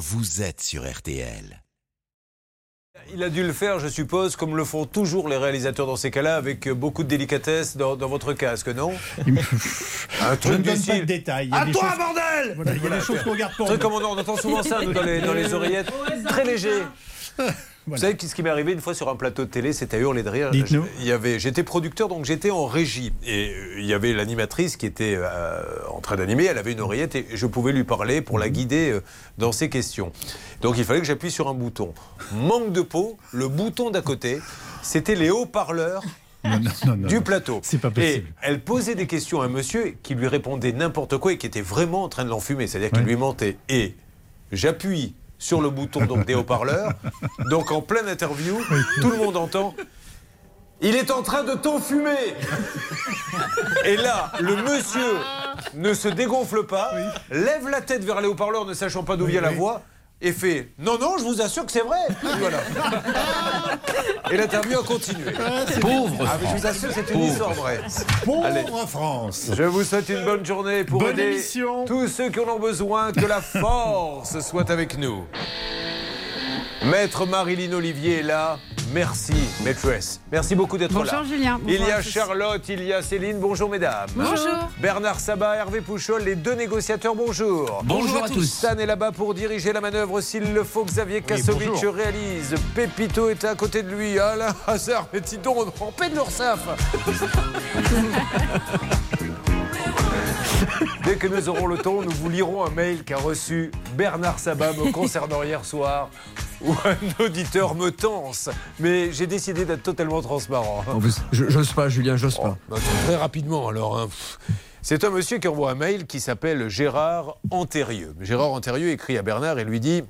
vous êtes sur RTL. Il a dû le faire, je suppose, comme le font toujours les réalisateurs dans ces cas-là, avec beaucoup de délicatesse dans, dans votre casque, non Un Je ne truc du donne pas de détails. À toi, choses- bordel Voilà, il y a des choses qu'on garde pour truc nous. comme on, on entend souvent ça nous, dans, les, dans les oreillettes. Très léger. Vous savez ce qui m'est arrivé une fois sur un plateau de télé, c'était à hurler de rire. Dites-nous. Il y avait, j'étais producteur, donc j'étais en régie. Et euh, il y avait l'animatrice qui était euh, en train d'animer, elle avait une oreillette et je pouvais lui parler pour la guider euh, dans ses questions. Donc il fallait que j'appuie sur un bouton. Manque de peau, le bouton d'à côté, c'était les haut-parleurs Non, non, non, non. du plateau. C'est pas Et possible. elle posait des questions à un monsieur qui lui répondait n'importe quoi et qui était vraiment en train de l'enfumer, c'est-à-dire qu'il Ouais. lui mentait. Et j'appuie sur le bouton donc des haut-parleurs, donc en pleine interview, tout le monde entend. Il est en train de t'enfumer. Et là, le monsieur ne se dégonfle pas, lève la tête vers les haut-parleurs ne sachant pas d'où vient la voix, et fait Non, non, je vous assure que c'est vrai Et voilà. Et l'interview a continué. Pauvre Ah, mais je vous assure, c'est une histoire vraie. Allez. Pauvre France. Je vous souhaite une bonne journée pour Bonne aider émission. tous ceux qui en ont besoin. Que la force soit avec nous. Maître Marilyn Olivier est là. Merci, maîtresse. Merci beaucoup d'être là. Bonjour Julien. Il y a. Charlotte, il y a Céline. Bonjour mesdames. Bonjour. Bernard Sabat, Hervé Pouchol, les deux négociateurs, bonjour. Bonjour à tous. Stan est là-bas pour diriger la manœuvre s'il le faut. Xavier Kassovitch réalise. Pépito est à côté de lui. Alain Hazard, mais dis donc, en paix de l'URSSAF. Dès que nous aurons le temps, nous vous lirons un mail qu'a reçu Bernard Sabat me concernant hier soir, où un auditeur me tense. Mais j'ai décidé d'être totalement transparent. J'ose pas, Julien, j'ose Oh, pas. bah, très rapidement, alors. hein. C'est un monsieur qui envoie un mail qui s'appelle Gérard Antérieux. Gérard Antérieux écrit à Bernard et lui dit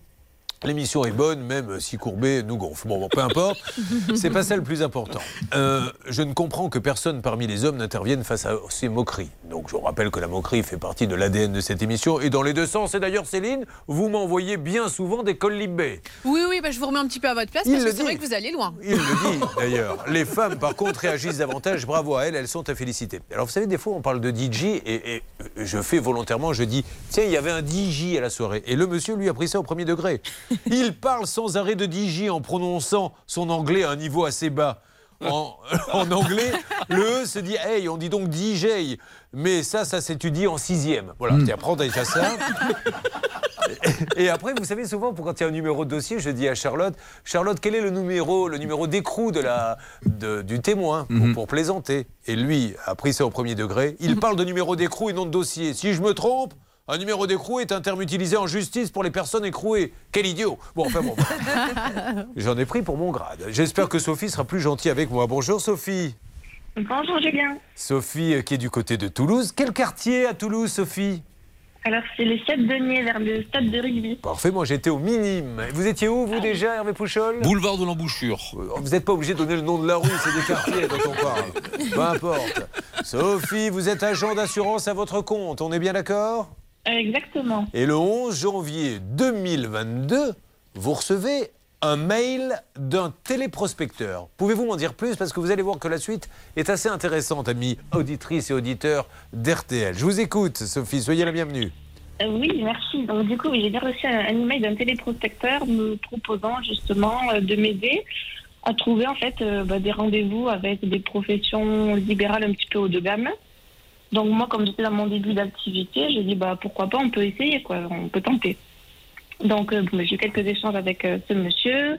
L'émission est bonne, même si Courbet nous gonfle. Bon, bon, peu importe. C'est pas ça le plus important. Euh, je ne comprends que personne parmi les hommes n'intervienne face à ces moqueries. Donc, je vous rappelle que la moquerie fait partie de l'ADN de cette émission et dans les deux sens. Et d'ailleurs, Céline, vous m'envoyez bien souvent des colibés. Oui, oui, bah, je vous remets un petit peu à votre place Il parce que c'est vrai que vous allez loin. Il le dit d'ailleurs. Les femmes, par contre, réagissent davantage. Bravo à elles, elles sont à féliciter. Alors, vous savez, des fois, on parle de DJ et, et je fais volontairement, je dis tiens, il y avait un DJ à la soirée. Et le monsieur, lui, a pris ça au premier degré. Il parle sans arrêt de DJ en prononçant son anglais à un niveau assez bas. En, en anglais, le E se dit hey, on dit donc DJ. Mais ça, ça s'étudie en sixième. Voilà, tu apprends déjà ça. Et après, vous savez, souvent, pour quand il y a un numéro de dossier, je dis à Charlotte, Charlotte, quel est le numéro, le numéro d'écrou de la, de- du témoin pour, pour plaisanter? Et lui a pris ça au premier degré. Il parle de numéro d'écrou et non de dossier. Si je me trompe, un numéro d'écrou est un terme utilisé en justice pour les personnes écrouées. Quel idiot Bon, enfin bon. J'en ai pris pour mon grade. J'espère que Sophie sera plus gentille avec moi. Bonjour Sophie. Bonjour Julien. Sophie euh, qui est du côté de Toulouse. Quel quartier à Toulouse, Sophie? Alors c'est le 7 deniers vers le stade de rugby. Parfait, moi j'étais au minime. Vous étiez où, vous déjà, Hervé Pouchol? Boulevard de l'embouchure. Euh, Vous n'êtes pas obligé de donner le nom de la rue, c'est des quartiers dont on parle. Peu importe. Sophie, vous êtes agent d'assurance à votre compte, on est bien d'accord? Exactement. Et le 11 janvier 2022, vous recevez un mail d'un téléprospecteur. Pouvez-vous m'en dire plus? Parce que vous allez voir que la suite est assez intéressante, amis auditrices et auditeurs d'RTL. Je vous écoute, Sophie, soyez la bienvenue. Euh, oui, merci. Donc du coup, j'ai bien reçu un, un email d'un téléprospecteur me proposant justement euh, de m'aider à trouver en fait euh, bah, des rendez-vous avec des professions libérales un petit peu haut de gamme. Donc moi, comme j'étais dans mon début d'activité, j'ai dit bah pourquoi pas, on peut essayer quoi, on peut tenter. Donc euh, j'ai eu quelques échanges avec euh, ce monsieur.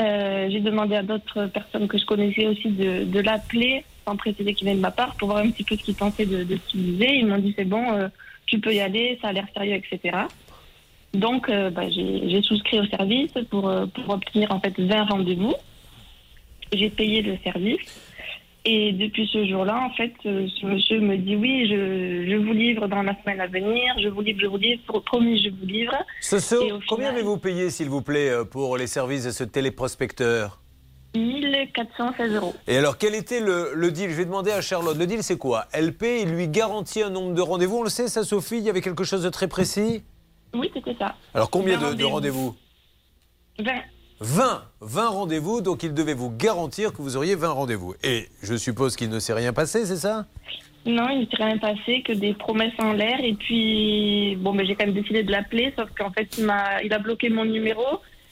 Euh, j'ai demandé à d'autres personnes que je connaissais aussi de, l'appeler sans préciser qu'il venait de ma part pour voir un petit peu ce qu'ils pensaient de, ce qu'il disait. Ils m'ont dit c'est bon, tu peux y aller, ça a l'air sérieux, etc. Donc bah, j'ai souscrit au service pour, pour obtenir en fait 20 rendez-vous. J'ai payé le service. Et depuis ce jour-là, en fait, euh, ce monsieur me dit oui, je, je vous livre dans la semaine à venir, je vous livre, je vous livre, Pro- promis, je vous livre. Ce, combien final- avez-vous payé, s'il vous plaît, euh, pour les services de ce téléprospecteur 1416 euros. Et alors, quel était le, le deal? Je vais demander à Charlotte. Le deal, c'est quoi? Elle paie, il lui garantit un nombre de rendez-vous. On le sait, ça, Sophie Il y avait quelque chose de très précis? Oui, c'était ça. Alors, combien de rendez-vous 20. 20 20 rendez-vous, donc il devait vous garantir que vous auriez 20 rendez-vous. Et je suppose qu'il ne s'est rien passé, c'est ça? Non, il ne s'est rien passé, que des promesses en l'air. Et puis, bon, mais j'ai quand même décidé de l'appeler, sauf qu'en fait, il, a bloqué mon numéro.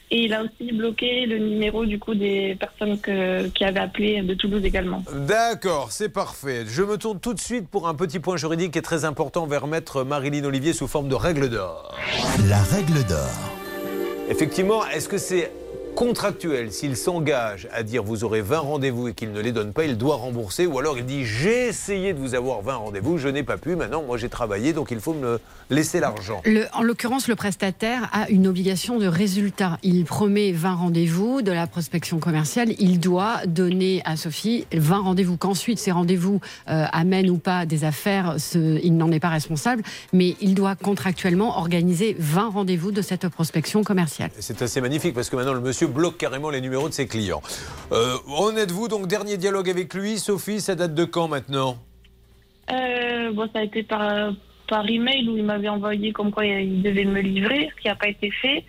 Et il a aussi bloqué le numéro du coup des personnes que, qui avaient appelé de Toulouse également. D'accord, c'est parfait. Je me tourne tout de suite pour un petit point juridique qui est très important vers maître Marilyn Olivier sous forme de règle d'or. La règle d'or. Effectivement, est-ce que c'est contractuel S'il s'engage à dire vous aurez 20 rendez-vous et qu'il ne les donne pas, il doit rembourser. Ou alors il dit j'ai essayé de vous avoir 20 rendez-vous, je n'ai pas pu, maintenant moi j'ai travaillé, donc il faut me laisser l'argent. En l'occurrence, le prestataire a une obligation de résultat. Il promet 20 rendez-vous de la prospection commerciale. Il doit donner à Sophie 20 rendez-vous. Qu'ensuite, ces rendez-vous euh, amènent ou pas des affaires, ce- il n'en est pas responsable. Mais il doit contractuellement organiser 20 rendez-vous de cette prospection commerciale. C'est assez magnifique parce que maintenant le monsieur bloque carrément les numéros de ses clients. Euh, en êtes-vous donc dernier dialogue avec lui, Sophie? Ça date de quand maintenant? Euh, bon, ça a été par, par email où il m'avait envoyé comme quoi il devait me livrer, ce qui n'a pas été fait.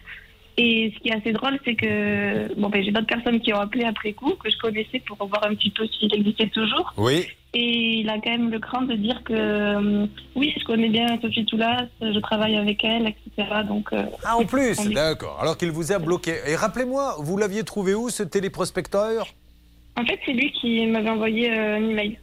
Et ce qui est assez drôle, c'est que bon, ben, j'ai d'autres personnes qui ont appelé après coup, que je connaissais pour voir un petit peu s'il existait toujours. Oui. Et il a quand même le cran de dire que euh, oui, je connais bien Sophie Toulas, je travaille avec elle, etc. Donc, euh, Ah, en plus D'accord. Alors qu'il vous a bloqué. Et rappelez-moi, vous l'aviez trouvé où ce téléprospecteur? En fait, c'est lui qui m'avait envoyé euh, un email.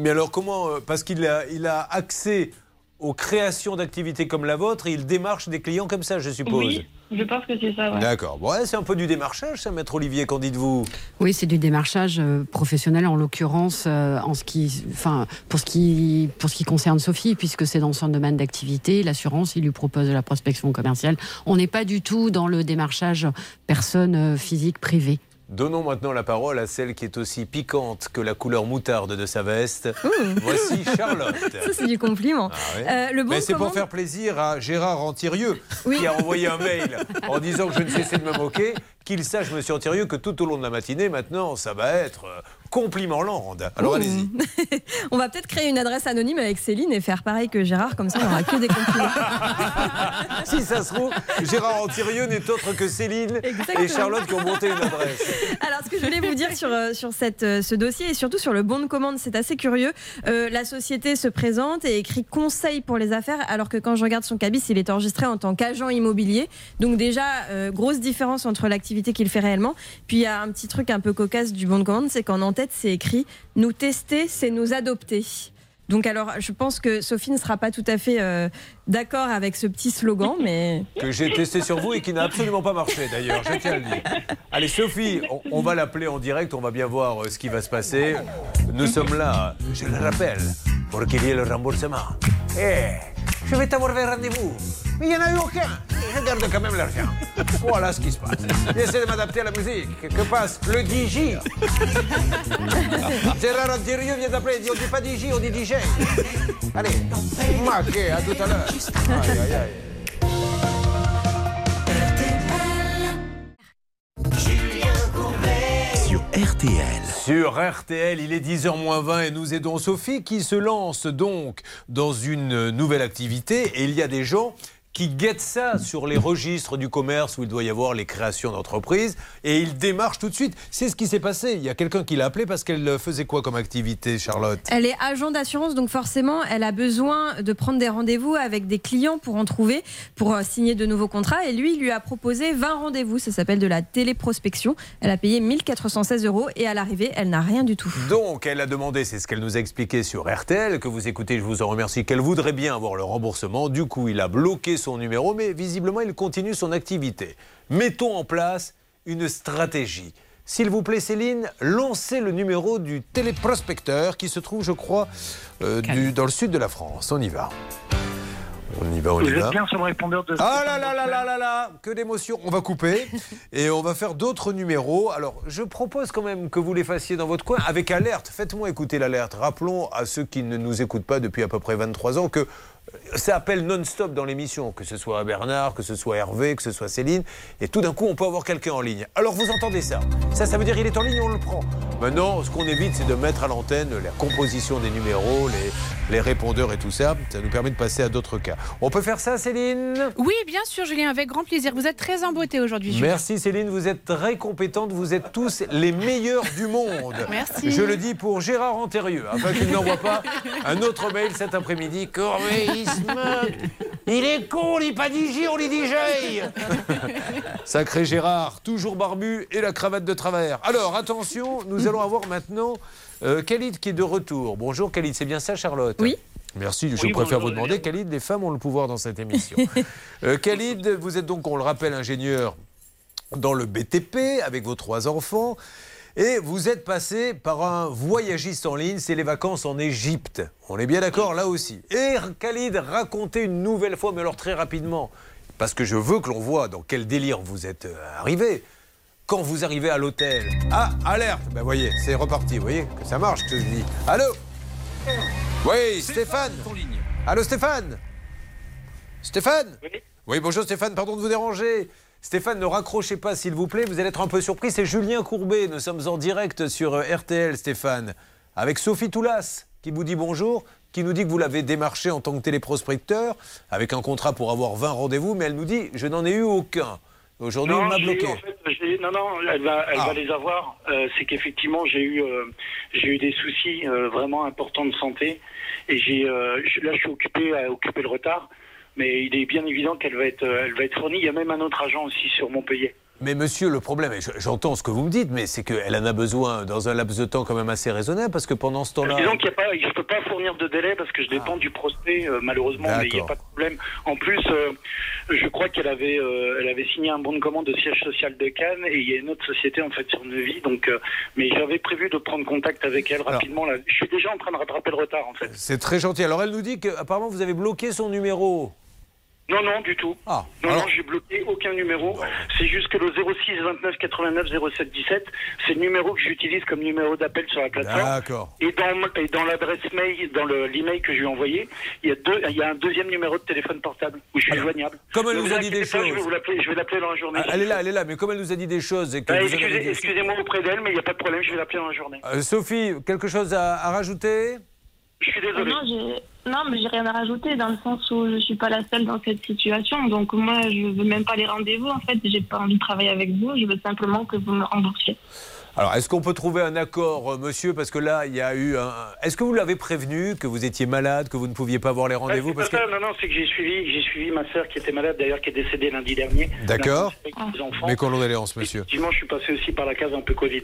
Mais alors comment euh, Parce qu'il a, il a accès aux créations d'activités comme la vôtre et il démarche des clients comme ça, je suppose. Oui, je pense que c'est ça. Ouais. D'accord. Bon, ouais, c'est un peu du démarchage, ça, maître Olivier, qu'en dites-vous? Oui, c'est du démarchage euh, professionnel en l'occurrence, euh, en ce qui, enfin, pour ce qui, pour ce qui concerne Sophie, puisque c'est dans son domaine d'activité. L'assurance, il lui propose de la prospection commerciale. On n'est pas du tout dans le démarchage personne euh, physique privée. Donnons maintenant la parole à celle qui est aussi piquante que la couleur moutarde de sa veste. Voici Charlotte. Ça, c'est du compliment. Ah. Euh, le bon Mais c'est pour faire plaisir à Gérard Antirieux, Oui. qui a envoyé un mail en disant que je ne cessais de me moquer, qu'il sache, monsieur Antirieux, que tout au long de la matinée, maintenant, ça va être euh, compliment land. Alors allez-y. On va peut-être créer une adresse anonyme avec Céline et faire pareil que Gérard, comme ça on n'aura que des compliments. Si ça se trouve, Gérard Antirieux n'est autre que Céline et. Charlotte qui ont monté une adresse. Alors, ce que je voulais vous dire sur, euh, sur cette, euh, ce dossier et surtout sur le bon de commande, c'est assez curieux. Euh, la société se présente et écrit conseil pour les affaires, alors que quand je regarde son cabis, il est enregistré en tant qu'agent immobilier. Donc, déjà, euh, grosse différence entre l'activité qu'il fait réellement. Puis, il y a un petit truc un peu cocasse du bon de commande, c'est qu'en c'est écrit Nous tester, c'est nous adopter. Donc, alors, je pense que Sophie ne sera pas tout à fait euh, d'accord avec ce petit slogan, mais. Que j'ai testé sur vous et qui n'a absolument pas marché d'ailleurs, je tiens à le dire. Allez Sophie, on, on va l'appeler en direct, on va bien voir euh, ce qui va se passer. Nous sommes là, je le rappelle, pour qu'il y ait le remboursement. Eh, je vais t'avoir un rendez-vous. Mais il n'y en a eu aucun. Je garde quand même l'argent. Voilà ce qui se passe. J'essaie de m'adapter à la musique. Que passe le DJ Gérard Antirieux vient d'appeler, il dit on dit pas DJ, on dit DJ. Allez, maqué, à tout à l'heure. Aïe, aïe, aïe. Sur RTL. Sur RTL, il est 10h 20 et nous aidons Sophie qui se lance donc dans une nouvelle activité et il y a des gens qui guettent ça sur les registres du commerce où il doit y avoir les créations d'entreprises et ils démarchent tout de suite. C'est ce qui s'est passé. Il y a quelqu'un qui l'a appelé parce qu'elle faisait quoi comme activité, Charlotte? Elle est agent d'assurance, donc forcément, elle a besoin de prendre des rendez-vous avec des clients pour en trouver, pour euh, signer de nouveaux contrats. Et lui, il lui a proposé 20 rendez-vous. Ça s'appelle de la téléprospection. Elle a payé 1416 euros et à l'arrivée, elle n'a rien du tout. Donc, elle a demandé, c'est ce qu'elle nous a expliqué sur RTL, que vous écoutez, je vous en remercie, qu'elle voudrait bien avoir le remboursement. Du coup, il a bloqué son numéro, mais visiblement, il continue son activité. Mettons en place une stratégie. S'il vous plaît, Céline, lancez le numéro du téléprospecteur qui se trouve, je crois, euh, du- dans le sud de la France. On y va. On y va, on y va. bien sur le répondeur de... Ah là là là là là là Que d'émotion On va couper et on va faire d'autres numéros. Alors, je propose quand même que vous les fassiez dans votre coin avec alerte. Faites-moi écouter l'alerte. Rappelons à ceux qui ne nous écoutent pas depuis à peu près 23 ans que ça appelle non-stop dans l'émission, que ce soit Bernard, que ce soit Hervé, que ce soit Céline. Et tout d'un coup, on peut avoir quelqu'un en ligne. Alors, vous entendez ça? Ça, ça veut dire il est en ligne, on le prend. Maintenant, ce qu'on évite, c'est de mettre à l'antenne la composition des numéros, les, les répondeurs et tout ça. Ça nous permet de passer à d'autres cas. On peut faire ça, Céline? Oui, bien sûr, Julien, avec grand plaisir. Vous êtes très emboîté aujourd'hui. Merci Céline, vous êêtes très compétente, vous êtes tous les meilleurs du monde. Merci. Je le dis pour Gérard Antérieux, afin qu'il n'envoie pas un autre mail cet après-midi. Il est con, on lit pas DJ, on lit DJ Sacré Gérard, toujours barbu et la cravate de travers. Alors attention, nous allons avoir maintenant euh, Khalid qui est de retour. Bonjour Khalid, c'est bien ça Charlotte Oui. Merci, je Oui, préfère vous demander, Khalid, les femmes ont le pouvoir dans cette émission. Euh, Khalid, vous êtes donc, on le rappelle, ingénieur dans le BTP avec vos trois enfants. Et vous êtes passé par un voyagiste en ligne, c'est les vacances en Égypte. On est bien d'accord là aussi. Et Khalid, racontez une nouvelle fois, mais alors très rapidement, parce que je veux que l'on voit dans quel délire vous êtes euh, arrivé. Quand vous arrivez à l'hôtel, ah, alerte Ben voyez, c'est reparti, vous voyez que ça marche, que je dis. Allô Oui, Stéphane Allô Stéphane Stéphane Oui. Oui, bonjour Stéphane, pardon de vous déranger. Stéphane, ne raccrochez pas s'il vous plaît, vous allez être un peu surpris. C'est Julien Courbet, nous sommes en direct sur euh, RTL Stéphane, avec Sophie Toulas qui vous dit bonjour, qui nous dit que vous l'avez démarché en tant que téléprospecteur, avec un contrat pour avoir 20 rendez-vous, mais elle nous dit je n'en ai eu aucun. Aujourd'hui, il m'a eu, bloqué. en fait, non, non, elle va, elle Ah. va les avoir. Euh, c'est qu'effectivement, j'ai eu, euh, j'ai eu des soucis euh, vraiment importants de santé. Et j'ai, là, je suis occupé à occuper le retard. Mais il est bien évident qu'elle va être, euh, elle va être fournie. Il y a même un autre agent aussi sur Montpellier. Mais monsieur, le problème, j'entends ce que vous me dites, mais c'est qu'elle en a besoin dans un laps de temps quand même assez raisonnable, parce que pendant ce temps-là... Disons qu'il pas, je peux pas fournir de délai parce que je dépends du prospect, euh, malheureusement, mais il n'y a pas de problème. En plus, euh, je crois qu'elle avait, euh, elle avait signé un bon de commande de siège social de Cannes et il y a une autre société en fait sur Neuvy. Donc, mais j'avais prévu de prendre contact avec elle rapidement. Là. Je suis déjà en train de rattraper le retard en fait. C'est très gentil. Alors elle nous dit qu'apparemment vous avez bloqué son numéro. Non, non, du tout. Ah, Non, alors- non, j'ai bloqué aucun numéro. C'est juste que le 06 29 89 07 17, c'est le numéro que j'utilise comme numéro d'appel sur la plateforme. D'accord. Et dans, et dans l'adresse mail, dans le- l'email que je lui ai envoyé, il y, a deux, il y a un deuxième numéro de téléphone portable où je suis Alors, joignable. comme elle nous a dit des pas, choses. je vais l'appeler dans la journée. Ah, Elle est là, elle est là, mais comme elle nous a dit des choses et que Bah, vous avez excusez- Excusez-moi auprès d'elle, mais il n'y a pas de problème, je vais l'appeler dans la journée. Euh, Sophie, quelque chose à, à rajouter? Je suis. Non, j'ai- non, mais j'ai rien à rajouter dans le sens où je suis pas la seule dans cette situation. Donc moi, je veux même pas les rendez-vous. En fait, j'ai pas envie de travailler avec vous. Je veux simplement que vous me remboursiez. Alors, est-ce qu'on peut trouver un accord, euh, monsieur Parce que là, il y a eu un. Est-ce que vous l'avez prévenu que vous étiez malade, que vous ne pouviez pas voir les Ah, rendez-vous? parce que... non, non, c'est que j'ai suivi, j'ai suivi ma sœur qui était malade d'ailleurs, qui est décédée lundi dernier. D'accord. Mes condoléances, monsieur. Effectivement, je suis passé aussi par la case un peu Covid.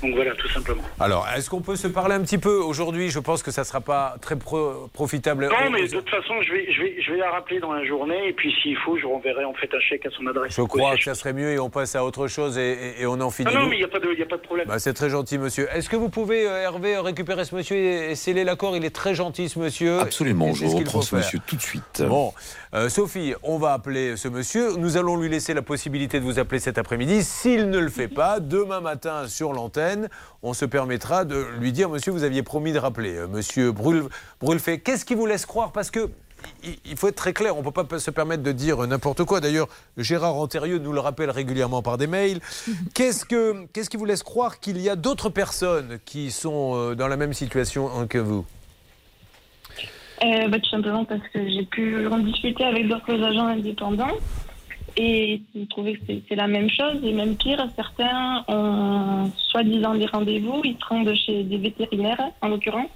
Donc voilà, tout simplement. Alors, est-ce qu'on peut se parler un petit peu aujourd'hui? Je pense que ça ne sera pas très pro- profitable. Non, mais de toute façon, je vais, je, vais, je vais la rappeler dans la journée. Et puis, s'il faut, je renverrai en fait un chèque à son adresse. Je crois que ça serait mieux et on passe à autre chose et, et- et on en finit. Non, non, mais il n'y a, pas de- y a pas de problème. Bah, c'est très gentil, monsieur. Est-ce que vous pouvez, euh, Hervé, récupérer ce monsieur et, et sceller l'accord? Il est très gentil, ce monsieur. Absolument, je reprends ce monsieur tout de suite. Bon, euh, Sophie, on va appeler ce monsieur. Nous allons lui laisser la possibilité de vous appeler cet après-midi. S'il ne le fait pas, demain matin sur l'antenne, on se permettra de lui dire Monsieur, vous aviez promis de rappeler. Euh, monsieur Brul, Brulfait, qu'est-ce qui vous laisse croire? Parce que. Il- faut être très clair, on ne peut pas se permettre de dire n'importe quoi. D'ailleurs, Gérard Antérieux nous le rappelle régulièrement par des mails. Qu'est-ce, que, qu'est-ce qui vous laisse croire qu'il y a d'autres personnes qui sont euh, dans la même situation hein, que vous? Euh, bah, tout simplement parce que j'ai pu en discuter avec d'autres agents indépendants et ils trouvaient que c'est- c'est la même chose et même pire, certains ont soi-disant des rendez-vous, ils se rendent chez des vétérinaires en l'occurrence.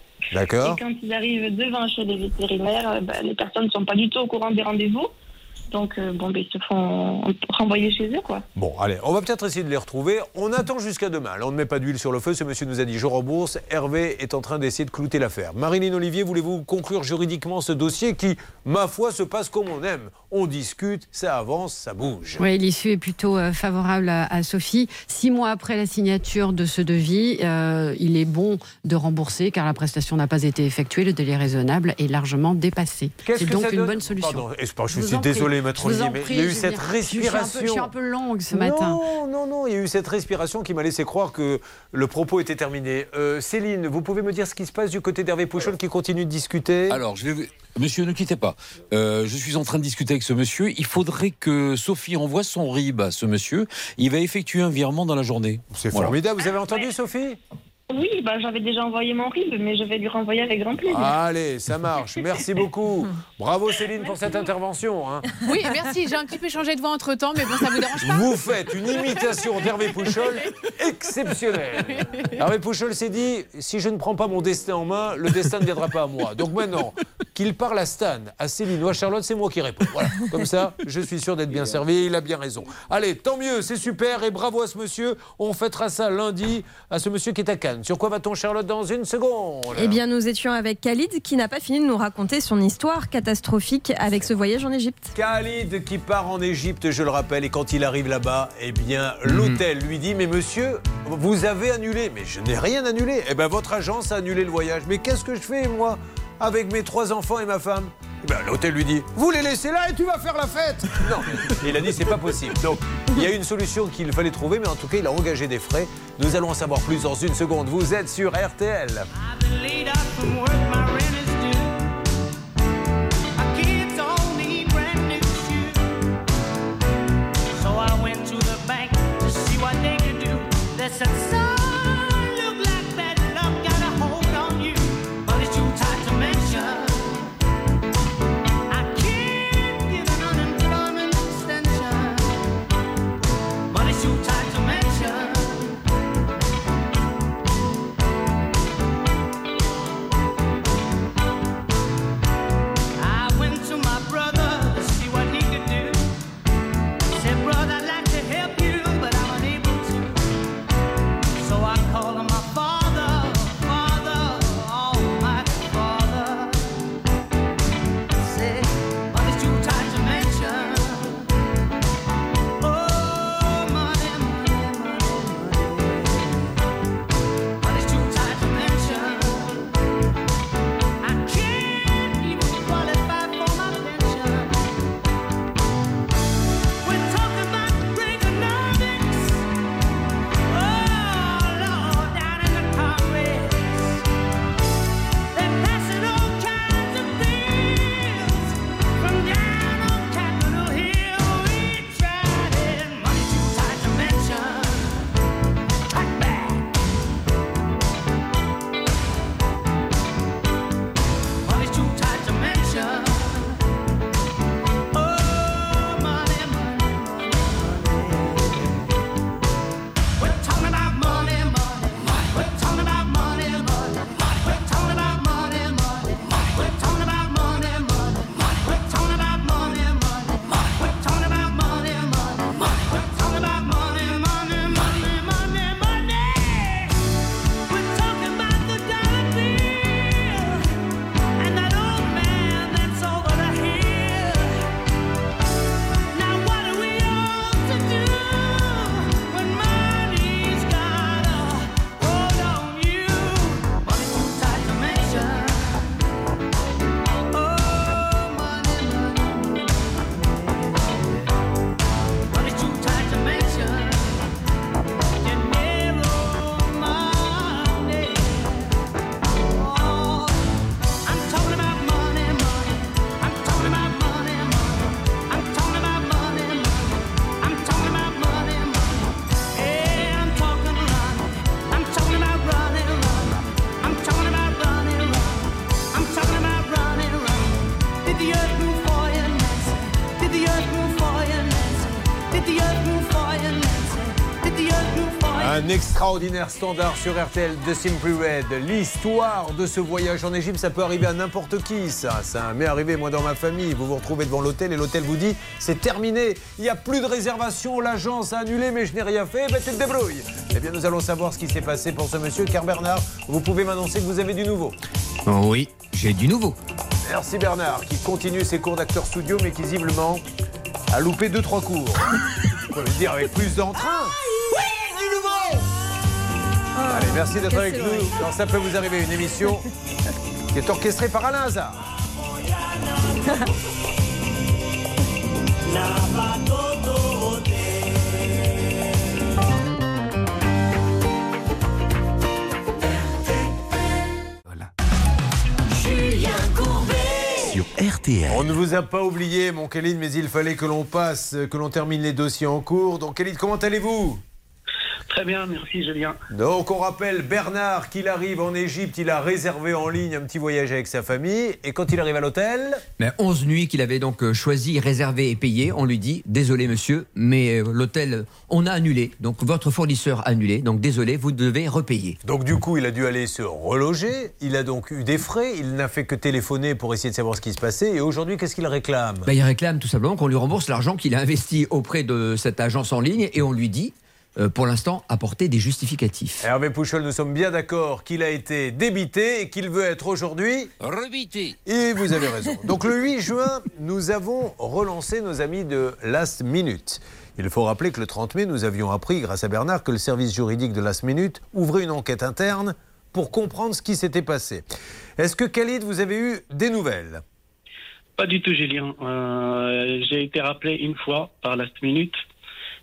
Quand ils arrivent devant chez les vétérinaires, euh, bah, les personnes ne sont pas du tout au courant des rendez-vous. Donc, euh, bon, ben, ils se font renvoyer chez eux, quoi. Bon, allez, on va peut-être essayer de les retrouver. On attend jusqu'à demain. Là, on ne met pas d'huile sur le feu. Ce monsieur nous a dit je rembourse. Hervé est en train d'essayer de clouter l'affaire. Marilyn Olivier, voulez-vous conclure juridiquement ce dossier qui, ma foi, se passe comme on aime? On discute, ça avance, ça bouge. Oui, l'issue est plutôt euh, favorable à, à Sophie. Six mois après la signature de ce devis, euh, il est bon de rembourser car la prestation n'a pas été effectuée. Le délai raisonnable est largement dépassé. C'est donc ça une donne bonne solution. Pardon, je suis prie. Désolé, maître Olivier, mais il y a eu cette Je suis un peu- respiration. Je suis un peu longue ce matin. Non, non, non, il y a eu cette respiration qui m'a laissé croire que le propos était terminé. Euh, Céline, vous pouvez me dire ce qui se passe du côté d'Hervé Pouchol qui continue de discuter? Alors, je vais... Monsieur, ne quittez pas. Euh, je suis en train de discuter avec ce monsieur. Il faudrait que Sophie envoie son RIB à ce monsieur. Il va effectuer un virement dans la journée. C'est Voilà. formidable. Vous avez entendu, Sophie? Oui, bah, j'avais déjà envoyé mon RIB, mais je vais lui renvoyer avec grand plaisir. Allez, ça marche. Merci beaucoup. Bravo Céline pour cette intervention. hein. Oui, merci. J'ai un petit peu changé de voix entre temps, mais bon, ça vous dérange pas Vous faites une imitation d'Hervé Pouchol exceptionnelle. Hervé Pouchol s'est dit si je ne prends pas mon destin en main, le destin ne viendra pas à moi. Donc maintenant, qu'il parle à Stan, à Céline ou à Charlotte, c'est moi qui réponds. Voilà. Comme ça, je suis sûr d'être bien servi. Il a bien raison. Allez, tant mieux, c'est super et bravo à ce monsieur. On fêtera ça lundi à ce monsieur qui est à Cannes. Sur quoi va-t-on, Charlotte, dans une seconde? Eh bien, nous étions avec Khalid qui n'a pas fini de nous raconter son histoire catastrophique avec ce voyage en Égypte. Khalid qui part en Égypte, je le rappelle, et quand il arrive là-bas, eh bien, l'hôtel lui dit Mais monsieur, vous avez annulé. Mais je n'ai rien annulé. Eh bien, votre agence a annulé le voyage. Mais qu'est-ce que je fais, moi, avec mes trois enfants et ma femme? Eh bien, l'hôtel lui dit Vous les laissez là et tu vas faire la fête Non. Et il a dit C'est pas possible. Donc, il y a une solution qu'il fallait trouver, mais en tout cas, il a engagé des frais. Nous allons en savoir plus dans une seconde. Vous êtes sur RTL. I extraordinaire standard sur RTL de Simply Red. L'histoire de ce voyage en Égypte, ça peut arriver à n'importe qui, ça. Ça m'est arrivé, moi, dans ma famille. Vous vous retrouvez devant l'hôtel et l'hôtel vous dit c'est terminé. Il n'y a plus de réservation. L'agence a annulé, mais je n'ai rien fait. Ben, tu te débrouilles. Eh bien, nous allons savoir ce qui s'est passé pour ce monsieur. Car Bernard, vous pouvez m'annoncer que vous avez du nouveau. Oui, j'ai du nouveau. Merci Bernard, qui continue ses cours d'acteur studio, mais qui visiblement a loupé deux trois cours. On peut le dire avec plus d'entrain. Merci d'être avec nous. dans Ça peut vous arriver, une émission qui est orchestrée par Alain Hazard. Julien Courbet Sur RTL. On ne vous a pas oublié, mon Khalid, mais il fallait que l'on passe, que l'on termine les dossiers en cours. Donc, Khalid, comment allez-vous? Très bien, merci Julien. Donc on rappelle Bernard qu'il arrive en Égypte, il a réservé en ligne un petit voyage avec sa famille et quand il arrive à l'hôtel, Mais 11 nuits qu'il avait donc euh, choisi, réservé et payé, on lui dit désolé monsieur, mais euh, l'hôtel euh, on a annulé. Donc votre fournisseur a annulé. Donc désolé, vous devez repayer. donc du coup il a dû aller se reloger, il a donc eu des frais, il n'a fait que téléphoner pour essayer de savoir ce qui se passait et aujourd'hui qu'est-ce qu'il réclame? Bah, il réclame tout simplement qu'on lui rembourse l'argent qu'il a investi auprès de cette agence en ligne et on lui dit pour l'instant apporter des justificatifs. Hervé Pouchol, nous sommes bien d'accord qu'il a été débité et qu'il veut être aujourd'hui Rebité. Et vous avez raison. Donc le 8 juin, nous avons relancé nos amis de Last Minute. Il faut rappeler que le 30 mai, nous avions appris, grâce à Bernard, que le service juridique de Last Minute ouvrait une enquête interne pour comprendre ce qui s'était passé. Est-ce que Khalid, vous avez eu des nouvelles? Pas du tout, Julien. Euh, J'ai été rappelé une fois par Last Minute.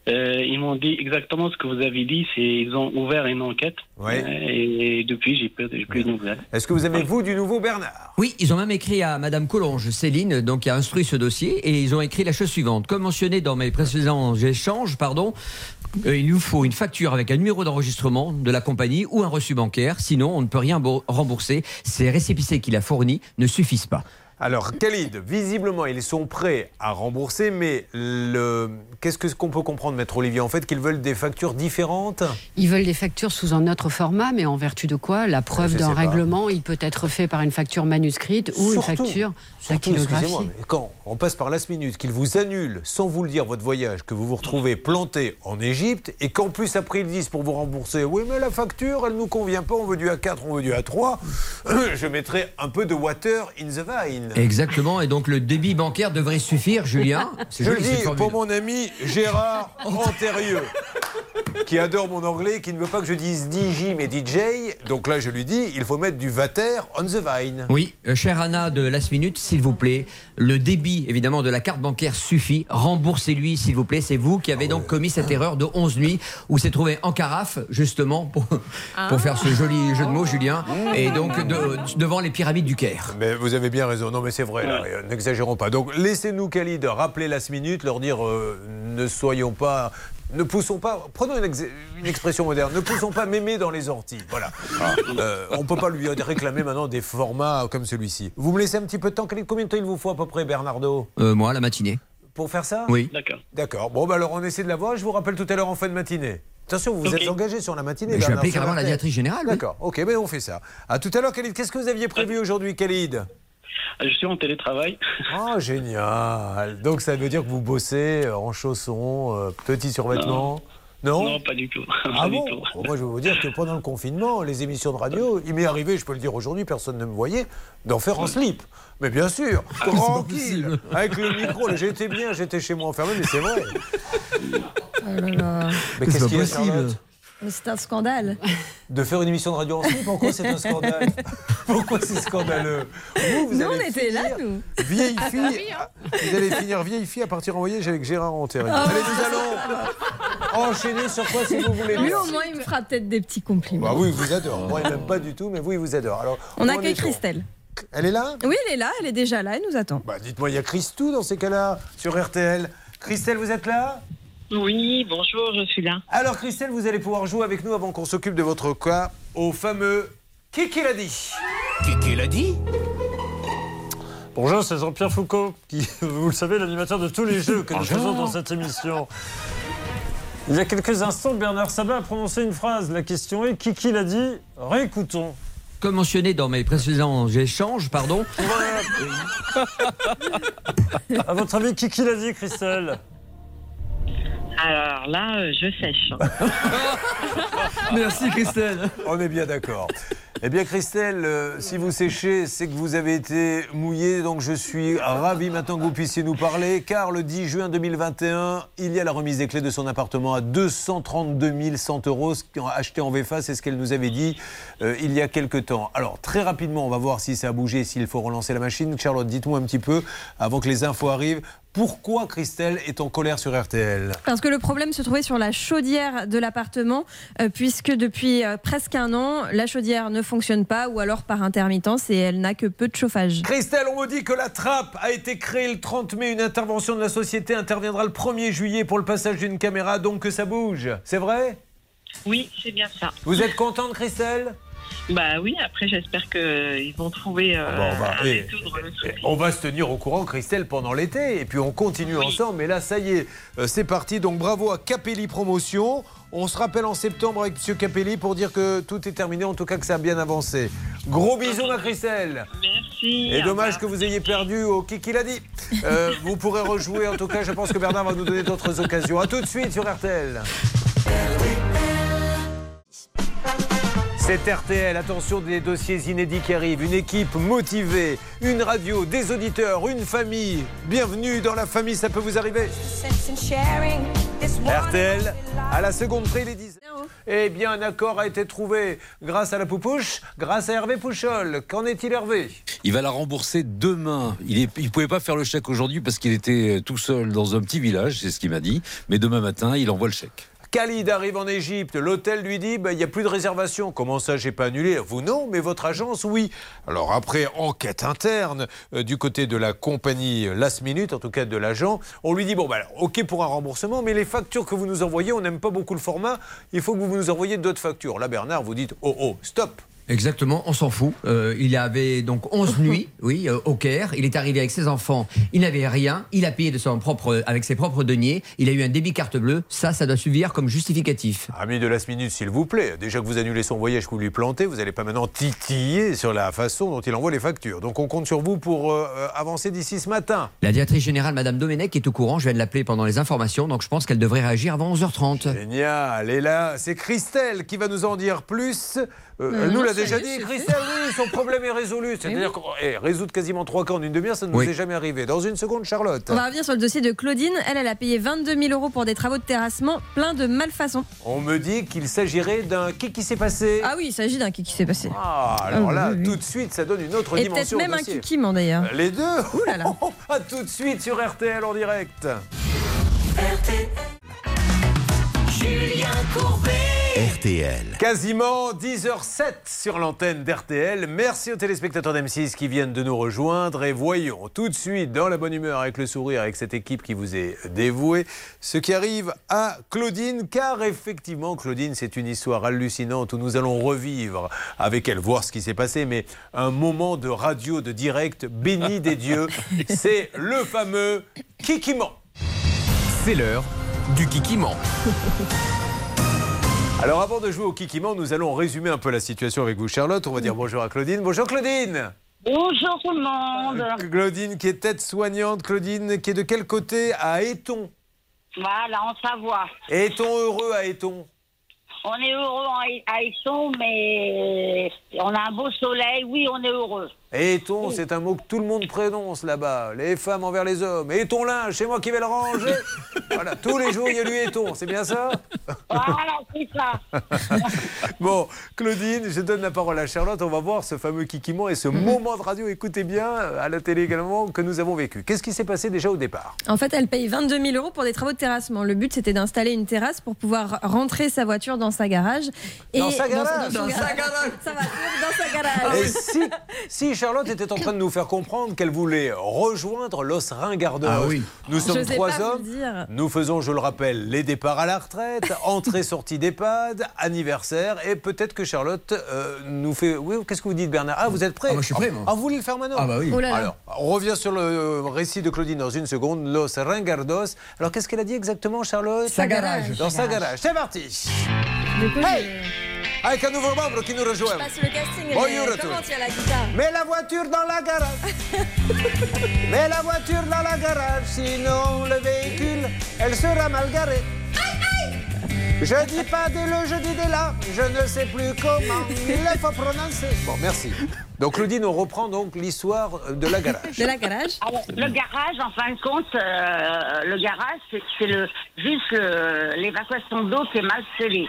Euh, ils m'ont dit exactement ce que vous avez dit. C'est ils ont ouvert une enquête. Ouais. Euh, et, depuis, j'ai plus, j'ai plus de nouvelles. Est-ce que vous avez, vous, du nouveau Bernard? Oui, ils ont même écrit à Madame Collonge, Céline, donc qui a instruit ce dossier, et ils ont écrit la chose suivante. Comme mentionné dans mes précédents échanges, pardon, euh, il nous faut une facture avec un numéro d'enregistrement de la compagnie ou un reçu bancaire, sinon on ne peut rien bo- rembourser. Ces récépissés qu'il a fournis ne suffisent pas. Alors, Khalid, visiblement, ils sont prêts à rembourser, mais le... qu'est-ce que- qu'on peut comprendre, Maître Olivier En fait, qu'ils veulent des factures différentes Ils veulent des factures sous un autre format, mais en vertu de quoi? La preuve d'un règlement, il peut être fait par une facture manuscrite ou une facture dactylographie. mais quand on passe par last minute, qu'ils vous annulent sans vous le dire votre voyage, que vous vous retrouvez planté en Égypte, et qu'en plus après ils disent pour vous rembourser, oui mais la facture elle nous convient pas, on veut du A4, on veut du A3, je mettrai un peu de water in the vine. Exactement, et donc le débit bancaire devrait suffire, Julien. Je le joli dis pour mon ami Gérard Antérieux, qui adore mon anglais, qui ne veut pas que je dise DJ mais DJ. Donc là, je lui dis, il faut mettre du Vater on the vine. Oui, euh, chère Anna de Last Minute, s'il vous plaît, le débit évidemment de la carte bancaire suffit. Remboursez-lui, s'il vous plaît. C'est vous qui avez donc commis cette erreur de 11 nuits où s'est trouvé en carafe, justement, pour, pour faire ce joli jeu de mots, Julien, et donc de- devant les pyramides du Caire. Mais vous avez bien raison. Non, mais c'est vrai, euh, n'exagérons pas. Donc, laissez-nous, Khalid, rappeler la minute, leur dire euh, ne soyons pas. Ne poussons pas. Prenons une, ex- une expression moderne. Ne poussons pas mémé dans les orties. Voilà. Euh, on ne peut pas lui réclamer maintenant des formats comme celui-ci. Vous me laissez un petit peu de temps, Khalid Combien de temps il vous faut à peu près, Bernardo Euh, moi, la matinée. Pour faire ça? Oui. D'accord. D'accord. Bon, bah alors on essaie de la voir. Je vous rappelle tout à l'heure en fin de matinée. Attention, vous vous êtes engagé sur la matinée. Mais je vais Bernard, appeler carrément la directrice générale. oui. D'accord. Ok, mais on fait ça. À tout à l'heure, Khalid. Qu'est-ce que vous aviez prévu aujourd'hui, Khalid? Je suis en télétravail. Oh, génial. Donc ça veut dire que vous bossez euh, en chaussons, euh, petits survêtements Non. Non, pas du tout. Ah Pas du bon tout. Bon, Moi, je vais vous dire que pendant le confinement, les émissions de radio, il m'est arrivé, je peux le dire aujourd'hui, personne ne me voyait, d'en faire en slip. Mais bien sûr, tranquille, possible. avec le micro. J'étais bien, j'étais chez moi enfermé, mais c'est vrai. Là là. Mais qu'est-ce qu'il y a. Charlotte Mais c'est un scandale. De faire une émission de radio en slip, pourquoi c'est un scandale Pourquoi c'est scandaleux Vous, vous Nous, on était là, nous. Vieille Ah, fille, bah oui, hein. vous allez finir vieille fille à partir en voyage avec Gérard Antérieur. Ah, allez, nous allons enchaîner sur quoi si vous voulez. Lui, au moins, il me fera peut-être des petits compliments. Bah oui, il vous adore. Moi, il m'aime pas du tout, mais vous, il vous adore. Alors, On accueille Christelle. Elle est là Oui, elle est là, elle est déjà là, elle nous attend. Bah, dites-moi, il y a Christou dans ces cas-là, sur RTL. Christelle, vous êtes là Oui, bonjour, je suis là. Alors, Christelle, vous allez pouvoir jouer avec nous avant qu'on s'occupe de votre cas au fameux Qui qui l'a dit Qui l'a dit Bonjour, c'est Jean-Pierre Foucault, qui, vous le savez, l'animateur de tous les jeux que nous Bonjour. faisons dans cette émission. Il y a quelques instants, Bernard Sabat a prononcé une phrase. La question est qui qui l'a dit Réécoutons. Comme mentionné dans mes précédents échanges, pardon. À votre avis, qui qui l'a dit, Christelle? Alors là, je sèche. Merci Christelle. On est bien d'accord. Eh bien, Christelle, euh, si vous séchez, c'est que vous avez été mouillé. Donc, je suis ravi maintenant que vous puissiez nous parler. Car le 10 juin 2021, il y a la remise des clés de son appartement à 232 100 euros, ce qu'on a acheté en VFA. C'est ce qu'elle nous avait dit euh, il y a quelques temps. Alors, très rapidement, on va voir si ça a bougé, s'il faut relancer la machine. Charlotte, dites-moi un petit peu, avant que les infos arrivent, pourquoi Christelle est en colère sur RTL Parce que le problème se trouvait sur la chaudière de l'appartement, euh, puisque depuis euh, presque un an, la chaudière ne fonctionne pas ou alors par intermittence et elle n'a que peu de chauffage. Christelle, on me dit que la trappe a été créée le 30 mai. Une intervention de la société interviendra le 1er juillet pour le passage d'une caméra, donc que ça bouge. C'est vrai? Oui, c'est bien ça. Vous êtes contente, Christelle? Bah oui, après j'espère qu'ils vont trouver euh, Bon, on va- à eh, résoudre le souci. On va se tenir au courant, Christelle, pendant l'été. Et puis on continue ensemble. Mais là, ça y est, euh, c'est parti. Donc bravo à Capelli Promotion. On se rappelle en septembre avec M. Capelli pour dire que tout est terminé, en tout cas que ça a bien avancé. Gros bisous, ma Christelle. Merci. Et dommage que vous ayez perdu au Kiki l'a dit. Euh, vous pourrez rejouer, en tout cas, je pense que Bernard va nous donner d'autres occasions. A tout de suite sur RTL. C'est RTL, attention des dossiers inédits qui arrivent, une équipe motivée, une radio, des auditeurs, une famille. Bienvenue dans la famille, ça peut vous arriver. RTL, à la seconde près, les 10. Eh bien, un accord a été trouvé grâce à la poupouche, grâce à Hervé Pouchol. Qu'en est-il, Hervé? Il va la rembourser demain. Il ne pouvait pas faire le chèque aujourd'hui parce qu'il était tout seul dans un petit village, c'est ce qu'il m'a dit. Mais demain matin, il envoie le chèque. Khalid arrive en Égypte, l'hôtel lui dit bah, il n'y a plus de réservation. Comment ça, j'ai pas annulé? Vous non, mais votre agence, oui. Alors après, enquête interne euh, du côté de la compagnie euh, Last Minute, en tout cas de l'agent, on lui dit bon, alors, ok pour un remboursement, mais les factures que vous nous envoyez, on n'aime pas beaucoup le format, il faut que vous nous envoyiez d'autres factures. Là, Bernard, vous dites oh, oh, stop Exactement, on s'en fout. Euh, il avait donc 11 nuits, oui, euh, au Caire. Il est arrivé avec ses enfants. Il n'avait rien. Il a payé de son propre, avec ses propres deniers. Il a eu un débit carte bleue. Ça, ça doit suffire comme justificatif. Ami de Last Minute, s'il vous plaît, déjà que vous annulez son voyage, que vous lui plantez, vous n'allez pas maintenant titiller sur la façon dont il envoie les factures. Donc on compte sur vous pour euh, euh, avancer d'ici ce matin. La directrice générale, Madame Domenech, est au courant. Je viens de l'appeler pendant les informations, donc je pense qu'elle devrait réagir avant 11h30. Génial. Et là, c'est Christelle qui va nous en dire plus. Euh, Euh, elle nous l'a déjà dit, Christelle, oui, son problème est résolu. C'est-à-dire qu'on eh, résoudre quasiment trois cas en une demi-heure, ça ne nous Oui. est jamais arrivé. Dans une seconde, Charlotte. On va revenir sur le dossier de Claudine. Elle, elle a payé 22 000 euros pour des travaux de terrassement plein de malfaçons. On me dit qu'il s'agirait d'un qui qui s'est passé. Ah oui, il s'agit d'un qui qui s'est passé. Ah, alors Ah, là, oui, oui. tout de suite, ça donne une autre Et peut-être dimension. au même un kikiment d'ailleurs. Les deux Ouh là là. À tout de suite sur RTL en direct. Julien Courbet. RTL. Quasiment 10h07 sur l'antenne d'RTL. Merci aux téléspectateurs d'M6 qui viennent de nous rejoindre. Et voyons tout de suite, dans la bonne humeur, avec le sourire, avec cette équipe qui vous est dévouée, ce qui arrive à Claudine. Car effectivement, Claudine, c'est une histoire hallucinante où nous allons revivre avec elle, voir ce qui s'est passé. Mais un moment de radio, de direct, béni des dieux. C'est le fameux Kikiment. C'est l'heure du Kikiment. Alors avant de jouer au Kikiment, nous allons résumer un peu la situation avec vous, Charlotte. On va dire bonjour à Claudine. Bonjour Claudine Bonjour tout le monde. Claudine qui est tête soignante, Claudine qui est de quel côté À Éton. Voilà, en Savoie. Est-on heureux à Éton On est heureux à Aixon, mais on a un beau soleil. Oui, on est heureux. Éton, c'est un mot que tout le monde prononce là-bas. Les femmes envers les hommes. Et ton linge, c'est moi qui vais le ranger. voilà, tous les jours il y a du Éton, c'est bien ça? Voilà, c'est ça. Bon, Claudine, je donne la parole à Charlotte. On va voir ce fameux kikiment et ce moment de radio, écoutez bien, à la télé également, que nous avons vécu. Qu'est-ce qui s'est passé déjà au départ? En fait, elle paye 22 000 euros pour des travaux de terrassement. Le but, c'était d'installer une terrasse pour pouvoir rentrer sa voiture dans sa garage. Dans sa garage Dans, sa garage Sa voiture dans sa garage Et si, si Charlotte était en train de nous faire comprendre qu'elle voulait rejoindre Los Ringardos, Ah oui. nous sommes Je trois hommes. Nous faisons, je le rappelle, les départs à la retraite, entrée-sortie d'EHPAD, anniversaire, et peut-être que Charlotte euh, nous fait. Oui, qu'est-ce que vous dites, Bernard? Ah, vous êtes prêt Ah, moi, je suis prêt, moi. Ah, vous voulez le faire maintenant? Ah, bah oui. Oh là là. Alors, on revient sur le récit de Claudine dans une seconde. Los Ringardos. Alors, qu'est-ce qu'elle a dit exactement, Charlotte? Sa garage. Dans sa garage. C'est parti Hey Avec un nouveau membre qui nous rejoint. Je passe le casting. Bonjour à comment tous. tient la guitare Mets la voiture dans la garage. Mets la voiture dans la garage, sinon le véhicule, elle sera mal garée. Je dis pas dès le, je dis dès là. Je ne sais plus comment il faut prononcer. Bon, merci. Donc, Claudine, on reprend donc l'histoire de la garage. De la garage Alors, le garage, en fin de compte, euh, le garage, c'est le, juste le- l'évacuation d'eau qui est mal scellée.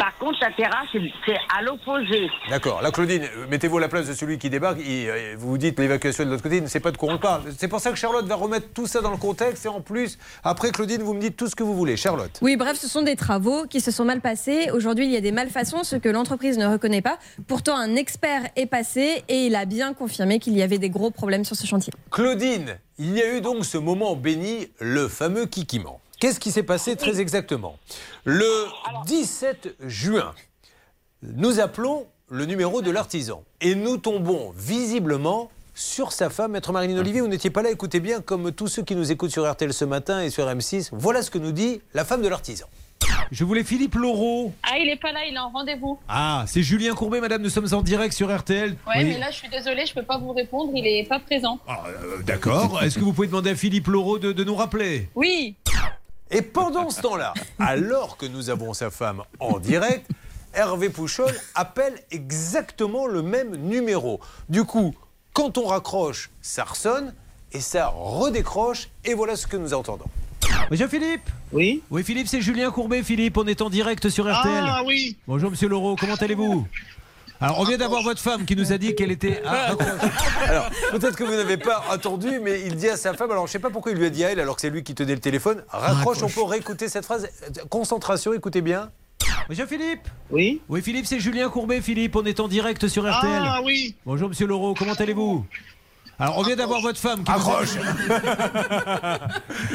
Par contre, la terrasse, c'est à l'opposé. D'accord. Là, Claudine, euh, mettez-vous à la place de celui qui débarque. Il, euh, vous vous dites l'évacuation de l'autre côté, il ne sait pas de quoi on parle. C'est pour ça que Charlotte va remettre tout ça dans le contexte. Et en plus, après, Claudine, vous me dites tout ce que vous voulez. Charlotte. Oui, bref, ce sont des travaux qui se sont mal passés. Aujourd'hui, il y a des malfaçons, ce que l'entreprise ne reconnaît pas. Pourtant, un expert est passé et il a bien confirmé qu'il y avait des gros problèmes sur ce chantier. Claudine, il y a eu donc ce moment béni, le fameux kikiment. Qu'est-ce qui s'est passé très exactement? Le 17 juin, nous appelons le numéro de l'artisan et nous tombons visiblement sur sa femme, Maître Marine Olivier. Vous n'étiez pas là, écoutez bien, comme tous ceux qui nous écoutent sur RTL ce matin et sur M6. Voilà ce que nous dit la femme de l'artisan. Je voulais Philippe Laureau. Ah, il est pas là, il est en rendez-vous. Ah, c'est Julien Courbet, madame, nous sommes en direct sur RTL. Ouais, Oui. mais là, je suis désolée, je peux pas vous répondre, il est pas présent. Euh, D'accord. Est-ce que vous pouvez demander à Philippe Laureau de, de nous rappeler? Oui. Et pendant ce temps-là, alors que nous avons sa femme en direct, Hervé Pouchol appelle exactement le même numéro. Du coup, quand on raccroche, ça ressonne et ça redécroche. Et voilà ce que nous entendons. Monsieur Philippe Oui Oui, Philippe, c'est Julien Courbet. Philippe, on est en direct sur RTL. Ah oui Bonjour, monsieur Laureau, comment allez-vous? Alors, on vient d'avoir votre femme qui nous a dit qu'elle était. Ah, Alors, peut-être que vous n'avez pas entendu, mais il dit à sa femme, alors je ne sais pas pourquoi il lui a dit à elle, alors que c'est lui qui tenait le téléphone, raccroche, on peut réécouter cette phrase. Concentration, écoutez bien. Monsieur Philippe Oui Oui, Philippe, c'est Julien Courbet. Philippe, on est en direct sur RTL. Ah oui Bonjour, monsieur Laureau, comment allez-vous? Alors, on vient d'avoir votre femme qui. Accroche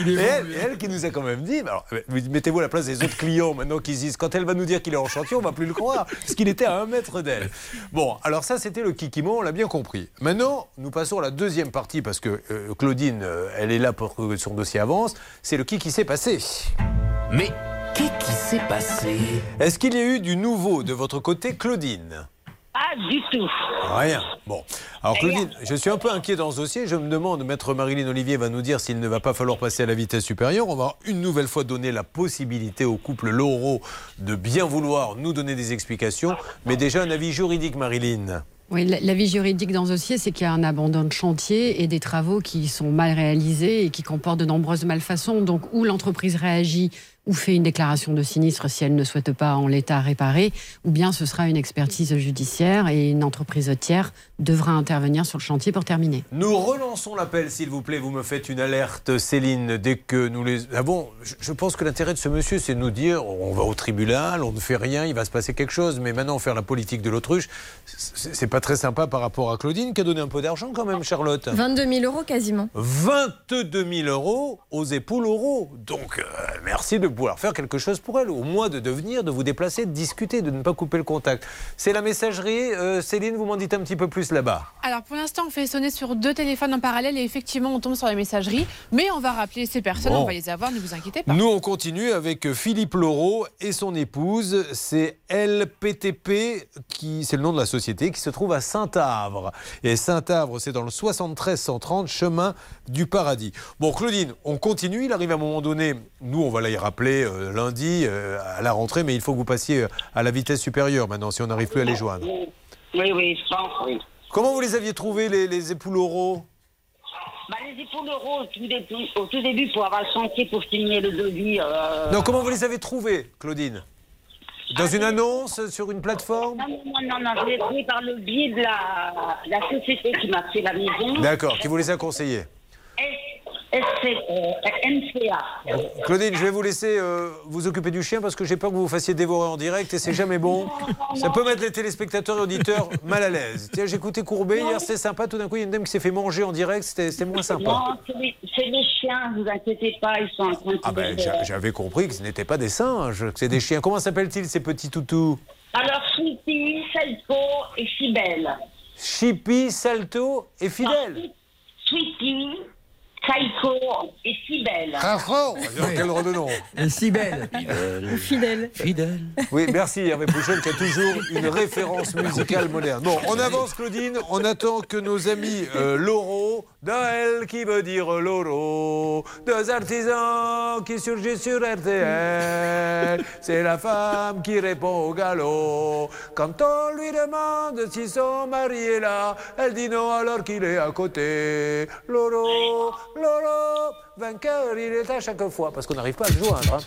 Et elle, et elle qui nous a quand même dit, alors, mettez-vous à la place des autres clients maintenant qui se disent, quand elle va nous dire qu'il est en chantier, on va plus le croire, parce qu'il était à un mètre d'elle. Bon, alors ça c'était le kikimo, on l'a bien compris. Maintenant, nous passons à la deuxième partie, parce que euh, Claudine, euh, elle est là pour que son dossier avance, c'est le qui qui s'est passé. Mais qu'est-ce qui s'est passé? Est-ce qu'il y a eu du nouveau de votre côté, Claudine? Pas du tout. Rien. Bon. Alors Claudine, je suis un peu inquiet dans ce dossier. Je me demande, maître Marilyn Olivier va nous dire s'il ne va pas falloir passer à la vitesse supérieure. On va une nouvelle fois donner la possibilité au couple Laureau de bien vouloir nous donner des explications. Mais déjà un avis juridique, Marilyn. Oui, la- l'avis juridique dans ce dossier, c'est qu'il y a un abandon de chantier et des travaux qui sont mal réalisés et qui comportent de nombreuses malfaçons. Donc, où l'entreprise réagit ou fait une déclaration de sinistre si elle ne souhaite pas en l'état réparer, ou bien ce sera une expertise judiciaire et une entreprise tiers devra intervenir sur le chantier pour terminer. Nous relançons l'appel, s'il vous plaît. Vous me faites une alerte, Céline, dès que nous les avons. Je- Je pense que l'intérêt de ce monsieur, c'est de nous dire on va au tribunal, on ne fait rien, il va se passer quelque chose. Mais maintenant, faire la politique de l'autruche, c'est c'est pas très sympa par rapport à Claudine, qui a donné un peu d'argent quand même, Charlotte. 22 000 euros quasiment. 22 000 euros aux épaules euros. Donc, euh, merci de pouvoir faire quelque chose pour elle. Au moins de devenir, de vous déplacer, de discuter, de ne pas couper le contact. C'est la messagerie. Euh, Céline, vous m'en dites un petit peu plus là-bas. Alors pour l'instant, on fait sonner sur deux téléphones en parallèle et effectivement, on tombe sur la messagerie. Mais on va rappeler ces personnes, Bon. on va les avoir, ne vous inquiétez pas. Nous, on continue avec Philippe Laureau et son épouse. C'est LPTP, qui, c'est le nom de la société, qui se trouve à Saint-Avre. Et Saint-Avre, c'est dans le 73 130, chemin du paradis. Bon, Claudine, on continue. Il arrive à un moment donné, nous, on va la y rappeler euh, lundi euh, à la rentrée, mais il faut que vous passiez euh, à la vitesse supérieure maintenant, si on n'arrive plus à les joindre. Oui, oui, je pense, oui. Comment vous les aviez trouvés, les, les époux Laureau Bah, les épaules euros au tout, début, au tout début pour avoir le chantier pour signer le devis. euh, Non, comment vous les avez trouvés, Claudine? Dans une annonce, sur une plateforme? Non, non, non, non, je l'ai trouvé par le biais de la, la société qui m'a fait la maison. D'accord, qui vous les a conseillés. Claudine, je vais vous laisser euh, vous occuper du chien parce que j'ai peur que vous vous fassiez dévorer en direct et c'est jamais bon. Ça peut mettre les téléspectateurs et auditeurs mal à l'aise. Tiens, j'ai écouté Courbet hier, c'était sympa. Tout d'un coup, il y a une dame qui s'est fait manger en direct, c'était moins sympa. Non, c'est les, chiens, vous inquiétez pas, ils sont en train de Ah ben, j'avais compris que ce n'était pas des singes, que c'est des chiens. Comment s'appellent-ils ces petits toutous? Alors, Sweetie, Selco et Cybelle. Chippy, Salto et Fidèle. Sweetie, Saiko et Cybelle. Ah, oh, quel redonnant. Si belle. Fidèle. Fidèle. Oui, merci Hervé Pouchel qui a toujours une référence musicale moderne. Bon, on avance Claudine, on attend que nos amis euh, Loro, Daël qui veut dire Loro, deux artisans qui surgissent sur RTL, c'est la femme qui répond au galop. Quand on lui demande si son mari est là, elle dit non alors qu'il est à côté. Loro, Loro, vainqueur, il est à chaque fois, parce qu'on n'arrive pas à le joindre. hein.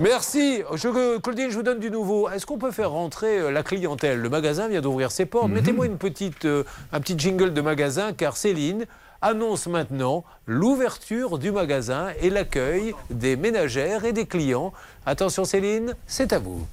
Merci. Je- Claudine, je vous donne du nouveau. Est-ce qu'on peut faire rentrer euh, la clientèle? Le magasin vient d'ouvrir ses portes. Mettez-moi une petite, euh, un petit jingle de magasin, car Céline annonce maintenant l'ouverture du magasin et l'accueil des ménagères et des clients. Attention Céline, c'est à vous.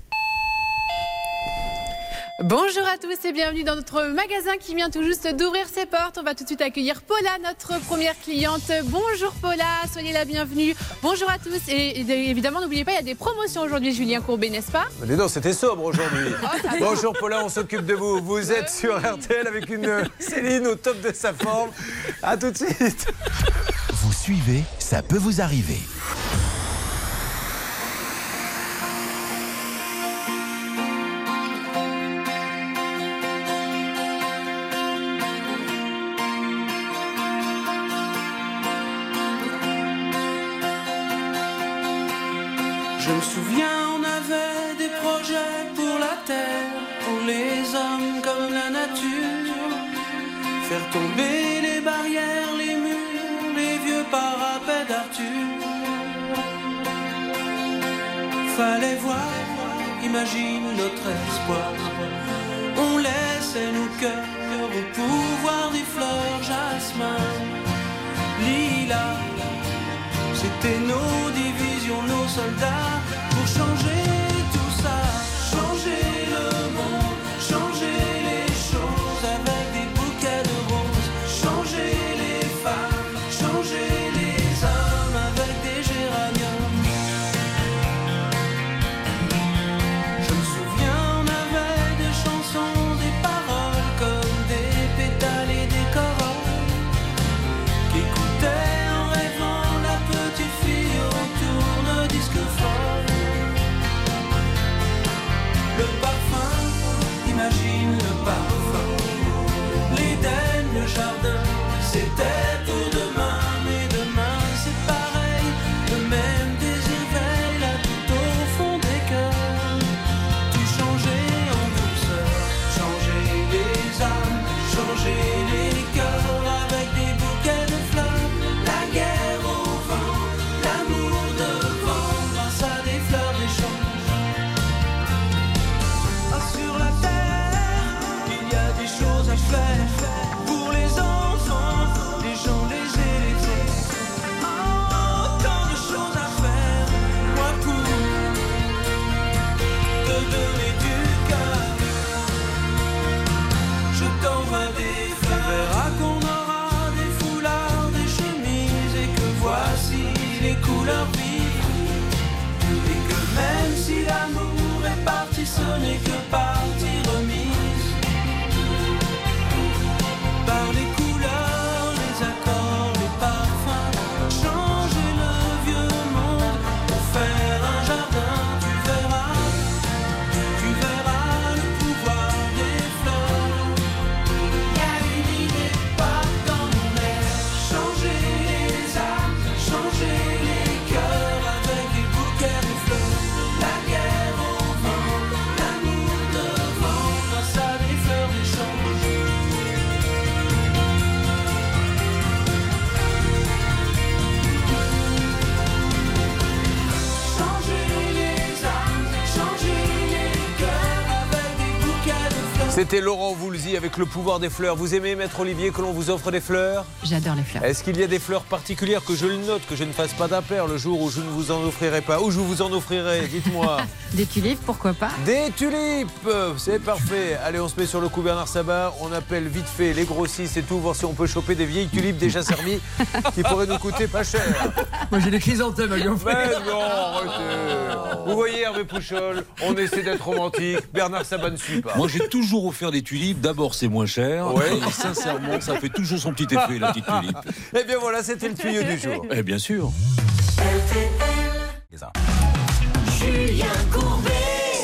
Bonjour à tous et bienvenue dans notre magasin qui vient tout juste d'ouvrir ses portes. On va tout de suite accueillir Paula, notre première cliente. Bonjour Paula, soyez la bienvenue. Bonjour à tous et et évidemment n'oubliez pas, il y a des promotions aujourd'hui Julien Courbet, n'est-ce pas? Mais non, c'était sobre aujourd'hui. Oh. Bonjour Paula, on s'occupe de vous. Vous êtes sur RTL avec une Céline au top de sa forme. À tout de suite. Vous suivez, ça peut vous arriver. Des projets pour la terre, pour les hommes comme la nature. Faire tomber les barrières, les murs, les vieux parapets d'Arthur. Fallait voir, imagine notre espoir. On laissait nos cœurs au pouvoir des fleurs, jasmin, lilas. C'était nos divisions, nos soldats C'était Laurent Voulzy avec le pouvoir des fleurs. Vous aimez, Maître Olivier, que l'on vous offre des fleurs? J'adore les fleurs. Est-ce qu'il y a des fleurs particulières que je le note, que je ne fasse pas d'impair le jour où je ne vous en offrirai pas? Ou je vous en offrirai Dites-moi? Des tulipes, pourquoi pas? Des tulipes C'est parfait. Allez, on se met sur le coup Bernard Sabat. On appelle vite fait les grossistes et tout, voir si on peut choper des vieilles tulipes déjà servies qui pourraient nous coûter pas cher. Moi j'ai des chrysanthèmes à lui offrir. Mais non, arrêtez. Vous voyez Hervé Pouchol, on essaie d'être romantique. Bernard Sabat ne suit pas. Moi, j'ai toujours offert des tulipes. D'abord, c'est moins cher. Ouais. Et sincèrement, ça fait toujours son petit effet, la petite tulipe. Eh bien voilà, c'était le tuyau du jour. Eh bien sûr. Julien Courbet.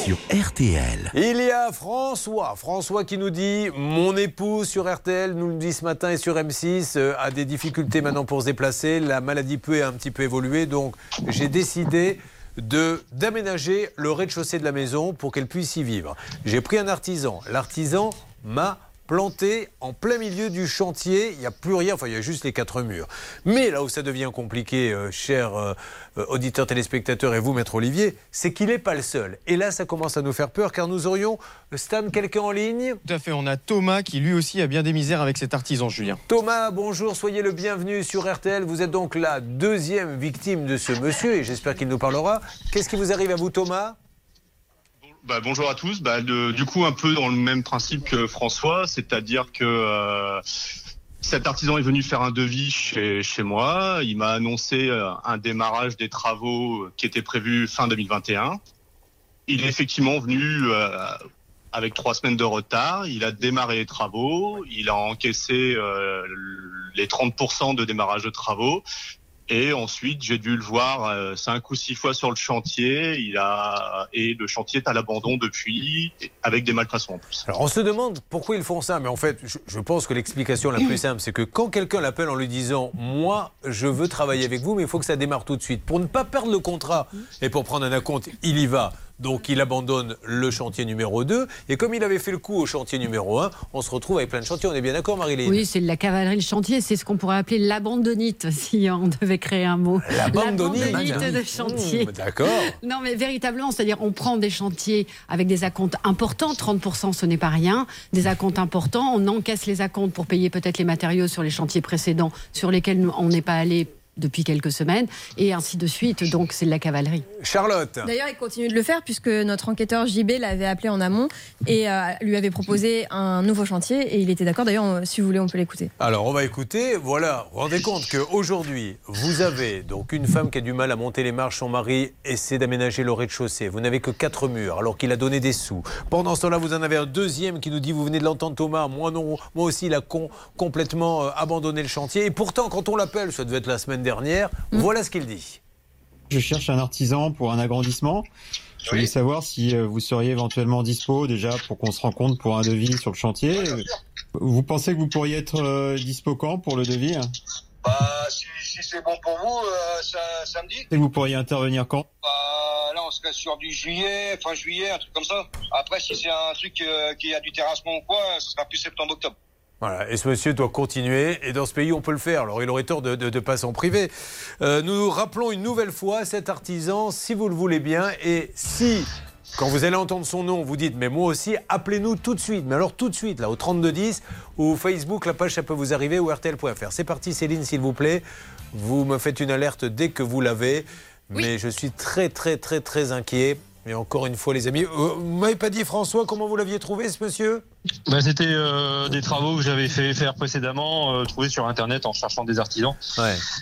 Sur RTL. Il y a François, François qui nous dit Mon épouse sur RTL nous le dit ce matin et sur M6 euh, a des difficultés maintenant pour se déplacer. La maladie peut un petit peu évoluer, donc j'ai décidé de d'aménager le rez-de-chaussée de la maison pour qu'elle puisse y vivre. J'ai pris un artisan. L'artisan m'a planté en plein milieu du chantier. Il n'y a plus rien, enfin il y a juste les quatre murs. Mais là où ça devient compliqué, euh, chers euh, euh, auditeurs, téléspectateurs et vous, maître Olivier, c'est qu'il n'est pas le seul. Et là, ça commence à nous faire peur car nous aurions, Stan, quelqu'un en ligne Tout à fait, on a Thomas qui lui aussi a bien des misères avec cet artisan, Julien. Thomas, bonjour, soyez le bienvenu sur RTL. Vous êtes donc la deuxième victime de ce monsieur et j'espère qu'il nous parlera. Qu'est-ce qui vous arrive à vous, Thomas? Bah, bonjour à tous. Bah, du coup, un peu dans le même principe que François, c'est-à-dire que euh, cet artisan est venu faire un devis chez, moi. Il m'a annoncé euh, un démarrage des travaux qui était prévu fin 2021. Il est effectivement venu euh, avec trois semaines de retard. Il a démarré les travaux. Il a encaissé les 30% de démarrage de travaux. Et ensuite, j'ai dû le voir euh, cinq ou six fois sur le chantier. Il a et le chantier est à l'abandon depuis, avec des malfaçons en plus. Alors on se demande pourquoi ils font ça, mais en fait, je, je pense que l'explication la plus simple, c'est que quand quelqu'un l'appelle en lui disant Moi, je veux travailler avec vous, mais il faut que ça démarre tout de suite. Pour ne pas perdre le contrat et pour prendre un acompte, il y va. Donc il abandonne le chantier numéro 2. Et comme il avait fait le coup au chantier numéro 1, on se retrouve avec plein de chantiers. On est bien d'accord, Marilyn Oui, c'est de la cavalerie le chantier. C'est ce qu'on pourrait appeler l'abandonnite, si on devait créer un mot. L'abandonnite. De chantier. Mmh, D'accord. Non, mais véritablement, c'est-à-dire on prend des chantiers avec des acomptes importants, 30% ce n'est pas rien, des acomptes importants, on encaisse les acomptes pour payer peut-être les matériaux sur les chantiers précédents sur lesquels on n'est pas allé depuis quelques semaines, et ainsi de suite. Donc c'est de la cavalerie. Charlotte. D'ailleurs, il continue de le faire puisque notre enquêteur JB l'avait appelé en amont et euh, lui avait proposé un nouveau chantier et il était d'accord. D'ailleurs, si vous voulez, on peut l'écouter. Alors, on va écouter. Voilà, vous vous rendez compte qu'aujourd'hui, vous avez donc une femme qui a du mal à monter les marches. Son mari essaie d'aménager le rez-de-chaussée. Vous n'avez que quatre murs, alors qu'il a donné des sous. Pendant ce temps-là, vous en avez un deuxième qui nous dit Vous venez de l'entendre, Thomas. Moi, non. Moi aussi, il a con- complètement euh, abandonné le chantier. Et pourtant, quand on l'appelle, ça devait être la semaine dernière, voilà ce qu'il dit. Je cherche un artisan pour un agrandissement. Je voulais savoir si euh, vous seriez éventuellement dispo déjà pour qu'on se rencontre pour un devis sur le chantier. Vous pensez que vous pourriez être euh, dispo quand pour le devis Bah, si, si c'est bon pour vous, euh, ça- samedi. Et vous pourriez intervenir quand? Bah, là, on serait sur du juillet, fin juillet, un truc comme ça. Après, si c'est un truc euh, qui a du terrassement ou quoi, ce sera plus septembre-octobre. Voilà, et ce monsieur doit continuer, et dans ce pays, on peut le faire. Alors, il aurait tort de ne pas s'en priver. Euh, nous rappelons une nouvelle fois cet artisan, si vous le voulez bien, et si, quand vous allez entendre son nom, vous dites, mais moi aussi, appelez-nous tout de suite. Mais alors, tout de suite, là, au 3210, ou Facebook, la page, ça peut vous arriver, ou RTL.fr. C'est parti, Céline, s'il vous plaît. Vous me faites une alerte dès que vous l'avez. Mais je suis très, très, très, très inquiet. Mais encore une fois, les amis, euh, vous m'avez pas dit, François, comment vous l'aviez trouvé, ce monsieur? Bah, C'était euh, des travaux que j'avais fait faire précédemment, euh, trouvés sur Internet en cherchant des artisans.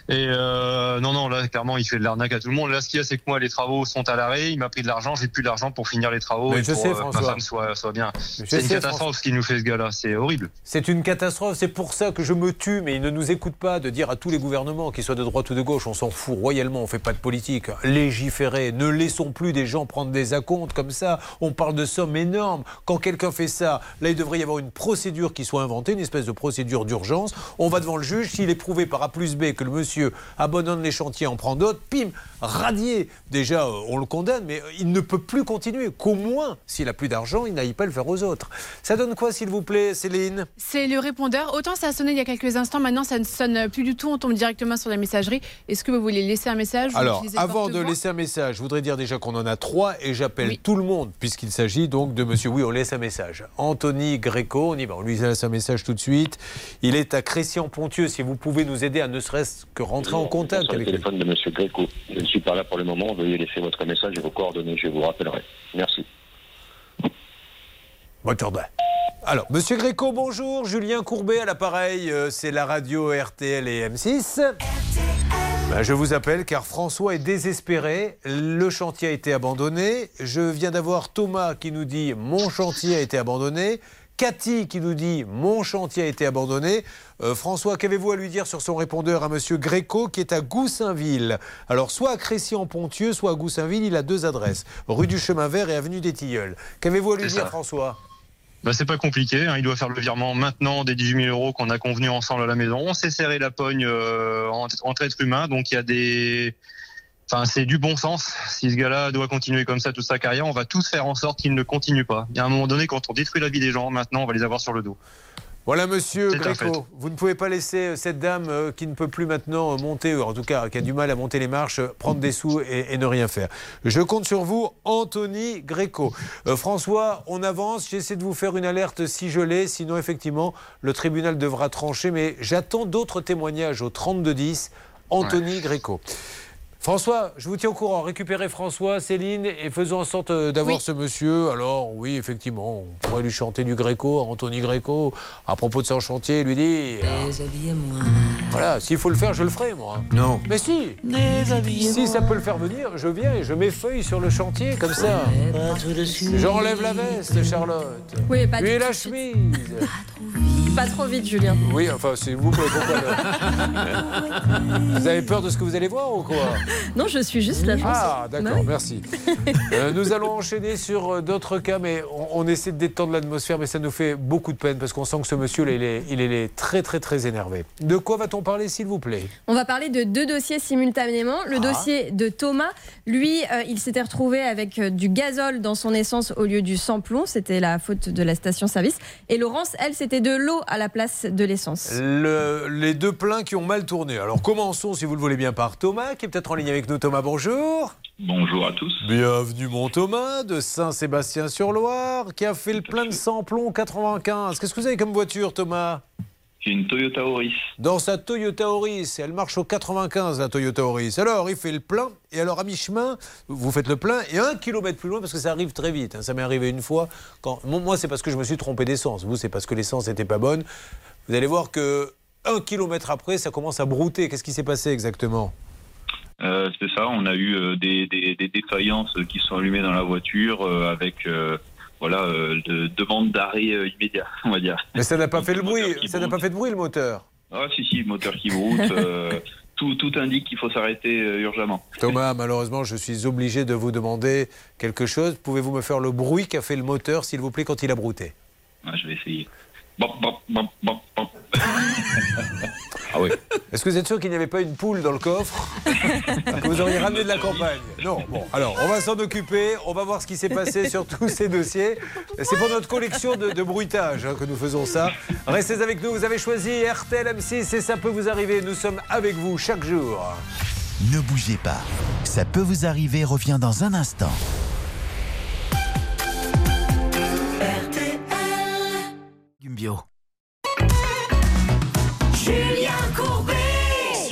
Et euh, non, non, là, clairement, il fait de l'arnaque à tout le monde. Là, ce qu'il y a, c'est que moi, les travaux sont à l'arrêt. Il m'a pris de l'argent. J'ai plus d'argent pour finir les travaux Mais et je pour sais, que ma femme soit, soit bien. C'est une catastrophe François. ce qu'il nous fait, ce gars-là. C'est horrible. C'est une catastrophe, c'est pour ça que je me tue, mais ils ne nous écoutent pas de dire à tous les gouvernements, qu'ils soient de droite ou de gauche, on s'en fout royalement, on fait pas de politique. Légiférer, ne laissons plus des gens prendre des acomptes comme ça. On parle de sommes énormes. Quand quelqu'un fait ça, là il devrait y avoir une procédure qui soit inventée, une espèce de procédure d'urgence. On va devant le juge, s'il est prouvé par A plus B que le monsieur abandonne les chantiers, en prend d'autres, pim, radié. Déjà, euh, on le condamne, mais euh, il ne peut plus continuer. Qu'au moins, s'il a plus d'argent, il n'aille pas le faire aux autres. Ça donne quoi, s'il vous plaît, Céline? C'est le répondeur. Autant ça a sonné il y a quelques instants, maintenant ça ne sonne plus du tout. On tombe directement sur la messagerie. Est-ce que vous voulez laisser un message Alors, avant de laisser un message, je voudrais dire déjà qu'on en a trois et j'appelle tout le monde, puisqu'il s'agit donc de monsieur. Oui, on laisse un message. Anthony Gréco, on y va, on lui laisse un message tout de suite. Il est à Crécy-en-Pontieux. Si vous pouvez nous aider à ne serait-ce que rentrer en contact le avec lui. téléphone de Monsieur Greco. Je ne suis pas là pour le moment. Veuillez laisser votre message et vos coordonnées. Je vous rappellerai. Merci. Bonne journée. Alors, Monsieur Gréco, bonjour. Julien Courbet à l'appareil. euh, C'est la radio RTL et M6. Ben, je vous appelle car François est désespéré. Le chantier a été abandonné. Je viens d'avoir Thomas qui nous dit mon chantier a été abandonné. Cathy qui nous dit mon chantier a été abandonné. Euh, François, qu'avez-vous à lui dire sur son répondeur à Monsieur Gréco qui est à Goussainville? Alors, soit à Crécy-en-Pontieux, soit à Goussainville, il a deux adresses rue du Chemin Vert et avenue des Tilleuls. Qu'avez-vous à lui dire. François? Bah, c'est pas compliqué. hein. Il doit faire le virement maintenant des 18 000 euros qu'on a convenu ensemble à la maison. On s'est serré la pogne euh, entre, entre êtres humains. Donc, il y a des. Enfin, c'est du bon sens. Si ce gars-là doit continuer comme ça toute sa carrière, on va tous faire en sorte qu'il ne continue pas. Il y a un moment donné, quand on détruit la vie des gens, maintenant, on va les avoir sur le dos. Voilà, monsieur Gréco, vous ne pouvez pas laisser euh, cette dame euh, qui ne peut plus maintenant euh, monter, ou en tout cas qui a du mal à monter les marches, prendre des sous et, et ne rien faire. Je compte sur vous, Anthony Gréco. Euh, François, on avance, j'essaie de vous faire une alerte si je l'ai, sinon effectivement le tribunal devra trancher, mais j'attends d'autres témoignages au 3210, Anthony Gréco. François, je vous tiens au courant. Récupérez François, Céline et faisons en sorte euh, d'avoir Oui. ce monsieur. Alors, oui, effectivement, on pourrait lui chanter du Gréco, Anthony Gréco, à propos de son chantier, lui dire. Voilà, s'il faut le faire, je le ferai, moi. Non. Mais si Si ça peut le faire venir, je viens et je m'effeuille sur le chantier, comme ça. J'enlève la veste, Charlotte. Oui, pas, Puis tout la de suite. chemise. Pas trop vite, Julien. Oui, enfin, s'il vous pourquoi Vous avez peur de ce que vous allez voir ou quoi Non, je suis juste la chanson. Ah, d'accord, Ouais. merci. Euh, nous allons enchaîner sur euh, d'autres cas, mais on, on essaie de détendre l'atmosphère, mais ça nous fait beaucoup de peine parce qu'on sent que ce monsieur, il est, il est très, très, très énervé. De quoi va-t-on parler, s'il vous plaît? On va parler de deux dossiers simultanément. Le Ah. dossier de Thomas, lui, euh, il s'était retrouvé avec du gazole dans son essence au lieu du sans-plomb. C'était la faute de la station-service. Et Laurence, elle, c'était de l'eau à la place de l'essence. Le- les deux pleins qui ont mal tourné. Alors commençons, si vous le voulez bien, par Thomas, qui est peut-être en ligne avec nous. Thomas, bonjour. Bonjour à tous. Bienvenue, mon Thomas, de Saint-Sébastien-sur-Loire, qui a fait le plein de sans-plomb 95. Qu'est-ce que vous avez comme voiture, Thomas? Une Toyota Auris. Dans sa Toyota Auris, elle marche au 95, la Toyota Auris. Alors, il fait le plein, et alors à mi-chemin, vous faites le plein, et un kilomètre plus loin, parce que ça arrive très vite. hein. Ça m'est arrivé une fois. Quand... Moi, c'est parce que je me suis trompé d'essence. Vous, c'est parce que l'essence n'était pas bonne. Vous allez voir que un kilomètre après, ça commence à brouter. Qu'est-ce qui s'est passé exactement? Euh, c'est ça, on a eu euh, des, des- des défaillances qui sont allumées dans la voiture euh, avec euh, voilà, euh, de, demande d'arrêt euh, immédiat, on va dire. Mais ça n'a pas fait le bruit. Ça n'a pas fait de bruit, le moteur. Ah si, si, moteur qui broute. euh, tout, tout indique qu'il faut s'arrêter euh, urgemment. Thomas, malheureusement, je suis obligé de vous demander quelque chose. Pouvez-vous me faire le bruit qu'a fait le moteur, s'il vous plaît, quand il a brouté? Ah, je vais essayer. Bop, bop, bop, bop, bop. Ah oui. Est-ce que vous êtes sûr qu'il n'y avait pas une poule dans le coffre que vous auriez ramené de la campagne Non. Bon, alors on va s'en occuper. On va voir ce qui s'est passé sur tous ces dossiers. C'est pour notre collection de, de bruitage hein, que nous faisons ça. Restez avec nous. Vous avez choisi RTL M6 et ça peut vous arriver. Nous sommes avec vous chaque jour. Ne bougez pas. Ça peut vous arriver revient dans un instant. Bio. Julien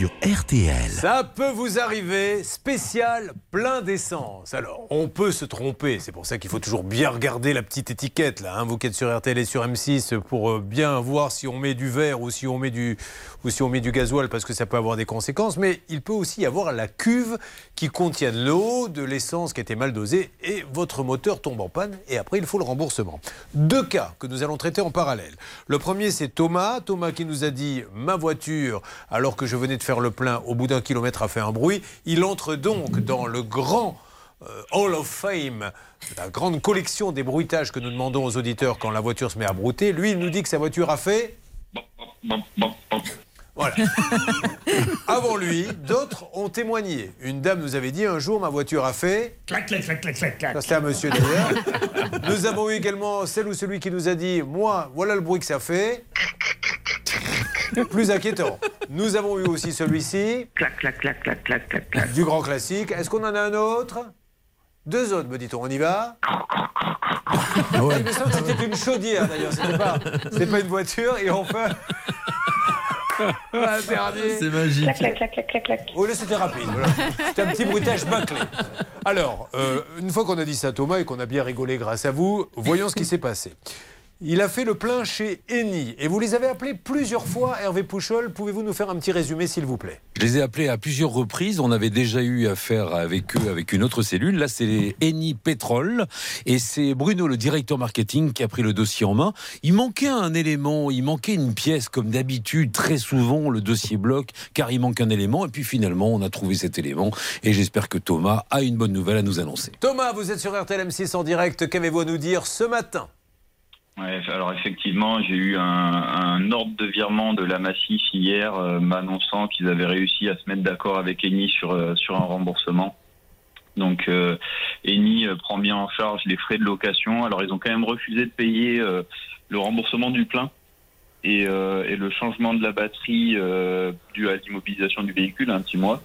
Sur RTL. Ça peut vous arriver, spécial plein d'essence. Alors, on peut se tromper, c'est pour ça qu'il faut toujours bien regarder la petite étiquette là. hein. Vous qui êtes sur RTL et sur M6 pour euh, bien voir si on met du verre ou si on met du ou si on met du gasoil parce que ça peut avoir des conséquences. Mais il peut aussi y avoir la cuve qui contient de l'eau, de l'essence qui était mal dosée et votre moteur tombe en panne et après il faut le remboursement. Deux cas que nous allons traiter en parallèle. Le premier c'est Thomas, Thomas qui nous a dit ma voiture alors que je venais de faire le au bout d'un kilomètre a fait un bruit. Il entre donc dans le grand euh, Hall of Fame, la grande collection des bruitages que nous demandons aux auditeurs quand la voiture se met à brouter. Lui, il nous dit que sa voiture a fait. Voilà. Avant lui, d'autres ont témoigné. Une dame nous avait dit un jour, ma voiture a fait. Clac, clac, clac, clac, clac, clac. Ça, C'était un monsieur d'ailleurs. Nous avons eu également celle ou celui qui nous a dit Moi, voilà le bruit que ça fait. Plus inquiétant. Nous avons eu aussi celui-ci. Clac, clac, clac, clac, clac, clac, clac. Du grand classique. Est-ce qu'on en a un autre? Deux autres, me dit-on. On y va? Il me semble que c'était une chaudière d'ailleurs. C'était pas, pas une voiture. Et enfin. C'est magique. Clac, clac, clac, clac, clac, clac. Oh là, c'était rapide. voilà. C'était un petit bruitage bâclé. Alors, euh, une fois qu'on a dit ça à Thomas et qu'on a bien rigolé grâce à vous, voyons ce qui s'est passé. Il a fait le plein chez Eni et vous les avez appelés plusieurs fois, Hervé Pouchol. Pouvez-vous nous faire un petit résumé, s'il vous plaît? Je les ai appelés à plusieurs reprises. On avait déjà eu affaire avec eux, avec une autre cellule. Là, c'est Eni Pétrole. Et c'est Bruno, le directeur marketing, qui a pris le dossier en main. Il manquait un élément, il manquait une pièce, comme d'habitude. Très souvent, le dossier bloque, car il manque un élément. Et puis finalement, on a trouvé cet élément. Et j'espère que Thomas a une bonne nouvelle à nous annoncer. Thomas, vous êtes sur RTL M6 en direct. Qu'avez-vous à nous dire ce matin? Ouais, alors effectivement, j'ai eu un, un ordre de virement de la Massif hier euh, m'annonçant qu'ils avaient réussi à se mettre d'accord avec Eni sur, euh, sur un remboursement. Donc euh, Eni euh, prend bien en charge les frais de location. Alors ils ont quand même refusé de payer le remboursement du plein et, et le changement de la batterie dû à l'immobilisation du véhicule, un petit mois.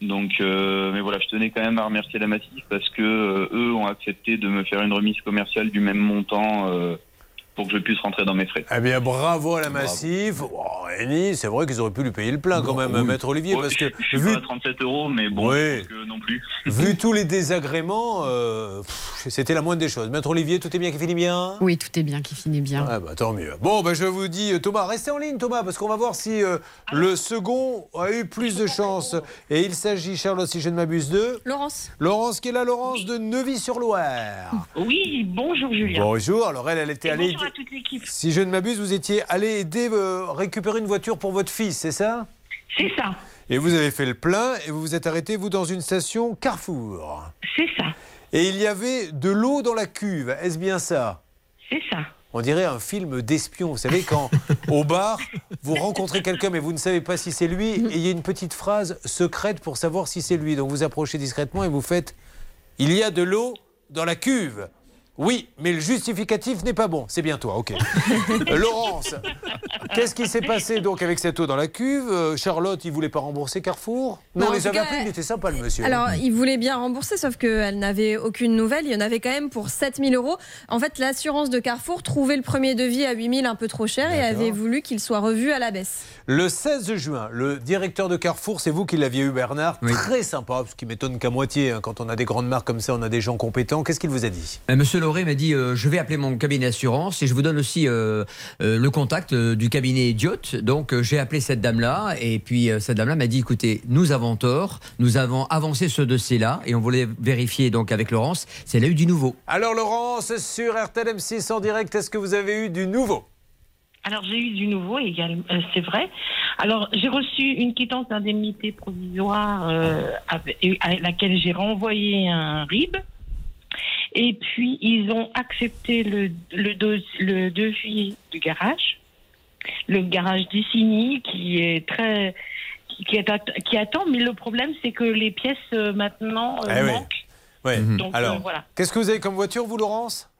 Donc, euh, mais voilà, je tenais quand même à remercier la Massif parce que euh, eux ont accepté de me faire une remise commerciale du même montant euh, pour que je puisse rentrer dans mes frais. Eh bien, bravo à la Massif. Oh, c'est vrai qu'ils auraient pu lui payer le plein quand même, oui. Maître Olivier, Ouais, parce que je suis vu, pas à 37 euros, mais bon, Oui. que non plus. vu tous les désagréments, euh, c'était la moindre des choses. Maître Olivier, tout est bien qui finit bien? Oui, tout est bien qui finit bien. Ah bah tant mieux. Bon, bah, je vous dis, euh, Thomas, restez en ligne, Thomas, parce qu'on va voir si euh, le second a eu plus de chance. Et il s'agit, Charlotte, si je ne m'abuse, de Laurence. Laurence qui est là, Laurence de Neuvy-sur-Loire. Oui, bonjour Julien. Bonjour. Alors elle, elle était allée. bonjour à toute l'équipe. Si je ne m'abuse, vous étiez allé aider euh, récupérer une voiture pour votre fils, c'est ça? C'est ça. Et vous avez fait le plein et vous vous êtes arrêté, vous, dans une station Carrefour. C'est ça. Et il y avait de l'eau dans la cuve. Est-ce bien ça? C'est ça. On dirait un film d'espion. Vous savez, quand au bar, vous rencontrez quelqu'un mais vous ne savez pas si c'est lui, et il y a une petite phrase secrète pour savoir si c'est lui. Donc vous approchez discrètement et vous faites Il y a de l'eau dans la cuve. Oui, mais le justificatif n'est pas bon. C'est bien toi, ok. Euh, Laurence, qu'est-ce qui s'est passé donc avec cette eau dans la cuve? Euh, Charlotte, il voulait pas rembourser Carrefour? Non, Non, en les avait appelés, il était sympa le monsieur. Alors, il voulait bien rembourser, sauf qu'elle n'avait aucune nouvelle. Il y en avait quand même pour 7000 euros. En fait, l'assurance de Carrefour trouvait le premier devis à 8000 un peu trop cher et avait voulu qu'il soit revu à la baisse. Le 16 juin, le directeur de Carrefour, c'est vous qui l'aviez eu, Bernard, très sympa, ce qui m'étonne qu'à moitié, hein, quand on a des grandes marques comme ça, on a des gens compétents. Qu'est-ce qu'il vous a dit? Euh, Monsieur Lauré m'a dit euh, je vais appeler mon cabinet d'assurance et je vous donne aussi euh, euh, le contact euh, du cabinet Idiot. Donc euh, j'ai appelé cette dame-là et puis euh, cette dame-là m'a dit écoutez, nous avons tort, nous avons avancé ce dossier-là et on voulait vérifier donc avec Laurence si elle a eu du nouveau. Alors Laurence, sur RTL M6 en direct, est-ce que vous avez eu du nouveau? Alors j'ai eu du nouveau également, euh, c'est vrai. Alors j'ai reçu une quittance d'indemnité provisoire euh, à laquelle j'ai renvoyé un RIB. Et puis ils ont accepté le, le, dos- le devis du garage, le garage d'Issigny qui est très qui, attend. Mais le problème c'est que les pièces euh, maintenant euh, Eh oui. manquent. Ouais. Donc, Alors, euh, voilà. qu'est-ce que vous avez comme voiture, vous, Laurence?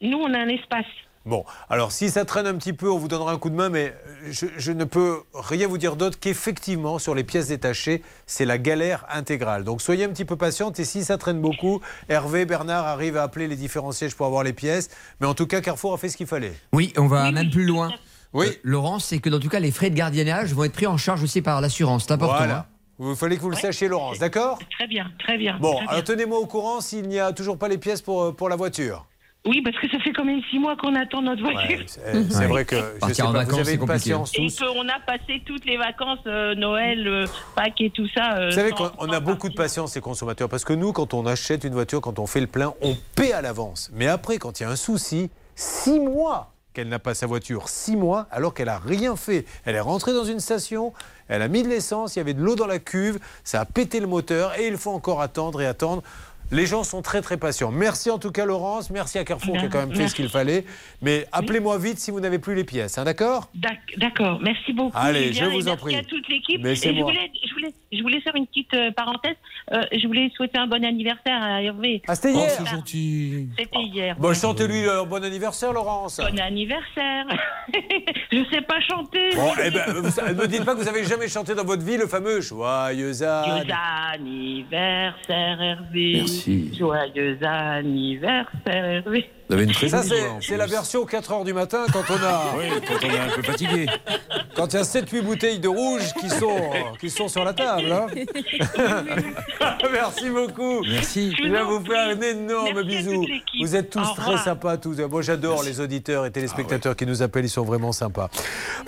Nous on a un espace. Bon, alors si ça traîne un petit peu, on vous donnera un coup de main, mais je, je ne peux rien vous dire d'autre qu'effectivement, sur les pièces détachées, c'est la galère intégrale. Donc soyez un petit peu patiente et si ça traîne beaucoup, Hervé, Bernard arrivent à appeler les différents sièges pour avoir les pièces. Mais en tout cas, Carrefour a fait ce qu'il fallait. Oui, on va même plus loin. Oui. Euh, Laurence, c'est que dans tout cas les frais de gardiennage vont être pris en charge aussi par l'assurance. C'est important. Voilà. hein. Il fallait que vous le sachiez, Laurence, d'accord? Très bien, très bien. Bon, très bien. alors tenez-moi au courant s'il n'y a toujours pas les pièces pour, euh, pour la voiture. Oui, parce que ça fait quand même six mois qu'on attend notre voiture. C'est vrai que je sais en pas, vacances, vous avez c'est une compliqué. patience Et qu'on a passé toutes les vacances, euh, Noël, euh, Pâques et tout ça. euh, Vous savez qu'on on a beaucoup de patience, les consommateurs, parce que nous, quand on achète une voiture, quand on fait le plein, on paie à l'avance. Mais après, quand il y a un souci, six mois qu'elle n'a pas sa voiture, six mois, alors qu'elle a rien fait. Elle est rentrée dans une station, elle a mis de l'essence, il y avait de l'eau dans la cuve, ça a pété le moteur, et il faut encore attendre et attendre. Les gens sont très très patients. Merci en tout cas Laurence, merci à Carrefour qui a quand même fait ce Merci. qu'il fallait. Mais appelez-moi vite si vous n'avez plus les pièces, hein, d'accord? D'ac- D'accord, merci beaucoup. Allez, Julien, je vous en merci prie. à toute l'équipe. Et je voulais, je, voulais, je voulais faire une petite euh, parenthèse. Euh, je voulais souhaiter un bon anniversaire à Hervé. Ah, c'était hier Oh, c'est gentil. C'était hier. Bon, chantez-lui le bon anniversaire Laurence. Bon anniversaire. je sais pas chanter. Bon, eh ben, vous- ne me dites pas que vous avez jamais chanté dans votre vie le fameux Joyeux Joyeux anniversaire. anniversaire Hervé. Merci. Joyeux anniversaire. Vous avez une très Ça, c'est la version 4 heures du matin quand on a. Oui, quand on est un peu fatigué. Quand il y a 7-8 bouteilles de rouge qui sont, qui sont sur la table. hein. Merci beaucoup. Merci. Je vais vous faire un énorme bisou. Vous êtes tous très sympas tous. Moi j'adore les auditeurs et téléspectateurs qui nous appellent, ils sont vraiment sympas.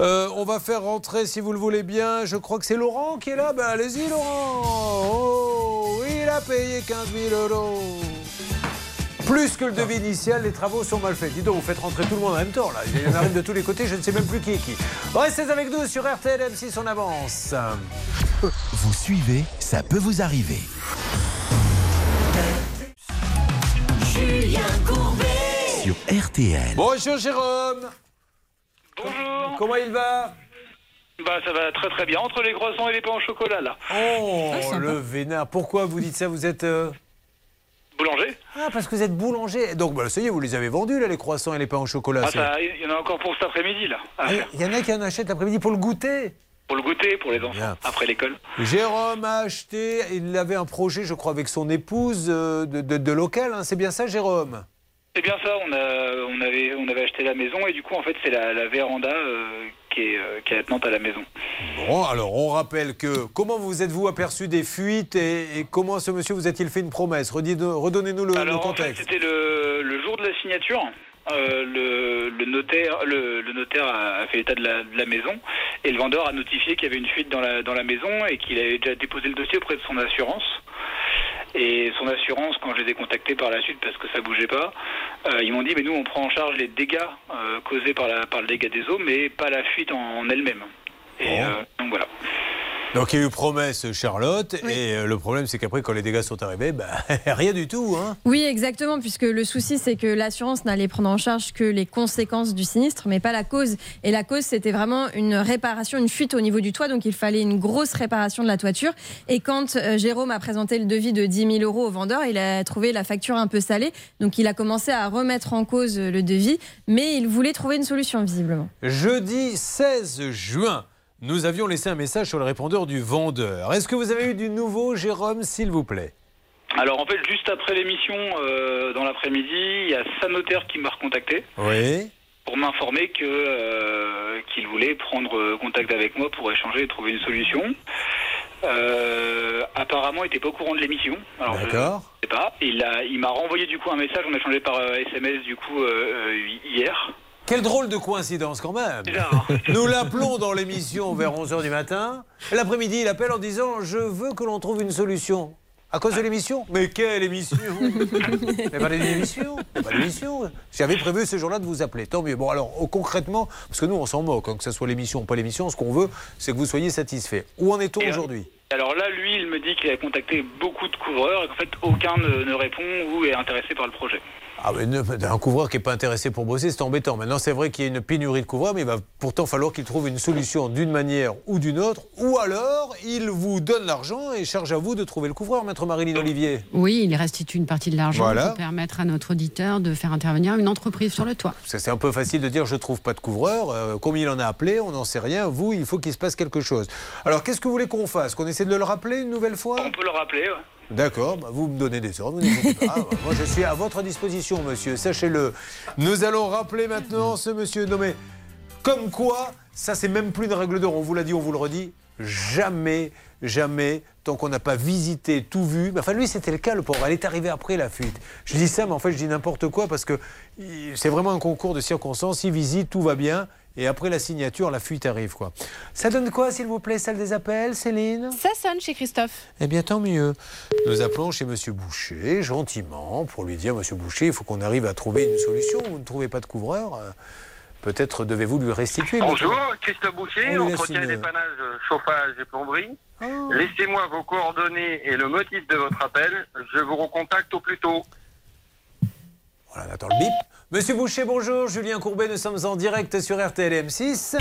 Euh, on va faire rentrer, si vous le voulez bien, je crois que c'est Laurent qui est là. Ben allez-y Laurent. Oh, il a payé 15 000 euros. Plus que le devis initial, les travaux sont mal faits. Dis donc, vous faites rentrer tout le monde en même temps, là. Il y en arrive de tous les côtés, je ne sais même plus qui est qui. Restez avec nous sur RTL M6, on avance. Vous suivez, ça peut vous arriver. Julien Courbet. Sur RTL. Bonjour Jérôme. Bonjour. Comment il va? Bah ça va très très bien entre les croissants et les pains au chocolat là. Oh, Ah, le vénard. Pourquoi vous dites ça? Vous êtes. euh, Boulanger Ah, parce que vous êtes boulanger. Donc, bah, ça y est, vous les avez vendus, là, les croissants et les pains au chocolat. Ah, Il y en a encore pour cet après-midi là. Ah. Il y en a qui en achètent l'après-midi pour le goûter. Pour le goûter, pour les enfants, Bien. après l'école. Jérôme a acheté, il avait un projet, je crois, avec son épouse euh, de, de- de local. hein. C'est bien ça, Jérôme? C'est bien ça, on, a, on, avait, on avait acheté la maison et du coup en fait c'est la, la véranda euh, qui est, euh, qui est attenante à la maison. Bon, alors on rappelle que comment vous êtes-vous aperçu des fuites et, et comment ce monsieur vous a-t-il fait une promesse? Redonnez-nous le, le Alors en fait, contexte. c'était le, le jour de la signature. Euh, le, le notaire, le, le notaire a, a fait l'état de la, de la maison et le vendeur a notifié qu'il y avait une fuite dans la, dans la maison et qu'il avait déjà déposé le dossier auprès de son assurance. Et son assurance, quand je les ai contactés par la suite parce que ça bougeait pas, euh, ils m'ont dit mais nous on prend en charge les dégâts euh, causés par, la, par le dégât des eaux, mais pas la fuite en, en elle-même. Et euh, donc voilà. Donc il y a eu promesse Charlotte et euh, le problème c'est qu'après quand les dégâts sont arrivés, bah, rien du tout. Hein. Oui, exactement, puisque le souci, c'est que l'assurance n'allait prendre en charge que les conséquences du sinistre, mais pas la cause. Et la cause, c'était vraiment une réparation, une fuite au niveau du toit, donc il fallait une grosse réparation de la toiture. Et quand euh, Jérôme a présenté le devis de 10 000 euros au vendeur, il a trouvé la facture un peu salée, donc il a commencé à remettre en cause euh, le devis, mais il voulait trouver une solution, visiblement. Jeudi 16 juin, nous avions laissé un message sur le répondeur du vendeur. Est-ce que vous avez eu du nouveau, Jérôme, s'il vous plaît? Alors en fait, juste après l'émission, euh, dans l'après-midi, il y a sa notaire qui m'a recontacté. Oui. pour m'informer que euh, qu'il voulait prendre contact avec moi pour échanger et trouver une solution. Euh, apparemment, il n'était pas au courant de l'émission. Alors, je D'accord. sais pas. Il a, il m'a renvoyé du coup un message. On a échangé par SMS du coup hier. Quelle drôle de coïncidence quand même. Nous l'appelons dans l'émission vers 11h du matin. L'après-midi, il appelle en disant Je veux que l'on trouve une solution. À cause de l'émission Mais quelle émission Mais pas d'émission Pas d'émission J'avais prévu ce jour-là de vous appeler. Tant mieux. Bon, alors, oh, concrètement, parce que nous, on s'en moque, hein, que ce soit l'émission ou pas l'émission, ce qu'on veut, c'est que vous soyez satisfait. Où en est-on aujourd'hui? Alors là, lui, il me dit qu'il a contacté beaucoup de couvreurs et qu'en fait, aucun ne, ne répond ou est intéressé par le projet. Ah, mais ne- un couvreur qui n'est pas intéressé pour bosser, c'est embêtant. Maintenant, c'est vrai qu'il y a une pénurie de couvreurs, mais il va pourtant falloir qu'il trouve une solution d'une manière ou d'une autre. Ou alors, il vous donne l'argent et charge à vous de trouver le couvreur, maître Marilyn Olivier. Oui, il restitue une partie de l'argent Voilà. pour permettre à notre auditeur de faire intervenir une entreprise sur le toit. C'est un peu facile de dire je trouve pas de couvreur. Euh, combien il en a appelé On n'en sait rien. Vous, il faut qu'il se passe quelque chose. Alors, qu'est-ce que vous voulez qu'on fasse? Qu'on essaie de le rappeler une nouvelle fois? On peut le rappeler. ouais. D'accord, bah, vous me donnez des ordres, vous n'hésitez pas. Ah, Moi, je suis à votre disposition, monsieur, sachez-le. Nous allons rappeler maintenant ce monsieur nommé. Comme quoi, ça, c'est même plus une règle d'or. On vous l'a dit, on vous le redit. Jamais, jamais, tant qu'on n'a pas visité, tout vu. Mais Enfin, lui, c'était le cas, le pauvre. Elle est arrivée après la fuite. Je dis ça, mais en fait, je dis n'importe quoi parce que c'est vraiment un concours de circonstances. Il visite, tout va bien. Et après la signature, la fuite arrive, quoi. Ça donne quoi, s'il vous plaît, salle des appels, Céline? Ça sonne chez Christophe. eh bien, tant mieux. Nous appelons chez Monsieur Boucher, gentiment, pour lui dire Monsieur Boucher, il faut qu'on arrive à trouver une solution. Vous ne trouvez pas de couvreur euh, Peut-être devez-vous lui restituer. Bonjour, Christophe Boucher, On entretien et une- dépannage, euh, chauffage et plomberie. Laissez-moi vos coordonnées et le motif de votre appel. Je vous recontacte au plus tôt. Voilà, on attend le bip. Monsieur Boucher, bonjour. Julien Courbet, nous sommes en direct sur RTL M6.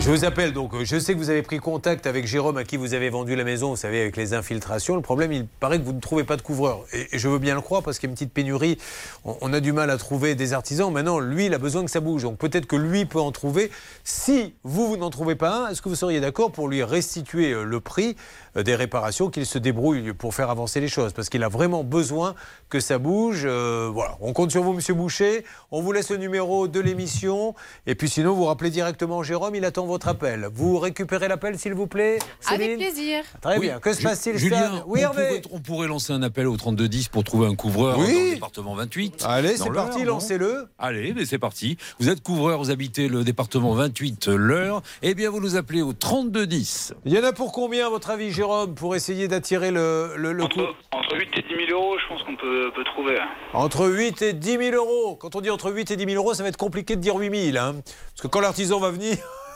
Je vous appelle donc, euh, je sais que vous avez pris contact avec Jérôme à qui vous avez vendu la maison, vous savez, avec les infiltrations. Le problème, il paraît que vous ne trouvez pas de couvreur. Et je veux bien le croire parce qu'il y a une petite pénurie. On, a du mal à trouver des artisans. Maintenant, lui, il a besoin que ça bouge. Donc peut-être que lui peut en trouver. Si vous, vous n'en trouvez pas un, est-ce que vous seriez d'accord pour lui restituer euh, le prix euh, des réparations, qu'il se débrouille pour faire avancer les choses? Parce qu'il a vraiment besoin que ça bouge. Voilà, on compte sur vous, monsieur Boucher. On vous laisse le numéro de l'émission. Et puis sinon, vous rappelez directement Jérôme, il attend votre appel. Vous récupérez l'appel, s'il vous plaît Avec Céline plaisir. Très Oui, bien. Que se passe-t-il Julien, Oui, on, Hervé pourrait, on pourrait lancer un appel au 3210 pour trouver un couvreur Oui. dans le département 28. Allez, c'est parti, lancez-le. Allez, mais c'est parti. Vous êtes couvreur, vous habitez le département 28, l'heure. Eh bien, vous nous appelez au 3210. Il y en a pour combien, à votre avis, Jérôme, pour essayer d'attirer le, le, le coup Entre 8 et 10 000 euros, je pense qu'on peut, peut trouver. Entre 8 et 10 000 euros. Quand on dit entre 8 et 10 000 euros, ça va être compliqué de dire 8 000. Hein. Parce que quand l'artisan va venir,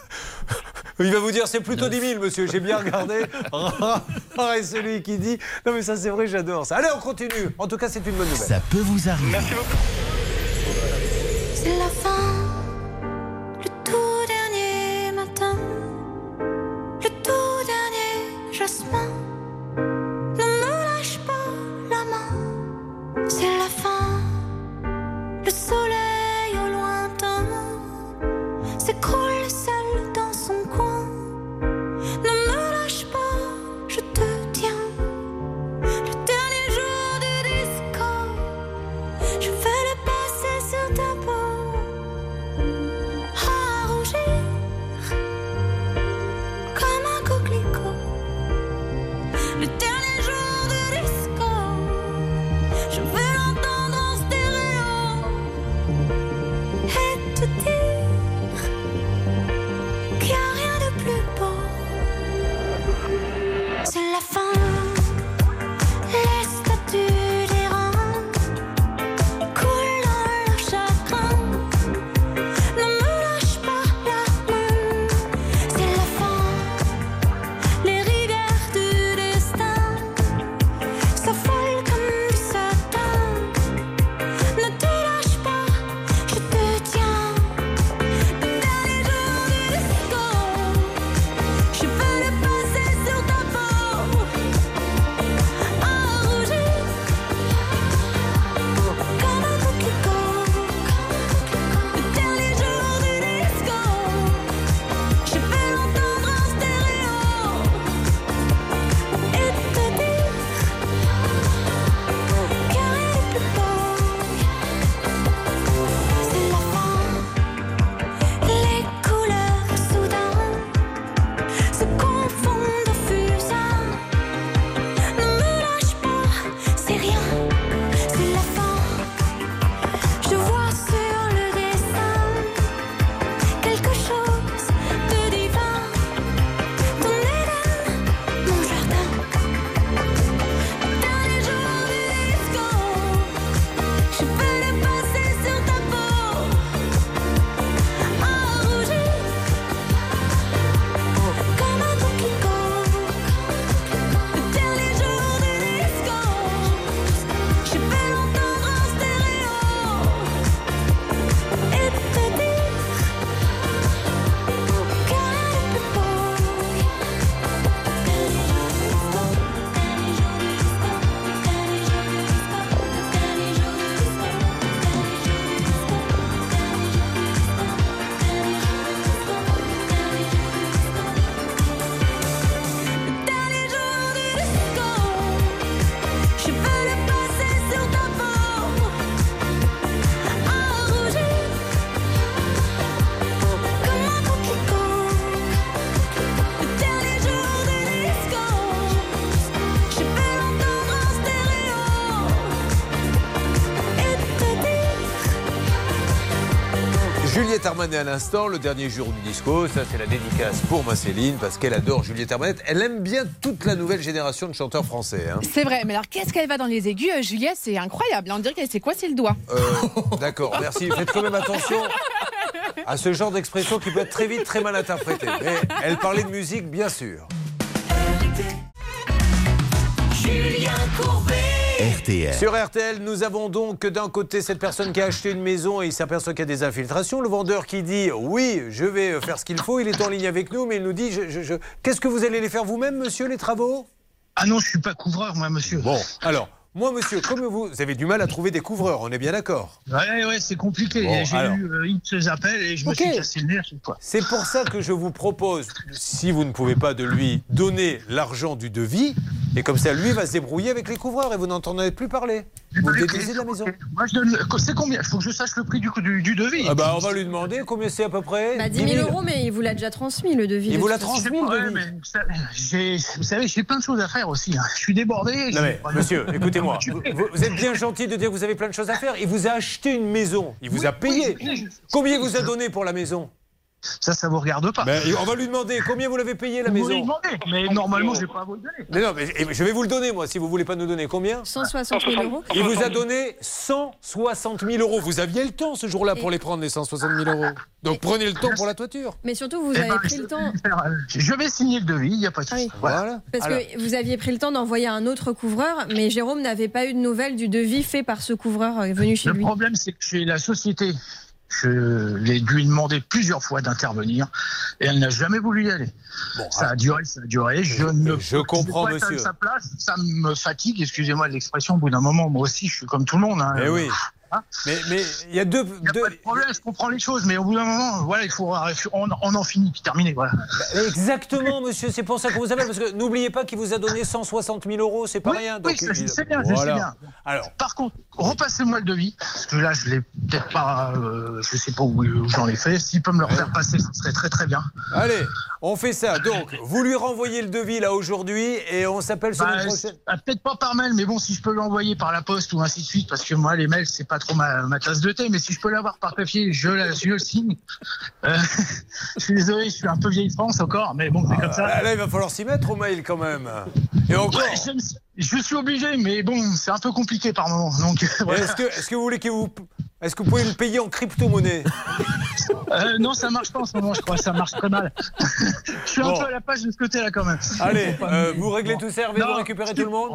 il va vous dire c'est plutôt 10 000, monsieur. J'ai bien regardé. Est celui qui dit. Non, mais ça, c'est vrai, j'adore ça. Allez, on continue. En tout cas, c'est une bonne nouvelle. Ça peut vous arriver. C'est la fin, Juliette Armanet à l'instant, le dernier jour du disco. Ça, c'est la dédicace pour ma Céline parce qu'elle adore Juliette Armanet. Elle aime bien toute la nouvelle génération de chanteurs français. hein. C'est vrai, mais alors qu'est-ce qu'elle va dans les aigus, euh, Juliette? C'est incroyable. On dirait qu'elle sait quoi, c'est le doigt. Euh, D'accord, merci. Faites quand même attention à ce genre d'expression qui peut être très vite très mal interprétée. Mais elle parlait de musique, bien sûr. Julien Courbet. RTL. Sur RTL, nous avons donc d'un côté cette personne qui a acheté une maison et il s'aperçoit qu'il y a des infiltrations. Le vendeur qui dit oui, je vais faire ce qu'il faut. Il est en ligne avec nous, mais il nous dit je- je- je- qu'est-ce que vous allez les faire vous-même, monsieur, les travaux? Ah non, je suis pas couvreur, moi, monsieur. Bon, alors, moi, monsieur, comme vous, vous avez du mal à trouver des couvreurs, on est bien d'accord Ouais, ouais, c'est compliqué. Bon, J'ai alors. eu euh, X appels et je me suis cassé le nez à chaque fois. C'est pour ça que je vous propose, si vous ne pouvez pas de lui donner l'argent du devis, et comme ça, lui va se débrouiller avec les couvreurs et vous n'entendrez plus parler. Vous le déduisez de la maison. Moi, je donne. C'est combien? Il faut que je sache le prix du, du, du devis. Ah bah, on va lui demander combien c'est à peu près? Bah, 10 000 euros, mais il vous l'a déjà transmis le devis. Il de vous l'a transmis, le Ouais, mais ça- Vous savez, j'ai plein de choses à faire aussi. hein. Je suis débordé. Non mais, monsieur, vous êtes bien gentil de dire que vous avez plein de choses à faire. Il vous a acheté une maison, il vous a payé. Combien il vous a donné pour la maison? Ça, ça vous regarde pas. Ben, On va lui demander combien vous l'avez payé la Vous maison. lui demandez, mais normalement, je vais pas vous le donner. Mais non, mais je vais vous le donner moi, si vous voulez pas nous donner combien 160 000 euros. Il vous a donné 160 000 euros. Vous aviez le temps ce jour-là pour les prendre, les 160 000 euros. Donc prenez le temps pour la toiture. Mais surtout, vous Eh avez ben, pris le temps. Je vais signer le devis, il n'y a pas de souci. Voilà. Parce que vous aviez pris le temps d'envoyer un autre couvreur, mais Jérôme n'avait pas eu de nouvelles du devis fait par ce couvreur euh, venu chez Le lui. problème, c'est que chez la société, je l'ai lui demandé plusieurs fois d'intervenir et elle n'a jamais voulu y aller. ça a duré, ça a duré. Je ne je comprends, pas monsieur. Sa place, ça me fatigue, excusez-moi l'expression. Au bout d'un moment, moi aussi, je suis comme tout le monde. hein. Mais oui. Mais mais il y a deux. Il pas de problème, je comprends les choses, mais au bout d'un moment, voilà, il faut, on, on en finit, puis terminé, voilà. Exactement, monsieur, c'est pour ça qu'on vous appelle. Parce que n'oubliez pas qu'il vous a donné 160 000 euros, c'est pas Oui, rien. oui, ça, je sais bien, je sais bien. Alors, Par contre, repassez-moi le devis, parce que là, je l'ai peut-être pas, euh, je sais pas où, où j'en ai fait. S'il peut me le refaire passer, ce serait très très bien. allez, on fait ça. Donc, vous lui renvoyez le devis là aujourd'hui et on s'appelle semaine Bah, prochaine. ah, Peut-être pas par mail, mais bon, si je peux l'envoyer par la poste ou ainsi de suite, parce que moi, les mails, c'est pas trop ma, ma tasse de thé, mais si je peux l'avoir par papier, je, la- je le signe. Euh, je suis désolé, je suis un peu vieille France encore, mais bon, c'est comme ça. Là, là, il va falloir s'y mettre au mail quand même. Et encore. Ouais, je, me suis- je suis obligé, mais bon, c'est un peu compliqué par moment. Donc, voilà. Est-ce que, est-ce que vous voulez que vous. Est-ce que vous pouvez le payer en crypto-monnaie? Euh, non, ça marche pas en ce moment, je crois, ça marche très mal. je suis un Bon. peu à la page de ce côté-là quand même. Allez, euh, vous réglez tout ça, vous récupérez tout le monde?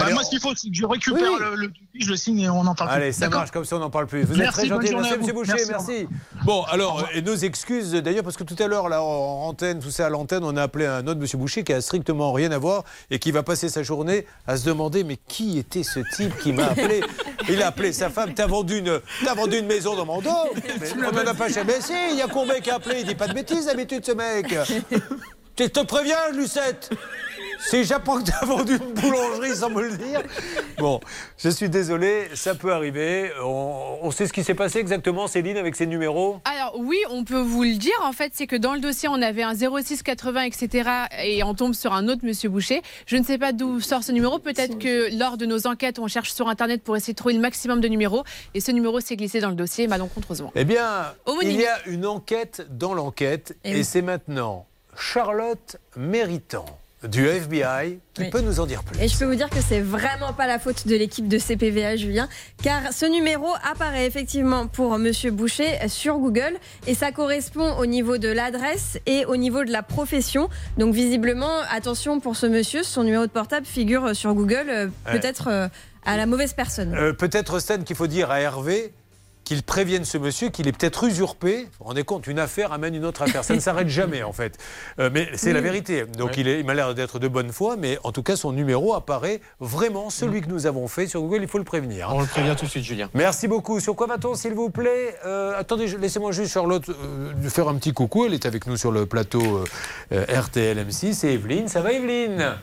Bah, Allez, moi, ce qu'il faut, c'est que je récupère Oui. le, le je le signe et on en parle. Allez, plus. ça D'accord marche, comme ça on n'en parle plus. Vous êtes Merci, très bonne gentil, merci. Monsieur Boucher, Merci, merci. Bon, alors, et nos excuses d'ailleurs, parce que tout à l'heure, là, en antenne, tout ça à l'antenne, on a appelé un autre Monsieur Boucher qui a strictement rien à voir et qui va passer sa journée à se demander, mais qui était ce type qui m'a appelé? Il a appelé sa femme, t'as vendu une, vendu une maison dans mon dos? Mais On n'en a pas jamais. Si, il y a Courbet qui a appelé, il dit pas de bêtises d'habitude ce mec. Je te préviens, Lucette si j'apprends que tu as vendu une boulangerie sans me le dire. Bon, je suis désolé, ça peut arriver. On, on sait ce qui s'est passé exactement, Céline, avec ses numéros? Alors oui, on peut vous le dire. En fait, c'est que dans le dossier, on avait un 06 80, etc. Et on tombe sur un autre Monsieur Boucher. Je ne sais pas d'où sort ce numéro. Peut-être que lors de nos enquêtes, on cherche sur Internet pour essayer de trouver le maximum de numéros. Et ce numéro s'est glissé dans le dossier malencontreusement. Eh bien, Homonyme. il y a une enquête dans l'enquête Eh et, oui. c'est maintenant Charlotte Méritant du FBI qui Oui. peut nous en dire plus. Et je peux vous dire que c'est vraiment pas la faute de l'équipe de CPVA Julien, car ce numéro apparaît effectivement pour Monsieur Boucher sur Google et ça correspond au niveau de l'adresse et au niveau de la profession. Donc visiblement, attention pour ce monsieur, son numéro de portable figure sur Google euh, Ouais. peut-être euh, à la mauvaise personne. Euh, peut-être, Stan, qu'il faut dire à Hervé qu'il prévienne ce monsieur qu'il est peut-être usurpé. Vous vous rendez compte, une affaire amène une autre affaire. Ça ne s'arrête jamais, en fait. Euh, mais c'est la vérité. Donc il, est, il m'a l'air d'être de bonne foi, mais en tout cas, son numéro apparaît vraiment celui que nous avons fait sur Google. Il faut le prévenir. On le prévient tout de suite, Julien. Merci beaucoup. Sur quoi va-t-on, s'il vous plaît? Euh, Attendez, laissez-moi juste, Charlotte, euh, faire un petit coucou. Elle est avec nous sur le plateau RTL M6. C'est Evelyne. Ça va, Evelyne?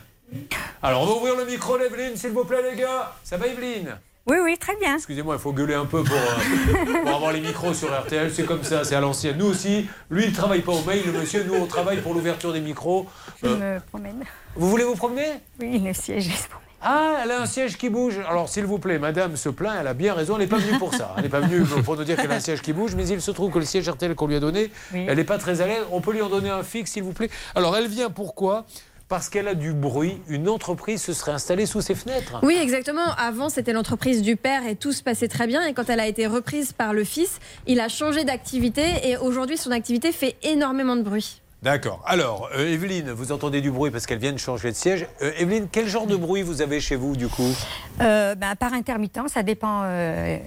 Alors, on va ouvrir le micro d'Evelyne, s'il vous plaît, les gars. Ça va, Evelyne? Oui, oui, très bien. Excusez-moi, il faut gueuler un peu pour, euh, pour avoir les micros sur RTL. C'est comme ça, c'est à l'ancienne. Nous aussi, lui, il ne travaille pas au mail, le monsieur. Nous, on travaille pour l'ouverture des micros. Je Euh, me promène. vous voulez vous promener? Oui, le siège, se promène. Ah, elle a un siège qui bouge. Alors, s'il vous plaît, madame se plaint, elle a bien raison, elle n'est pas venue pour ça. Elle n'est pas venue pour nous dire qu'elle a un siège qui bouge, mais il se trouve que le siège RTL qu'on lui a donné, Oui. elle n'est pas très à l'aise. On peut lui en donner un fixe, s'il vous plaît? Alors, elle vient pourquoi? Parce qu'elle a du bruit. Une entreprise se serait installée sous ses fenêtres. Oui, exactement. Avant, c'était l'entreprise du père et tout se passait très bien. Et quand elle a été reprise par le fils, il a changé d'activité et aujourd'hui, son activité fait énormément de bruit. D'accord. Alors, euh, Evelyne, vous entendez du bruit parce qu'elle vient de changer de siège. Euh, Evelyne, quel genre de bruit vous avez chez vous, du coup? Euh, ben, par intermittent, ça dépend. euh,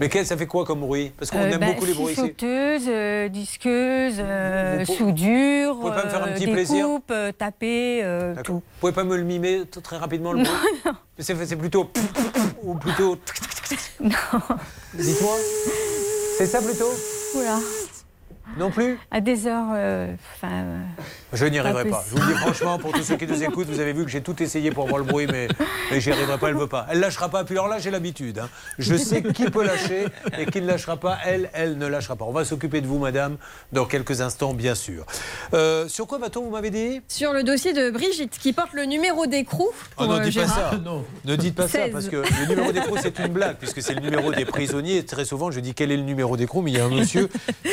Mais quel, ça fait quoi comme bruit? Parce qu'on euh, aime ben, beaucoup les bruits ici. euh, disqueuse, euh, Vous soudure, vous pouvez pas me faire un euh, petit plaisir euh, taper, euh, tout. Vous pouvez pas me le mimer très rapidement le bruit? C'est c'est plutôt ou plutôt Non. Dites-moi. C'est ça plutôt? Oula. Non plus À des heures. euh, enfin, euh, Je n'y arriverai Pas pas. Je vous le dis franchement, pour tous ceux qui nous écoutent, vous avez vu que j'ai tout essayé pour voir le bruit, mais, mais j'y arriverai pas, elle veut pas. Elle lâchera pas. Puis alors là, j'ai l'habitude. hein. Je sais qui peut lâcher et qui ne lâchera pas. Elle, elle ne lâchera pas. On va s'occuper de vous, madame, dans quelques instants, bien sûr. Euh, sur quoi va-t-on, vous m'avez dit? Sur le dossier de Brigitte, qui porte le numéro d'écrou. Oh non, euh, dites pas ça. Ne dites pas ça, 16. parce que le numéro d'écrou, c'est une blague, puisque c'est le numéro des prisonniers. Et très souvent, je dis quel est le numéro d'écrou, mais il y a un monsieur,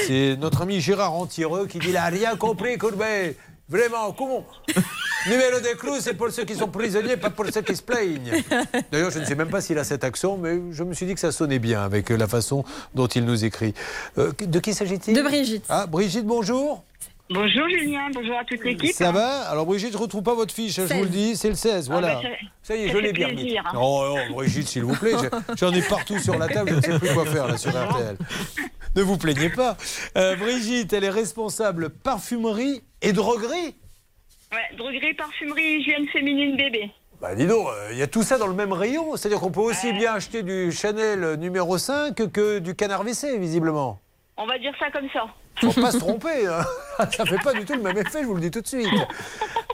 c'est notre ami Gérard Antireux, qui dit il a rien compris, Courbet. Vraiment, comment Numéro d'écrou, c'est pour ceux qui sont prisonniers, pas pour ceux qui se plaignent. D'ailleurs, je ne sais même pas s'il a cet accent, mais je me suis dit que ça sonnait bien avec la façon dont il nous écrit. Euh, de qui s'agit-il De Brigitte. Ah, Brigitte, bonjour. Bonjour Julien, bonjour à toute l'équipe. Ça va Alors Brigitte, je ne retrouve pas votre fiche, hein, je vous le dis, c'est le 16, Ah voilà. bah, ça- ça y est, je l'ai bien mis. hein. Oh, oh, Brigitte, s'il vous plaît, j'en ai partout sur la table, je ne sais plus quoi faire là sur RTL. Ne vous plaignez pas. Euh, Brigitte, elle est responsable parfumerie et droguerie. Ouais, droguerie, parfumerie, hygiène féminine, bébé. Bah dis donc, euh, il y a tout ça dans le même rayon, c'est-à-dire qu'on peut aussi bien acheter du Chanel numéro 5 que du canard WC, visiblement. On va dire ça comme ça. Faut pas se tromper, hein. ça fait pas du tout le même effet, je vous le dis tout de suite.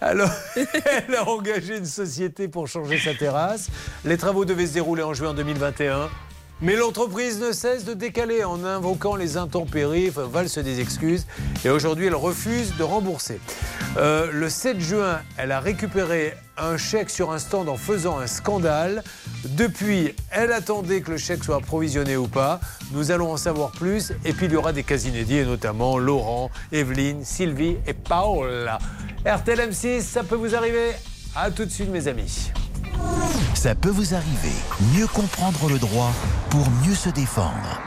Alors, elle a engagé une société pour changer sa terrasse. Les travaux devaient se dérouler en juin 2021. Mais l'entreprise ne cesse de décaler en invoquant les intempéries, enfin, valse des excuses. Et aujourd'hui, elle refuse de rembourser. Euh, le 7 juin, elle a récupéré un chèque sur un stand en faisant un scandale. Depuis, elle attendait que le chèque soit approvisionné ou pas. Nous allons en savoir plus. Et puis, il y aura des cas inédits, notamment Laurent, Evelyne, Sylvie et Paola. RTL M6, ça peut vous arriver À tout de suite, mes amis. Ça peut vous arriver. Mieux comprendre le droit pour mieux se défendre.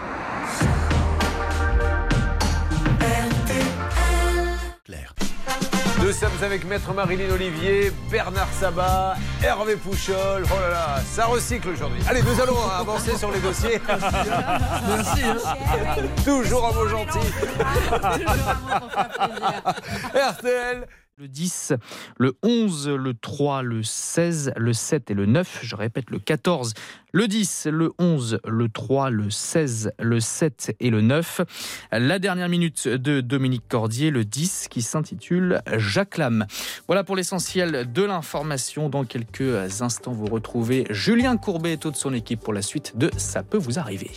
Nous sommes avec Maître Marilyn Olivier, Bernard Sabat, Hervé Pouchol. Oh là là, ça recycle aujourd'hui. Allez, nous allons avancer sur les dossiers. Merci, hein. Toujours un mot gentil. RTL. Le 10, le 11, le 3, le 16, le 7 et le 9. Je répète, le 14, le 10, le 11, le 3, le 16, le 7 et le 9. La dernière minute de Dominique Cordier, le 10, qui s'intitule Jacques Lam. Voilà pour l'essentiel de l'information. Dans quelques instants, vous retrouvez Julien Courbet et toute son équipe pour la suite de Ça peut vous arriver.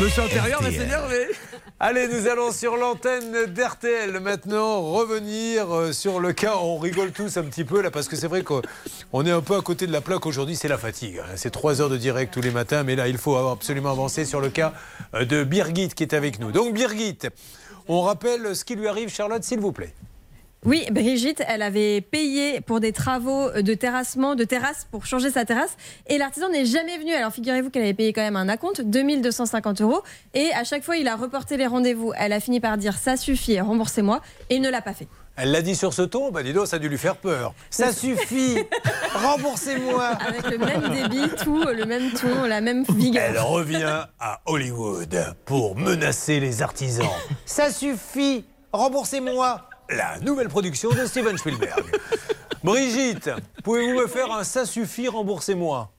Monsieur intérieur va s'énerver. Allez, nous allons sur l'antenne d'RTL maintenant revenir euh, sur le cas. On rigole tous un petit peu là parce que c'est vrai qu'on est un peu à côté de la plaque aujourd'hui. C'est la fatigue. hein. C'est trois heures de direct tous les matins, mais là il faut absolument avancer sur le cas euh, de Birgit qui est avec nous. Donc Birgit, on rappelle ce qui lui arrive, Charlotte, s'il vous plaît. Oui, Brigitte, elle avait payé pour des travaux de terrassement, de terrasse, pour changer sa terrasse. Et l'artisan n'est jamais venu. Alors figurez-vous qu'elle avait payé quand même un acompte, 2250 euros. Et à chaque fois, il a reporté les rendez-vous. Elle a fini par dire ça suffit, remboursez-moi. Et il ne l'a pas fait. Elle l'a dit sur ce ton, bah dis donc, ça a dû lui faire peur. Ça suffit, remboursez-moi. Avec le même débit, tout, le même ton, la même vigueur. Elle revient à Hollywood pour menacer les artisans. Ça suffit, remboursez-moi. La nouvelle production de Steven Spielberg. Brigitte, pouvez-vous me faire un ça suffit, remboursez-moi?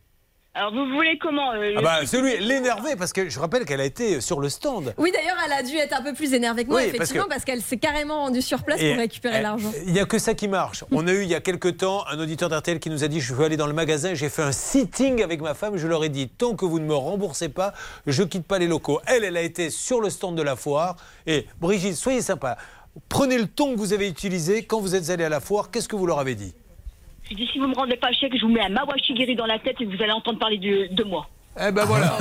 Alors, vous voulez comment euh, Ah bah celui, l'énerver, parce que je rappelle qu'elle a été sur le stand. Oui, d'ailleurs, elle a dû être un peu plus énervée que moi, Oui, effectivement, parce qu'elle s'est carrément rendue sur place pour récupérer l'argent. Il n'y a que ça qui marche. On a eu il y a quelques temps un auditeur d'RTL qui nous a dit Je veux aller dans le magasin, j'ai fait un sitting avec ma femme. Je leur ai dit Tant que vous ne me remboursez pas, je quitte pas les locaux. Elle, elle a été sur le stand de la foire. Et Brigitte, soyez sympa. Prenez le ton que vous avez utilisé quand vous êtes allé à la foire. Qu'est-ce que vous leur avez dit? Je dis, si vous me rendez pas le chèque, je vous mets un mawashigiri dans la tête et vous allez entendre parler de, de moi. Eh ben voilà.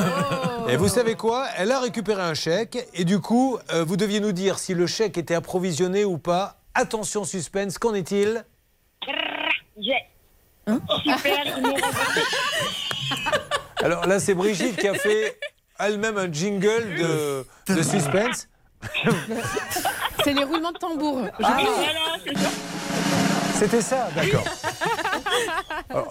Et vous savez quoi? Elle a récupéré un chèque et du coup, euh, vous deviez nous dire si le chèque était approvisionné ou pas. Attention suspense, qu'en est-il? Super, remboursé. Alors là, c'est Brigitte qui a fait elle-même un jingle de, de suspense. C'est les roulements de tambour. Je Ah. C'était ça, d'accord.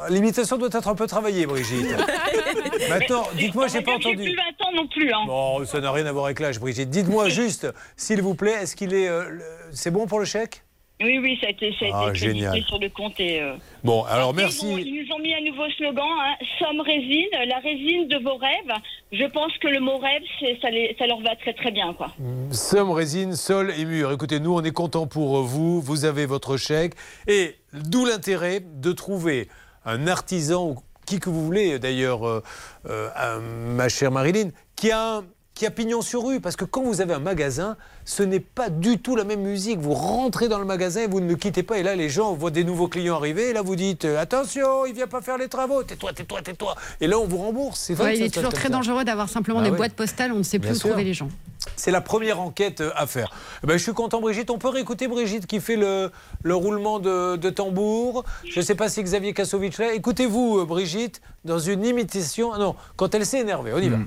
L'imitation doit être un peu travaillée, Brigitte. Maintenant, Mais- dites-moi, j'ai pas entendu. plus 20 ans non plus. Hein. Bon, ça n'a rien à voir avec l'âge, Brigitte. Dites-moi juste, s'il vous plaît, est-ce qu'il est. euh, le- c'est bon pour le chèque? Oui, oui, ça a été, ça a Ah, été génial. sur le compte. Et, euh, Bon, alors Après, merci. Ils, nous ont mis un nouveau slogan, hein, Somme résine, la résine de vos rêves. Je pense que le mot rêve, ça, les- ça leur va très très bien. Quoi. Somme, résine, sol et mur. Écoutez, nous, on est contents pour vous. Vous avez votre chèque. Et d'où l'intérêt de trouver un artisan, ou qui que vous voulez, d'ailleurs, euh, euh, ma chère Marilyn, qui a, qui a pignon sur rue. Parce que quand vous avez un magasin, ce n'est pas du tout la même musique. Vous rentrez dans le magasin et vous ne le quittez pas. Et là, les gens voient des nouveaux clients arriver. Et là, vous dites euh, Attention, il vient pas faire les travaux. Tais-toi, tais-toi, tais-toi. Et là, on vous rembourse. C'est vrai Ouais, il est toujours très dangereux d'avoir simplement Ah des boîtes postales, on ne sait Bien plus où sûr. trouver les gens. C'est la première enquête euh, à faire. Eh ben, je suis content, Brigitte. On peut réécouter Brigitte qui fait le, le roulement de, de tambour. Je ne sais pas si Xavier Kassovitch là. Écoutez-vous, euh, Brigitte, dans une imitation. Ah non, quand elle s'est énervée. On y va.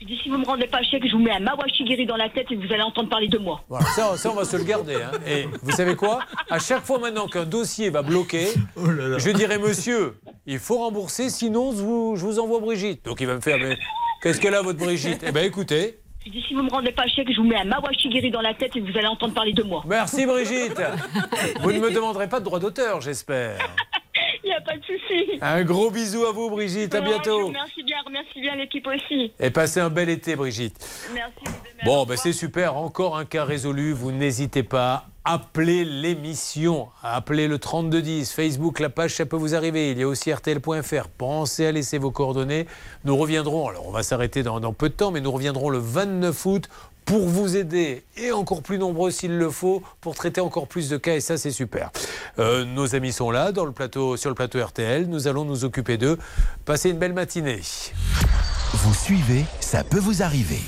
Je dis, si vous me rendez pas le chèque, je vous mets un mawashigiri dans la tête et vous allez entendre parler de moi. Voilà, ça, ça, on va se le garder. hein. Et vous savez quoi? À chaque fois maintenant qu'un dossier va bloquer, je dirai monsieur, il faut rembourser, sinon je vous, je vous envoie Brigitte. Donc il va me faire, mais qu'est-ce qu'elle a votre Brigitte? Eh bien écoutez, Je dis, si vous me rendez pas chèque, je vous mets un mawashigiri dans la tête et vous allez entendre parler de moi. merci Brigitte. Vous ne me demanderez pas de droit d'auteur, j'espère. Il n'y a pas de souci. Un gros bisou à vous, Brigitte. À bientôt. Merci bien, remercie bien l'équipe aussi. Et passez un bel été, Brigitte. Merci. Bon, ben c'est super. Encore un cas résolu. Vous n'hésitez pas. Appelez l'émission. Appelez le 3210. Facebook, la page, ça peut vous arriver. Il y a aussi RTL.fr. Pensez à laisser vos coordonnées. Nous reviendrons. Alors, on va s'arrêter dans, dans peu de temps, mais nous reviendrons le 29 août pour vous aider et encore plus nombreux s'il le faut pour traiter encore plus de cas et ça c'est super. Euh, nos amis sont là dans le plateau, sur le plateau RTL, nous allons nous occuper d'eux. Passez une belle matinée. Vous suivez, ça peut vous arriver.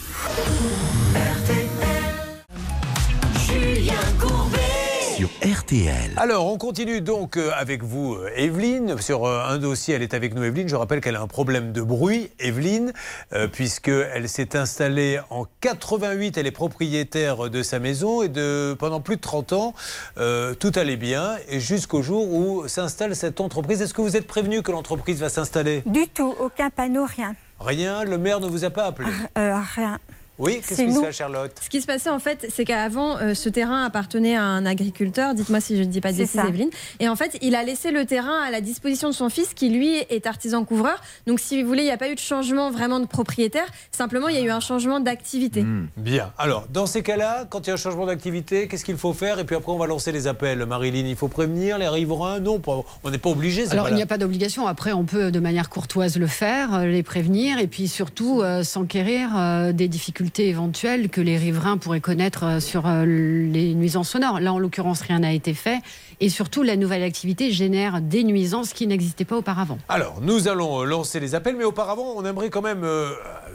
Sur RTL. Alors, on continue donc euh, avec vous, euh, Evelyne. Sur euh, un dossier, elle est avec nous, Evelyne. Je rappelle qu'elle a un problème de bruit, Evelyne, euh, puisqu'elle s'est installée en 88. Elle est propriétaire de sa maison et de, pendant plus de 30 ans, euh, tout allait bien. Et jusqu'au jour où s'installe cette entreprise. Est-ce que vous êtes prévenu que l'entreprise va s'installer? Du tout, aucun panneau, rien. Rien? Le maire ne vous a pas appelé? Euh, rien. Oui Qu'est-ce C'est qui se nous. passe, Charlotte Ce qui se passait en fait, c'est qu'avant, euh, ce terrain appartenait à un agriculteur. Dites-moi si je ne dis pas de bêtises. Evelyne. Et en fait, il a laissé le terrain à la disposition de son fils, qui lui est artisan couvreur. Donc, si vous voulez, il n'y a pas eu de changement vraiment de propriétaire. Simplement, il y a eu un changement d'activité. Bien. Alors, dans ces cas-là, quand il y a un changement d'activité, qu'est-ce qu'il faut faire? Et puis après, on va lancer les appels. Marilyn, il faut prévenir les riverains? Non, pas- on n'est pas obligé. Alors, il n'y a pas d'obligation. Après, on peut de manière courtoise le faire, euh, les prévenir et puis surtout euh, s'enquérir euh, des difficultés éventuelles que les riverains pourraient connaître euh, sur euh, les nuisances sonores. Là, en l'occurrence, rien n'a été fait. Et surtout, la nouvelle activité génère des nuisances qui n'existaient pas auparavant. Alors, nous allons euh, lancer les appels, mais auparavant, on aimerait quand même,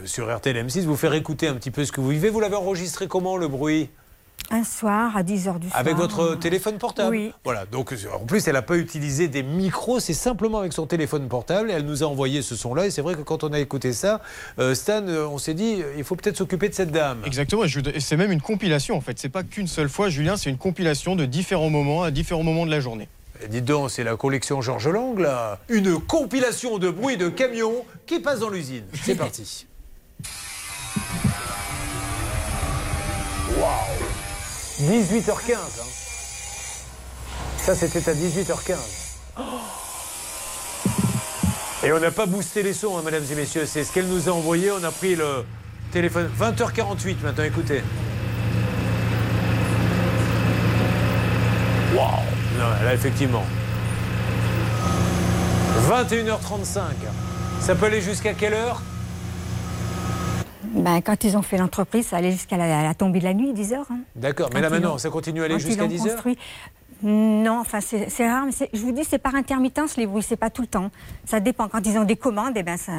sur RTL M6, vous faire écouter un petit peu ce que vous vivez. Vous l'avez enregistré comment, le bruit? Un soir, à 10h du soir. Avec votre téléphone portable Oui. Voilà, donc euh, en plus, elle n'a pas utilisé des micros, c'est simplement avec son téléphone portable. Et elle nous a envoyé ce son-là. Et c'est vrai que quand on a écouté ça, euh, Stan, euh, on s'est dit, il faut peut-être s'occuper de cette dame. Exactement, et c'est même une compilation en fait. C'est pas qu'une seule fois, Julien, c'est une compilation de différents moments à différents moments de la journée. Eh, Dites donc, c'est la collection Georges Lang, là. Une compilation de bruits de camions qui passent dans l'usine. C'est parti. Waouh 18h15. hein. Ça, c'était à 18h15. Et on n'a pas boosté les sons, hein, mesdames et messieurs. C'est ce qu'elle nous a envoyé. On a pris le téléphone. 20h48 maintenant, écoutez. Waouh Là, effectivement. 21h35. Ça peut aller jusqu'à quelle heure? Ben, quand ils ont fait l'entreprise, ça allait jusqu'à la, la tombée de la nuit, 10 heures. hein. D'accord, mais là maintenant, ça continue à aller jusqu'à l'ont 10 heures. Non, enfin c'est rare, mais c'est- je vous dis c'est par intermittence les bruits, c'est pas tout le temps. Ça dépend. Quand ils ont des commandes, eh ben ça.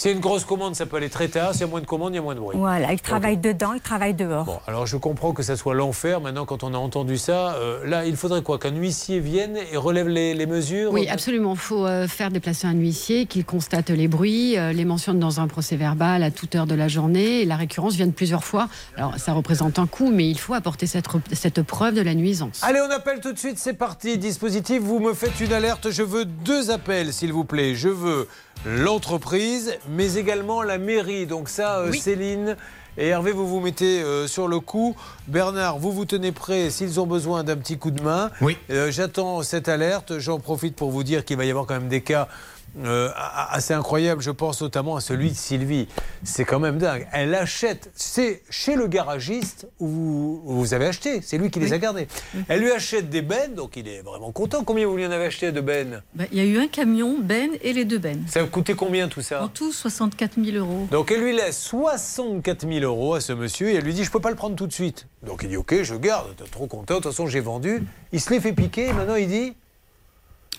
C'est une grosse commande, ça peut aller très tard. S'il y a moins de commandes, il y a moins de bruit. Voilà, ils travaillent dedans, ils travaillent dehors. Bon, alors je comprends que ça soit l'enfer. Maintenant, quand on a entendu ça, euh, là, il faudrait quoi? Qu'un huissier vienne et relève les, les mesures? Oui, absolument. Il faut euh, faire déplacer un huissier qui constate les bruits, euh, les mentionne dans un procès verbal à toute heure de la journée. Et la récurrence vient de plusieurs fois. Alors, ça représente un coût, mais il faut apporter cette, cette preuve de la nuisance. Allez, on appelle tout de suite, c'est parti. Dispositif, vous me faites une alerte. Je veux deux appels, s'il vous plaît. Je veux l'entreprise, mais également la mairie. Donc ça, euh, Céline et Hervé, vous vous mettez euh, sur le coup. Bernard, vous vous tenez prêt s'ils ont besoin d'un petit coup de main. Oui. Euh, J'attends cette alerte. J'en profite pour vous dire qu'il va y avoir quand même des cas euh, assez incroyables. Je pense notamment à celui de Sylvie. C'est quand même dingue. Elle achète, c'est chez le garagiste où vous, où vous avez acheté. C'est lui qui les a gardés. Elle lui achète des bennes, donc il est vraiment content. Combien vous lui en avez acheté de bennes? Bah, Il y a eu un camion, Ben et les deux Ben. Ça a coûté combien tout ça? En tout, 64 000 euros. Donc elle lui laisse 64 000 euros à ce monsieur et elle lui dit je peux pas le prendre tout de suite. Donc il dit ok je garde, t'es trop content, de toute façon j'ai vendu. Il se les fait piquer et maintenant il dit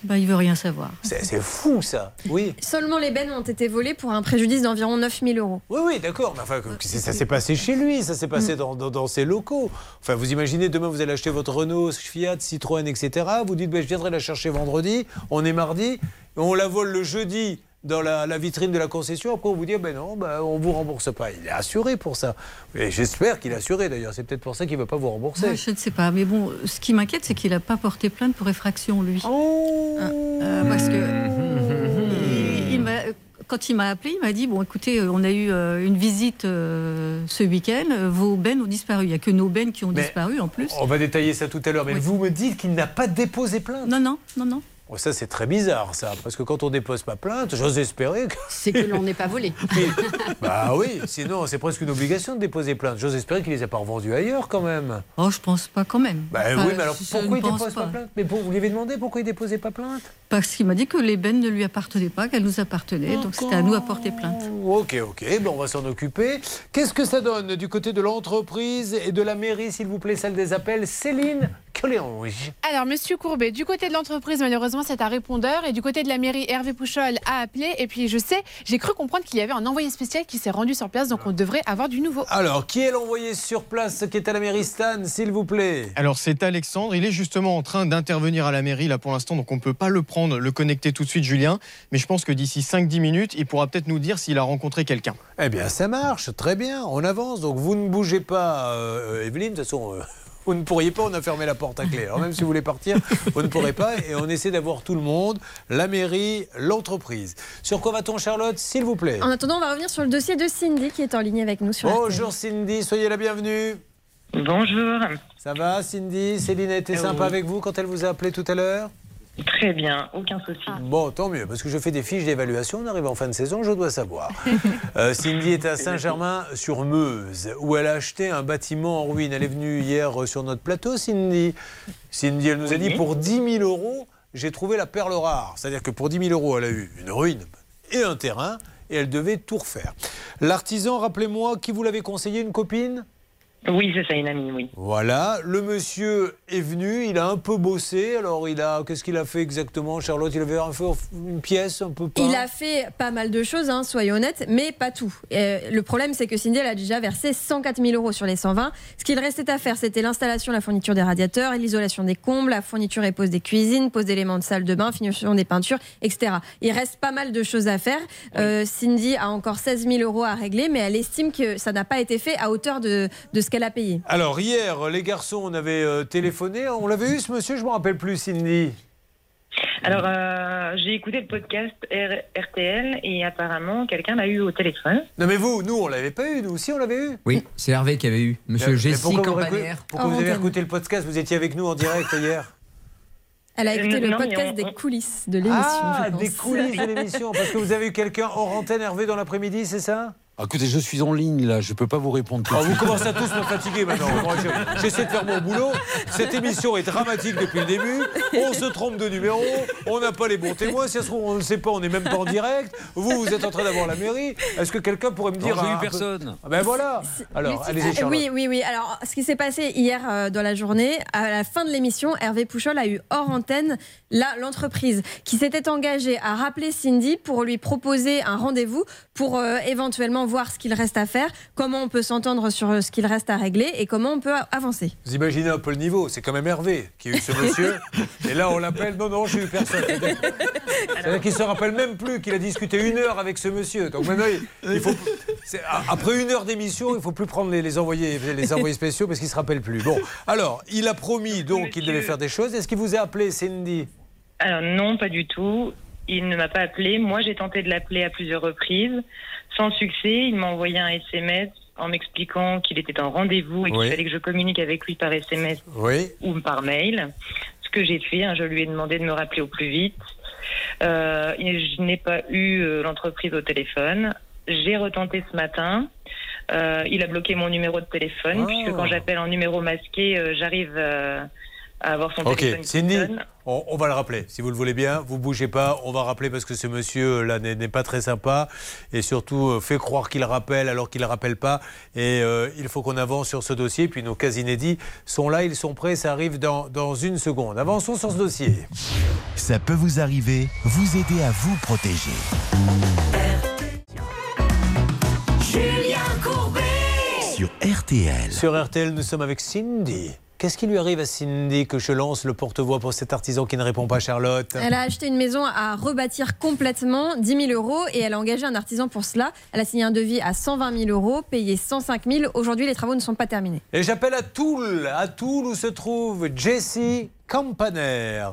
Bah, il veut rien savoir. c'est fou ça. Oui. Seulement les bennes ont été volées pour un préjudice d'environ 9 000 euros. Oui, oui, d'accord. Mais enfin, ça s'est passé chez lui, ça s'est passé dans, dans- dans ses locaux. Enfin, vous imaginez, demain, vous allez acheter votre Renault, Fiat, Citroën, etc. Vous dites, ben, je viendrai la chercher vendredi. On est mardi. On la vole le jeudi dans la, la vitrine de la concession. Après, on vous dit, ben non, ben, on vous rembourse pas. Il est assuré pour ça. Et j'espère qu'il est assuré, d'ailleurs. C'est peut-être pour ça qu'il ne veut pas vous rembourser. Ouais, je ne sais pas. Mais bon, ce qui m'inquiète, c'est qu'il n'a pas porté plainte pour effraction, lui. Oh. Hein, euh, parce que. il- il m'a- quand il m'a appelé, il m'a dit Bon, écoutez, euh, on a eu euh, une visite euh, ce week-end, vos bennes ont disparu. Il n'y a que nos bennes qui ont Mais disparu en plus. On va détailler ça tout à l'heure. Mais Oui. vous me dites qu'il n'a pas déposé plainte. Non, non, non, non. Oh, ça, c'est très bizarre, ça. Parce que quand on dépose pas plainte, j'ose espérer que. C'est que l'on n'est pas volé. Bah oui, sinon c'est presque une obligation de déposer plainte. J'ose espérer qu'il les a pas revendus ailleurs quand même. Oh, je pense pas quand même. Bah Enfin, oui, mais alors pourquoi ne il dépose pas. plainte? Mais pour, vous lui avez demandé pourquoi il déposait pas plainte? Parce qu'il m'a dit que les bennes ne lui appartenaient pas, qu'elles nous appartenaient. Donc c'était à nous à porter plainte. Ok, ok, ben on va s'en occuper. Qu'est-ce que ça donne du côté de l'entreprise et de la mairie, s'il vous plaît, celle des appels? Céline Coléange. Alors, Monsieur Courbet, du côté de l'entreprise, malheureusement, c'est un répondeur. Et du côté de la mairie, Hervé Pouchol a appelé. Et puis, je sais, j'ai cru comprendre qu'il y avait un envoyé spécial qui s'est rendu sur place. Donc, on devrait avoir du nouveau. Alors, qui est l'envoyé sur place qui est à la mairie Stan, s'il vous plaît? Alors c'est Alexandre, il est justement en train d'intervenir à la mairie là pour l'instant, donc on ne peut pas le prendre, le connecter tout de suite Julien, mais je pense que d'ici 5-10 minutes, il pourra peut-être nous dire s'il a rencontré quelqu'un. Eh bien, ça marche, très bien, on avance. Donc, vous ne bougez pas, euh, Evelyne, de toute façon. euh, Vous ne pourriez pas, on a fermé la porte à clé. Alors même si vous voulez partir, vous ne pourrez pas. Et on essaie d'avoir tout le monde, la mairie, l'entreprise. Sur quoi va-t-on, Charlotte, s'il vous plaît? En attendant, on va revenir sur le dossier de Cindy qui est en ligne avec nous sur RTL. Bonjour Cindy, soyez la bienvenue. Bonjour. Ça va Cindy? Céline a été Euh, sympa oui. avec vous quand elle vous a appelé tout à l'heure? Très bien, aucun souci. Bon, tant mieux, parce que je fais des fiches d'évaluation, on arrive en fin de saison, je dois savoir. Euh, Cindy est à Saint-Germain-sur-Meuse, où elle a acheté un bâtiment en ruine. Elle est venue hier euh, sur notre plateau, Cindy. Cindy, elle nous a dit, pour 10 000 euros, j'ai trouvé la perle rare. C'est-à-dire que pour 10 000 euros, elle a eu une ruine et un terrain, et elle devait tout refaire. L'artisan, rappelez-moi, qui vous l'avait conseillé, une copine? Oui, c'est ça, une amie, oui. Voilà, le monsieur est venu, il a un peu bossé. Alors, il a, qu'est-ce qu'il a fait exactement, Charlotte? Il avait un peu une pièce, un peu peint. Il a fait pas mal de choses, hein, soyons honnêtes, mais pas tout. Euh, le problème, c'est que Cindy, elle a déjà versé 104 000 euros sur les 120. Ce qu'il restait à faire, c'était l'installation, la fourniture des radiateurs, l'isolation des combles, la fourniture et pose des cuisines, pose d'éléments de salle de bain, finition des peintures, etc. Il reste pas mal de choses à faire. Euh, Cindy a encore 16 000 euros à régler, mais elle estime que ça n'a pas été fait à hauteur de, de ce qu'elle a payé. Alors, hier, les garçons, on avait euh, téléphoné. On l'avait eu, ce monsieur Je ne me rappelle plus, Cindy. Alors, euh, j'ai écouté le podcast R- RTL et apparemment, quelqu'un l'a eu au téléphone. Non, mais vous, nous, on l'avait pas eu. Nous aussi, on l'avait eu. Oui, c'est Hervé qui avait eu. Monsieur Jessie pourquoi vous, Campaner. écoutez- pourquoi vous avez écouté le podcast? Vous étiez avec nous en direct hier Elle a écouté Euh, le non, podcast on- des coulisses de l'émission. Ah, je pense. des coulisses de l'émission. Parce que vous avez eu quelqu'un hors antenne, Hervé, dans l'après-midi, c'est ça? Ah, Écoutez, je suis en ligne là, je peux pas vous répondre tout Oh, Vous commencez à tous me fatiguer maintenant. J'essaie de faire mon boulot. Cette émission est dramatique depuis le début. On se trompe de numéro. On n'a pas les bons témoins. Si ça se trouve, on ne sait pas, on n'est même pas en direct. Vous, vous êtes en train d'avoir la mairie. Est-ce que quelqu'un pourrait me dire. Non, j'ai eu personne. Ah Ben voilà. Alors, allez-y, Charlotte. Oui, oui, oui. Alors, ce qui s'est passé hier euh, dans la journée, à la fin de l'émission, Hervé Pouchol a eu hors antenne là l'entreprise qui s'était engagée à rappeler Cindy pour lui proposer un rendez-vous pour euh, éventuellement voir ce qu'il reste à faire, comment on peut s'entendre sur euh, ce qu'il reste à régler et comment on peut a- avancer. Vous imaginez un peu le niveau. C'est quand même Hervé qui a eu ce monsieur. Et là, on l'appelle. Non, non, j'ai eu personne. C'est-à-dire qu'il se rappelle même plus qu'il a discuté une heure avec ce monsieur. Donc maintenant, il, il faut. c'est- Après une heure d'émission, il ne faut plus prendre les, les envoyés, les envoyés spéciaux parce qu'il ne se rappelle plus. Bon, alors, il a promis donc qu'il devait faire des choses. Est-ce qu'il vous a appelé, Cindy? Alors non, pas du tout. Il ne m'a pas appelé. Moi, j'ai tenté de l'appeler à plusieurs reprises, sans succès. Il m'a envoyé un SMS en m'expliquant qu'il était en rendez-vous et qu'il Oui. fallait que je communique avec lui par SMS Oui. ou par mail. Ce que j'ai fait, hein, je lui ai demandé de me rappeler au plus vite. Euh, je n'ai pas eu euh, l'entreprise au téléphone. J'ai retenté ce matin. Euh, il a bloqué mon numéro de téléphone, Ah. puisque quand j'appelle en numéro masqué, j'arrive à avoir son Ok, téléphone. Cindy, on, on va le rappeler. Si vous le voulez bien, vous bougez pas. On va rappeler parce que ce monsieur-là n'est n'est pas très sympa et surtout euh, fait croire qu'il rappelle alors qu'il ne rappelle pas. Et euh, il faut qu'on avance sur ce dossier. Puis nos cas inédits sont là, ils sont prêts. Ça arrive dans, dans une seconde. Avançons sur ce dossier. Ça peut vous arriver, vous aider à vous protéger. Julien Courbet. Sur RTL. Sur RTL, nous sommes avec Cindy. Qu'est-ce qui lui arrive à Cindy que je lance le porte-voix pour cet artisan qui ne répond pas, Charlotte? Elle a acheté une maison à rebâtir complètement, 10 000 euros, et elle a engagé un artisan pour cela. Elle a signé un devis à 120 000 euros, payé 105 000. Aujourd'hui, les travaux ne sont pas terminés. Et j'appelle à Toul, à Toul où se trouve Jessie Campaner.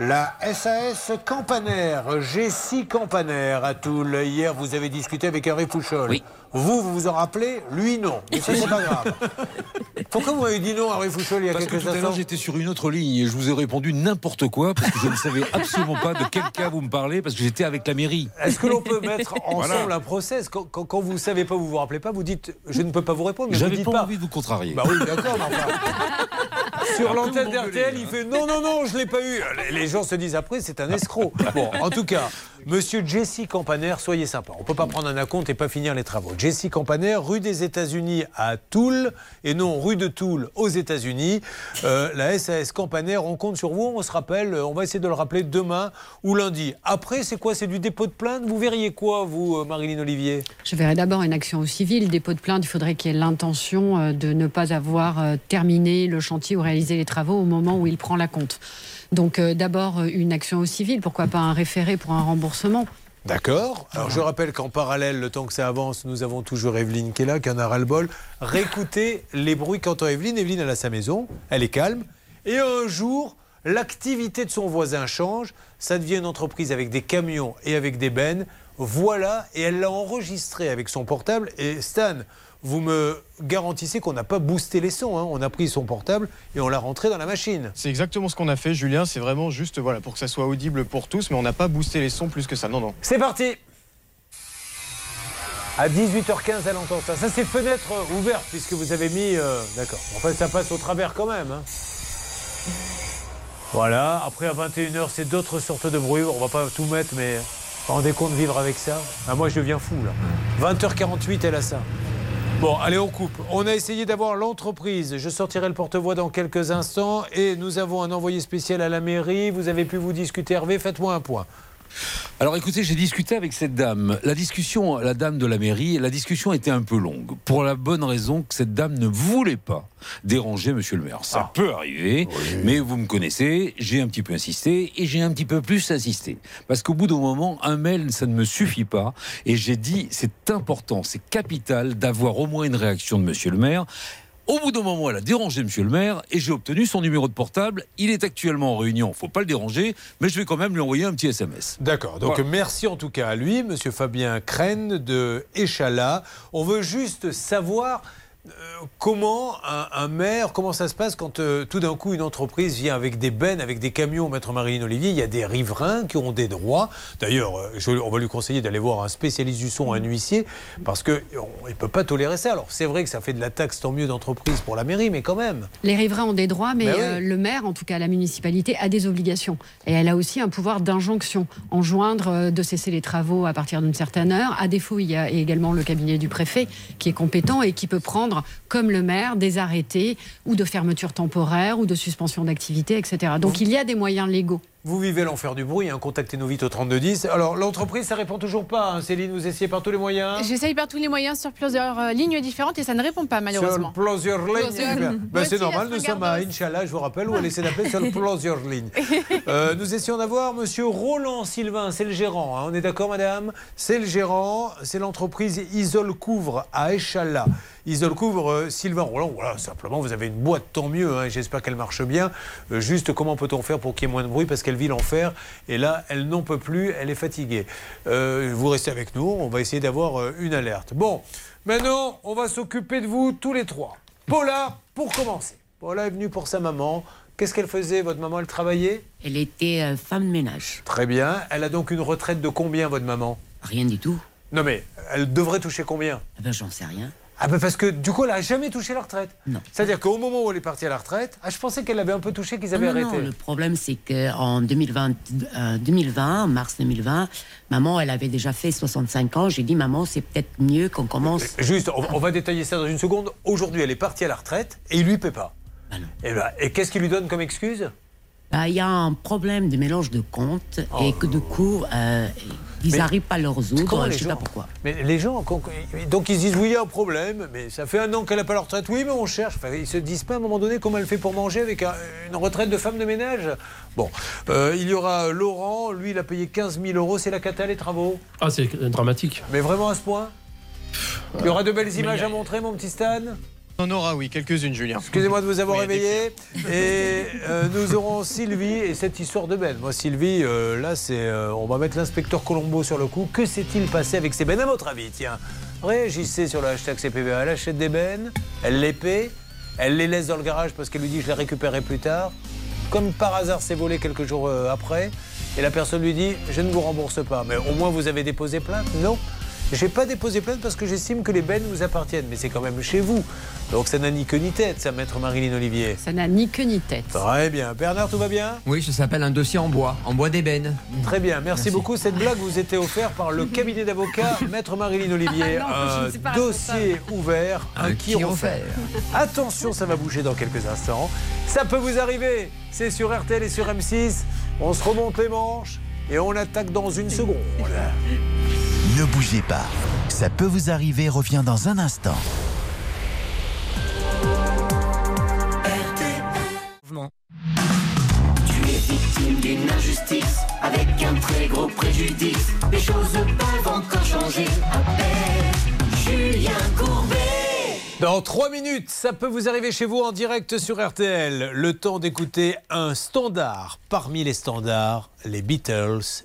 La SAS Campaner, Jessie Campaner à Toul. Hier, vous avez discuté avec Hervé Pouchol. Oui. Vous, vous vous en rappelez Lui, non. Mais ça, c'est pas grave. Pourquoi vous m'avez dit non, Hervé Pouchol, il y a Parce que quelques tout à l'heure instants j'étais sur une autre ligne et je vous ai répondu n'importe quoi parce que je ne savais absolument pas de quel cas vous me parlez parce que j'étais avec la mairie. Est-ce que l'on peut mettre ensemble Voilà. un process quand, quand, quand vous ne savez pas, vous vous rappelez pas, vous dites je ne peux pas vous répondre, mais J'avais pas, pas. envie de vous contrarier. Bah oui, d'accord. Sur l'antenne d'RTL, il fait non, non, non, je l'ai pas eu. Les- Les gens se disent après, c'est un escroc. Bon, en tout cas, monsieur Jesse Campaner, soyez sympa. On peut pas prendre un acompte et pas finir les travaux. Jesse Campaner, rue des États-Unis à Toul, et non rue de Toul aux États-Unis. Euh, la SAS Campaner, on compte sur vous, on se rappelle, on va essayer de le rappeler demain ou lundi. Après, c'est quoi? C'est du dépôt de plainte? Vous verriez quoi, vous, euh, Marilyn Olivier? Je verrais d'abord une action au civil, dépôt de plainte. Il faudrait qu'il y ait l'intention euh, de ne pas avoir terminé le chantier ou réalisé les travaux au moment où il prend la compte. Donc euh, d'abord euh, une action au civil, pourquoi pas un référé pour un remboursement D'accord. Alors je rappelle qu'en parallèle, le temps que ça avance, nous avons toujours Evelyne qui est là, qui en a ras-le-bol. Les bruits qu'entend Evelyne. Evelyne, elle a sa maison, elle est calme. Et un jour, l'activité de son voisin change. Ça devient une entreprise avec des camions et avec des bennes. Voilà, et elle l'a enregistré avec son portable. Et Stan, vous me garantissez qu'on n'a pas boosté les sons. hein. On a pris son portable et on l'a rentré dans la machine. C'est exactement ce qu'on a fait, Julien. C'est vraiment juste voilà, pour que ça soit audible pour tous, mais on n'a pas boosté les sons plus que ça. Non, non. C'est parti À 18h15, elle entend ça. Ça, c'est fenêtre ouverte, puisque vous avez mis... euh, D'accord. Enfin, ça passe au travers quand même. hein. Voilà. Après, à 21h, c'est d'autres sortes de bruits. On va pas tout mettre, mais... Vous vous rendez compte de vivre avec ça? Ah, Moi, je deviens fou, là. 20h48, elle a ça. Bon, allez, on coupe. On a essayé d'avoir l'entreprise. Je sortirai le porte-voix dans quelques instants. Et nous avons un envoyé spécial à la mairie. Vous avez pu vous discuter, Hervé. Faites-moi un point. Alors écoutez, j'ai discuté avec cette dame. La discussion, la dame de la mairie, la discussion était un peu longue. Pour la bonne raison que cette dame ne voulait pas déranger monsieur le maire. Ça peut arriver, mais vous me connaissez, j'ai un petit peu insisté et j'ai un petit peu plus insisté. Parce qu'au bout d'un moment, un mail, ça ne me suffit pas. Et j'ai dit, c'est important, c'est capital d'avoir au moins une réaction de monsieur le maire. Au bout d'un moment, elle a dérangé Monsieur le maire et j'ai obtenu son numéro de portable. Il est actuellement en réunion, faut pas le déranger, mais je vais quand même lui envoyer un petit SMS. D'accord. Donc Voilà. merci en tout cas à lui, Monsieur Fabien Crène de Échala. On veut juste savoir comment un, un maire, comment ça se passe quand euh, tout d'un coup une entreprise vient avec des bennes, avec des camions, maître Marilyn Olivier, il y a des riverains qui ont des droits. D'ailleurs, euh, on va lui conseiller d'aller voir un spécialiste du son, un huissier, parce qu'il ne peut pas tolérer ça. Alors c'est vrai que ça fait de la taxe, tant mieux d'entreprise pour la mairie, mais quand même. Les riverains ont des droits, mais Ben oui. euh, le maire, en tout cas la municipalité, a des obligations. Et elle a aussi un pouvoir d'injonction, enjoindre euh, de cesser les travaux à partir d'une certaine heure. À défaut, il y a également le cabinet du préfet qui est compétent et qui peut prendre, comme le maire, des arrêtés ou de fermeture temporaire ou de suspension d'activité, etc. Donc il y a des moyens légaux. Vous vivez l'enfer du bruit, hein, contactez-nous vite au 3210. Alors l'entreprise, ça répond toujours pas. hein, Céline, vous essayez par tous les moyens J'essaye par tous les moyens sur plusieurs euh, lignes différentes et ça ne répond pas malheureusement. Sur plusieurs lignes. Ben, Moi c'est normal, nous sommes à Inch'Allah, je vous rappelle, où elle essaie d'appeler sur plusieurs lignes. Euh, nous essayons d'avoir monsieur Roland Sylvain, c'est le gérant. hein, on est d'accord, madame? C'est le gérant, c'est l'entreprise Isol Couvre à Échallah. Couvre, euh, Sylvain Roland, voilà, simplement, vous avez une boîte, tant mieux, hein, j'espère qu'elle marche bien. Euh, juste, comment peut-on faire pour qu'il y ait moins de bruit? Parce qu'elle vit l'enfer, et là, elle n'en peut plus, elle est fatiguée. Euh, vous restez avec nous, on va essayer d'avoir une alerte. Bon, maintenant, on va s'occuper de vous tous les trois. Paula, pour commencer. Paula est venue pour sa maman. Qu'est-ce qu'elle faisait, votre maman? Elle travaillait? Elle était femme de ménage. Très bien. Elle a donc une retraite de combien, votre maman? Rien du tout. Non, mais elle devrait toucher combien? Eh ben, j'en sais rien. Ah ben parce que du coup, elle n'a jamais touché la retraite. Non. C'est-à-dire qu'au moment où elle est partie à la retraite, ah, je pensais qu'elle avait un peu touché, qu'ils avaient non, arrêté. non, le problème, c'est qu'en 2020, euh, 2020, mars 2020, maman, elle avait déjà fait 65 ans. J'ai dit, maman, c'est peut-être mieux qu'on commence. Juste, on, on va détailler ça dans une seconde. Aujourd'hui, elle est partie à la retraite et il lui paie pas. Et, ben, et qu'est-ce qu'il lui donne comme excuse? Bah, Il y a un problème de mélange de comptes Oh. et que du coup, euh, ils n'arrivent pas à le résoudre. les Je sais gens- pas pourquoi. Mais les gens, donc ils se disent oui, il y a un problème, mais ça fait un an qu'elle n'a pas la retraite. Oui, mais on cherche. Enfin, ils se disent pas à un moment donné comment elle fait pour manger avec un- une retraite de femme de ménage. Bon, euh, il y aura Laurent, lui, il a payé 15 000 euros. C'est la cata, les travaux. Ah, c'est dramatique. Mais vraiment à ce point? Il y aura de belles images a- à montrer, mon petit Stan? On aura, oui, quelques-unes, Julien. Excusez-moi de vous avoir Oui, réveillé. Et euh, nous aurons Sylvie et cette histoire de Ben. Moi, Sylvie, euh, là, c'est, euh, on va mettre l'inspecteur Colombo sur le coup. Que s'est-il passé avec ces bennes, à votre avis? Tiens, réagissez sur le hashtag CPVA. Elle achète des bennes, elle les paie, elle les laisse dans le garage parce qu'elle lui dit je les récupérerai plus tard. Comme par hasard, c'est volé quelques jours après. Et la personne lui dit je ne vous rembourse pas. Mais au moins, vous avez déposé plainte? Non. J'ai pas déposé plainte parce que j'estime que les bennes vous appartiennent. Mais c'est quand même chez vous. Donc ça n'a ni queue ni tête, ça, maître Marilyn Olivier. Ça n'a ni queue ni tête. Très bien. Bernard, tout va bien? Oui, ça s'appelle un dossier en bois, en bois d'ébène. Très bien, merci, beaucoup. Cette blague vous était offerte par le cabinet d'avocats Maître Marilyn Olivier. Ah non, un dossier ouvert, un, Un qui refaire. Attention, ça va bouger dans quelques instants. Ça peut vous arriver. C'est sur RTL et sur M6. On se remonte les manches et on attaque dans une seconde. Ne bougez pas. Ça peut vous arriver revient dans un instant. Tu es victime d'une injustice avec un très gros préjudice. Les choses peuvent encore changer. Appelle Julien Courbet. Dans trois minutes, ça peut vous arriver chez vous en direct sur RTL. Le temps d'écouter un standard parmi les standards, les Beatles.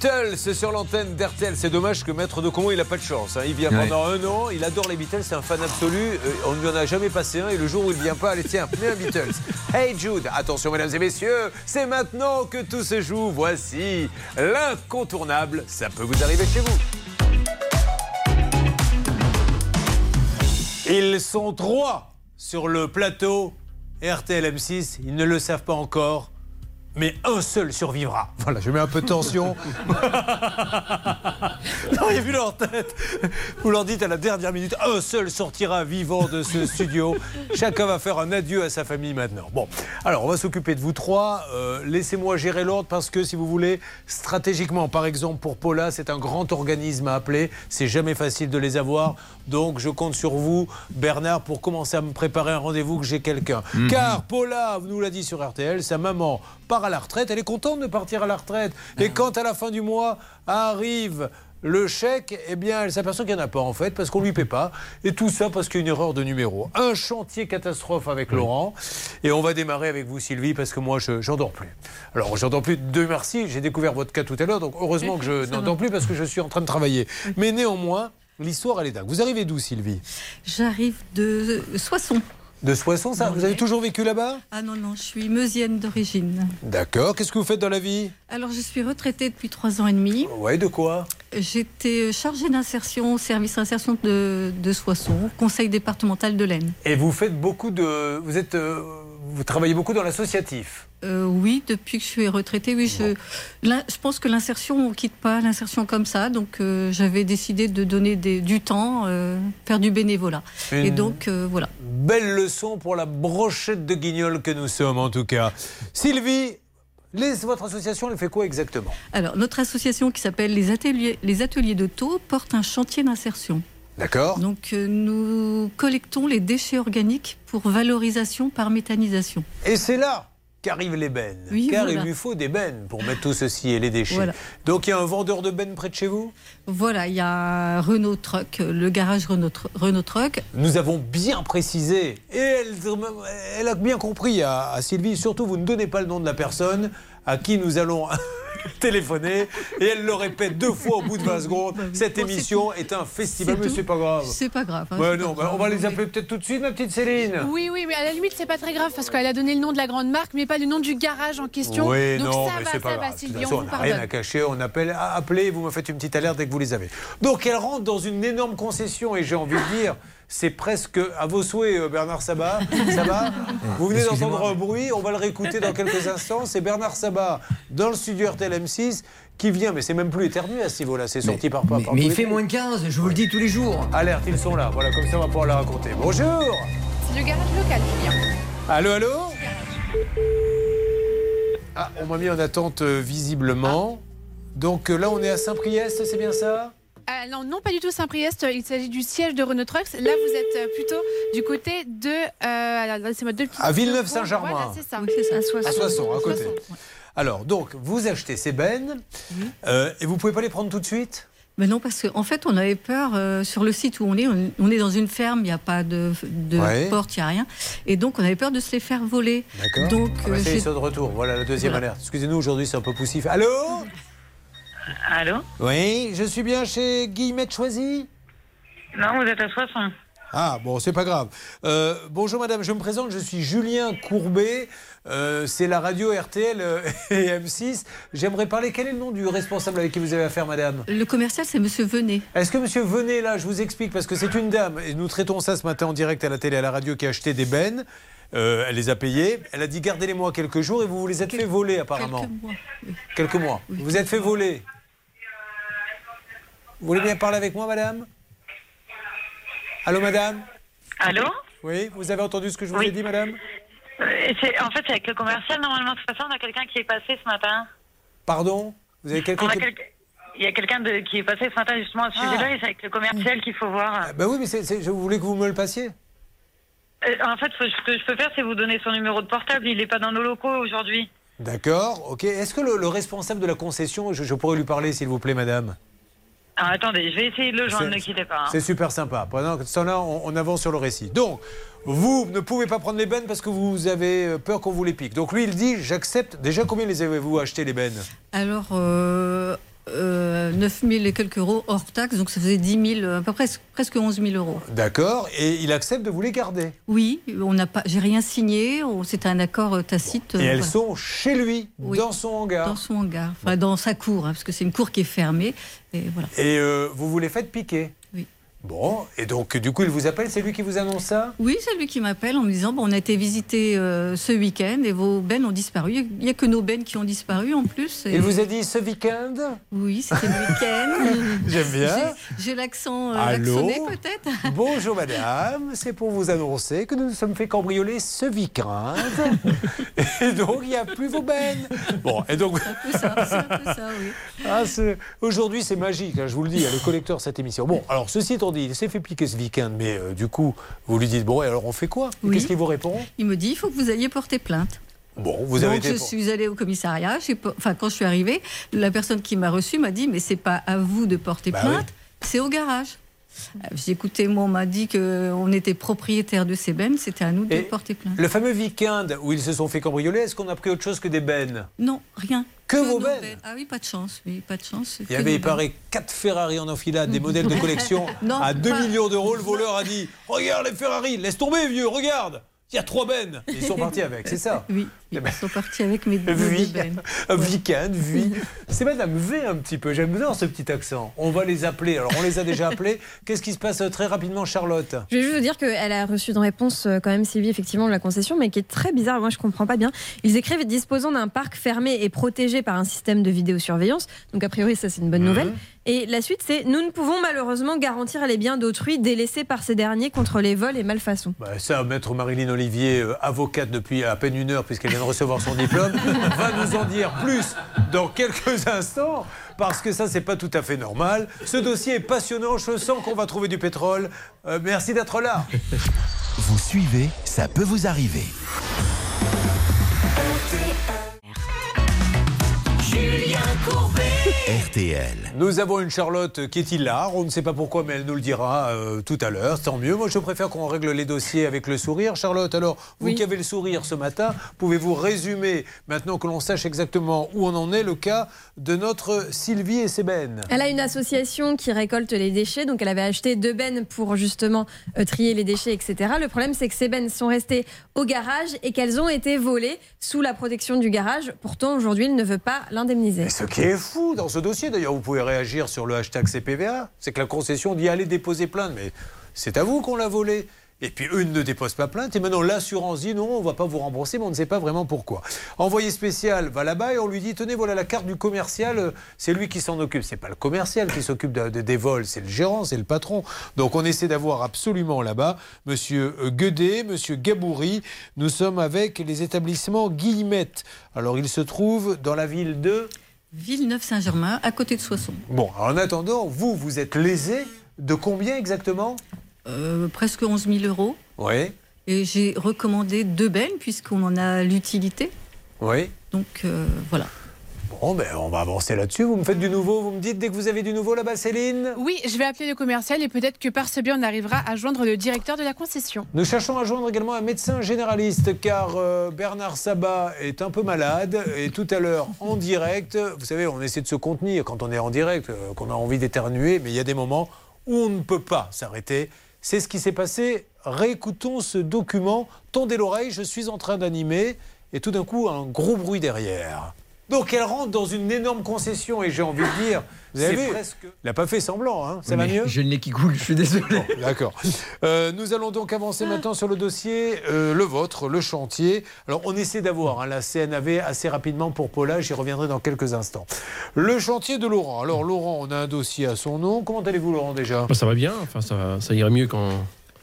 Les Beatles sur l'antenne d'RTL. C'est dommage que Maître de Comont, il n'a pas de chance. hein. Il vient Ouais. pendant un an, il adore les Beatles, c'est un fan absolu. Euh, on ne lui en a jamais passé un et le jour où il vient pas, allez tiens, mets un Beatles. Hey Jude, attention mesdames et messieurs, c'est maintenant que tout se joue. Voici l'incontournable. Ça peut vous arriver chez vous. Ils sont trois sur le plateau RTL M6. Ils ne le savent pas encore. Mais un seul survivra. Voilà, je mets un peu de tension. Vous auriez vu leur tête. Vous leur dites à la dernière minute, un seul sortira vivant de ce studio. Chacun va faire un adieu à sa famille maintenant. Bon, alors on va s'occuper de vous trois. Euh, Laissez-moi gérer l'ordre parce que si vous voulez, stratégiquement, par exemple pour Paula, c'est un grand organisme à appeler. C'est jamais facile de les avoir. Donc je compte sur vous, Bernard, pour commencer à me préparer un rendez-vous que j'ai quelqu'un. Mhm. Car Paula, vous nous l'a dit sur RTL, sa maman part à la retraite. Elle est contente de partir à la retraite. Et quand à la fin du mois arrive le chèque, eh bien, elle s'aperçoit qu'il n'y en a pas en fait, parce qu'on ne lui paie pas. Et tout ça parce qu'il y a une erreur de numéro. Un chantier catastrophe avec Laurent. Et on va démarrer avec vous, Sylvie, parce que moi, je j'en dors plus. Alors, j'en dors plus. Dieu merci, j'ai découvert votre cas tout à l'heure, donc heureusement que je Ça n'en va. dors plus parce que je suis en train de travailler. Mais néanmoins, l'histoire, elle est dingue. Vous arrivez d'où, Sylvie? J'arrive de Soissons. De Soissons, ça Vous avez toujours vécu là-bas? Ah non, non, je suis meusienne d'origine. D'accord. Qu'est-ce que vous faites dans la vie? Alors, je suis retraitée depuis trois ans et demi. Ouais, de quoi? J'étais chargée d'insertion au service d'insertion de, de Soissons, conseil départemental de l'Aisne. Et vous faites beaucoup de. Vous êtes. euh, Vous travaillez beaucoup dans l'associatif. Euh, oui, depuis que je suis retraitée, oui, je, pense que l'insertion, on ne quitte pas l'insertion comme ça. Donc, euh, j'avais décidé de donner des- du temps, euh, faire du bénévolat. Et donc, voilà. Belle leçon pour la brochette de guignol que nous sommes, en tout cas. Sylvie, les- votre association, elle fait quoi exactement? Alors, notre association qui s'appelle les ateliers, les ateliers de Taux porte un chantier d'insertion. D'accord. Donc, euh, nous collectons les déchets organiques pour valorisation par méthanisation. Et c'est là qu'arrivent les bennes. Oui, car voilà. il lui faut des bennes pour mettre tout ceci et les déchets. Voilà. Donc il y a un vendeur de bennes près de chez vous? Voilà, il y a Renault Truck, le garage Renault, Tr- Renault Truck. Nous avons bien précisé, et elle, elle a bien compris à, à Sylvie, surtout vous ne donnez pas le nom de la personne à qui nous allons téléphoner, et elle le répète deux fois au bout de 20 secondes. Cette émission est un festival, mais c'est pas grave. C'est pas grave. hein, Ouais, c'est non, pas bah, grave. on va les appeler peut-être tout de suite, ma petite Céline. Oui, oui, mais à la limite, c'est pas très grave parce qu'elle a donné le nom de la grande marque, mais pas le nom du garage en question. Oui, Donc non, ça mais va, c'est pas ça grave. Sylvie, on façon, vous on n'a rien à cacher. On appelle, appelez, vous me faites une petite alerte dès que vous les avez. Donc, elle rentre dans une énorme concession et j'ai envie de dire. C'est presque à vos souhaits, euh, Bernard Sabat. Ça va Vous venez d'entendre un bruit, on va le réécouter dans quelques instants. C'est Bernard Sabat dans le studio RTL M6 qui vient, mais c'est même plus éternué à ce niveau-là, c'est sorti par par- Mais, par mais tous il fait moins de 15, je vous le dis tous les jours. Alerte, ils sont là. Voilà, comme ça on va pouvoir la raconter. Bonjour C'est le garage local, Julien. Allô, allô Ah, on m'a mis en attente euh, visiblement. Donc euh, là, on est à Saint-Priest, c'est bien ça? Ah, non, non, pas du tout Saint-Priest. Il s'agit du siège de Renault Trucks. Là, vous êtes euh, plutôt du côté de. Euh, alors, deux À. Villeneuve-Saint-Germain. Voilà, c'est ça. À Soissons, à côté. Alors, donc, vous achetez ces bennes euh, et vous pouvez pas les prendre tout de suite? Mais non, parce qu'en fait, on avait peur euh, sur le site où on est. On, on est dans une ferme, il n'y a pas de, de Ouais. porte, il n'y a rien. Et donc, on avait peur de se les faire voler. D'accord. Donc, Ah bah, euh, ça y est, j'ai- ils sont de retour. Voilà la deuxième Voilà. alerte. Excusez-nous, aujourd'hui, c'est un peu poussif. Allô? Allô Oui, je suis bien chez Guillemette Choisy Non, vous êtes à Soissons. Ah, bon, c'est pas grave. Euh, bonjour madame, je me présente, je suis Julien Courbet. Euh, c'est la radio RTL euh, et M6. J'aimerais parler. Quel est le nom du responsable avec qui vous avez affaire, madame? Le commercial, c'est Monsieur Venet. Est-ce que monsieur venez là Je vous explique parce que c'est une dame et nous traitons ça ce matin en direct à la télé, à la radio, qui a acheté des bennes. Euh, elle les a payées. Elle a dit gardez-les-moi quelques jours et vous vous les êtes fait voler apparemment. Quelques mois. Quelques mois. Vous vous êtes fait voler. Vous voulez bien parler avec moi, madame Allô, madame Allô Oui, vous avez entendu ce que je vous Oui. ai dit, madame Euh, En fait, c'est avec le commercial, normalement, de toute façon, on a quelqu'un qui est passé ce matin. Pardon Vous avez quelqu'un qui... Il y a quelqu'un qui est passé ce matin justement à ce sujet-là et c'est avec le commercial qu'il faut voir. Ben oui, mais je voulais que vous me le passiez. Euh, en fait, ce que je peux faire, c'est vous donner son numéro de portable. Il n'est pas dans nos locaux aujourd'hui. D'accord, ok. Est-ce que le, le responsable de la concession, je, je pourrais lui parler, s'il vous plaît, madame Alors, attendez, je vais essayer de le joindre, C'est- ne quittez pas. hein. C'est super sympa. Pendant ce temps-là, on, on avance sur le récit. Donc, Vous ne pouvez pas prendre les bennes parce que vous avez euh, peur qu'on vous les pique. Donc lui, il dit j'accepte. Déjà, combien les avez-vous acheté les bennes? Alors, euh, euh, 9 000 et quelques euros hors taxe, donc ça faisait 10 000, à peu près presque 11 000 euros. D'accord. Et il accepte de vous les garder. Oui, on n'a pas, j'ai rien signé, c'était un accord euh, tacite. Et euh, elles voilà. sont chez lui, Oui. dans son hangar. Dans son hangar, enfin dans sa cour, hein, parce que c'est une cour qui est fermée. Et voilà. Et euh, vous vous les faites piquer. Bon, et donc du coup, il vous appelle, c'est lui qui vous annonce ça? Oui, c'est lui qui m'appelle en me disant bon, on a été visiter euh, ce week-end et vos bennes ont disparu. Il n'y a que nos bennes qui ont disparu en plus. et- Il vous a dit ce week-end? Oui, c'était le week-end. J'aime bien. J'ai- l'accent euh, peut-être. Bonjour madame, c'est pour vous annoncer que nous nous sommes fait cambrioler ce week-end. et donc il n'y a plus vos bennes. Bon, et donc. C'est un peu ça, oui. Ah, c'est- Aujourd'hui, c'est magique, hein, je vous le dis, a le collecteur cette émission. Bon, alors ceci étant dit, il s'est fait piquer ce week-end, mais euh, du coup, vous lui dites bon, et alors on fait quoi? Oui. Qu'est-ce qu'il vous répond Il me dit il faut que vous alliez porter plainte. Bon, vous Donc avez été. je suis allée au commissariat. Enfin, quand je suis arrivée, la personne qui m'a reçue m'a dit mais c'est pas à vous de porter Bah plainte, c'est au garage. Euh, J'ai écouté, moi, on m'a dit qu'on était propriétaire de ces bennes, c'était à nous de Et porter plainte. Le fameux week-end où ils se sont fait cambrioler, est-ce qu'on a pris autre chose que des bennes? Non, rien. Que vos bennes Ah oui, pas de chance. Oui, pas de chance. Il y avait, il bennes. paraît, 4 Ferrari en enfilade, des modèles de collection Non, à 2 pas- millions d'euros. Le voleur a dit Regarde les Ferrari, laisse tomber, vieux, regarde Il y a trois bennes. Ils sont partis avec, c'est ça Oui, ils sont partis avec mes deux Oui, bennes. un week-end, oui. C'est Madame V un petit peu. J'aime bien ce petit accent. On va les appeler. Alors, on les a déjà appelés. Qu'est-ce qui se passe euh, très rapidement, Charlotte? Je vais juste vous dire qu'elle a reçu une réponse euh, quand même, Sylvie, effectivement, de la concession, mais qui est très bizarre. Moi, je comprends pas bien. Ils écrivent disposant d'un parc fermé et protégé par un système de vidéosurveillance. Donc, a priori, ça, c'est une bonne Mhm. nouvelle. Et la suite, c'est Nous ne pouvons malheureusement garantir les biens d'autrui délaissés par ces derniers contre les vols et malfaçons. Bah, ça, maître Marilyn Olivier, euh, avocate depuis à peine une heure, puisqu'elle vient de recevoir son diplôme, va nous en dire plus dans quelques instants, parce que ça, c'est pas tout à fait normal. Ce dossier est passionnant, je sens qu'on va trouver du pétrole. Euh, merci d'être là. Vous suivez, ça peut vous arriver. Julien Courbet. RTL. Nous avons une Charlotte qui est hilar, on ne sait pas pourquoi, mais elle nous le dira euh, tout à l'heure, tant mieux. Moi, je préfère qu'on règle les dossiers avec le sourire. Charlotte, alors, vous qui avez le sourire ce matin, pouvez-vous résumer, maintenant que l'on sache exactement où on en est, le cas de notre Sylvie et ses bennes Elle a une association qui récolte les déchets, donc elle avait acheté deux bennes pour justement euh, trier les déchets, etc. Le problème, c'est que ces bennes sont restées au garage et qu'elles ont été volées sous la protection du garage. Pourtant, aujourd'hui, il ne veut pas l'indemniser. Et ce qui est fou dans ce dossier, d'ailleurs, vous pouvez réagir sur le hashtag CPVA, c'est que la concession dit allez déposer plainte, mais c'est à vous qu'on l'a volé. Et puis eux ne déposent pas plainte, et maintenant l'assurance dit non, on ne va pas vous rembourser, mais on ne sait pas vraiment pourquoi. Envoyé spécial va là-bas et on lui dit tenez, voilà la carte du commercial, c'est lui qui s'en occupe. C'est pas le commercial qui s'occupe de- des vols, c'est le gérant, c'est le patron. Donc on essaie d'avoir absolument là-bas Monsieur euh, Guedet, Monsieur Gabouri. Nous sommes avec les établissements Guillemette. Alors il se trouve dans la ville de. Villeneuve-Saint-Germain, à côté de Soissons. Bon, en attendant, vous, vous êtes lésé de combien exactement? Euh, presque 11 000 euros. Oui, Et j'ai recommandé deux bennes, puisqu'on en a l'utilité. oui. Donc euh, voilà. Bon, ben on va avancer là-dessus. Vous me faites du nouveau, vous me dites dès que vous avez du nouveau là-bas, Céline Oui, je vais appeler le commercial et peut-être que par ce biais, on arrivera à joindre le directeur de la concession. Nous cherchons à joindre également un médecin généraliste car euh, Bernard Sabat est un peu malade et tout à l'heure en direct, vous savez, on essaie de se contenir quand on est en direct, euh, qu'on a envie d'éternuer, mais il y a des moments où on ne peut pas s'arrêter. C'est ce qui s'est passé. Réécoutons ce document. Tendez l'oreille, je suis en train d'animer et tout d'un coup un gros bruit derrière. Donc elle rentre dans une énorme concession et j'ai envie de dire, vous avez vu, presque- il n'a pas fait semblant, hein. ça va mieux J'ai le nez qui coule, je suis désolé. D'accord. Euh, nous allons donc avancer maintenant sur le dossier, euh, le vôtre, le chantier. Alors, on essaie d'avoir hein, la CNAV assez rapidement pour Paula, j'y reviendrai dans quelques instants. Le chantier de Laurent. Alors, Laurent, on a un dossier à son nom. Comment allez-vous, Laurent, déjà? Bah, ça va bien, enfin, ça, ça irait mieux quand.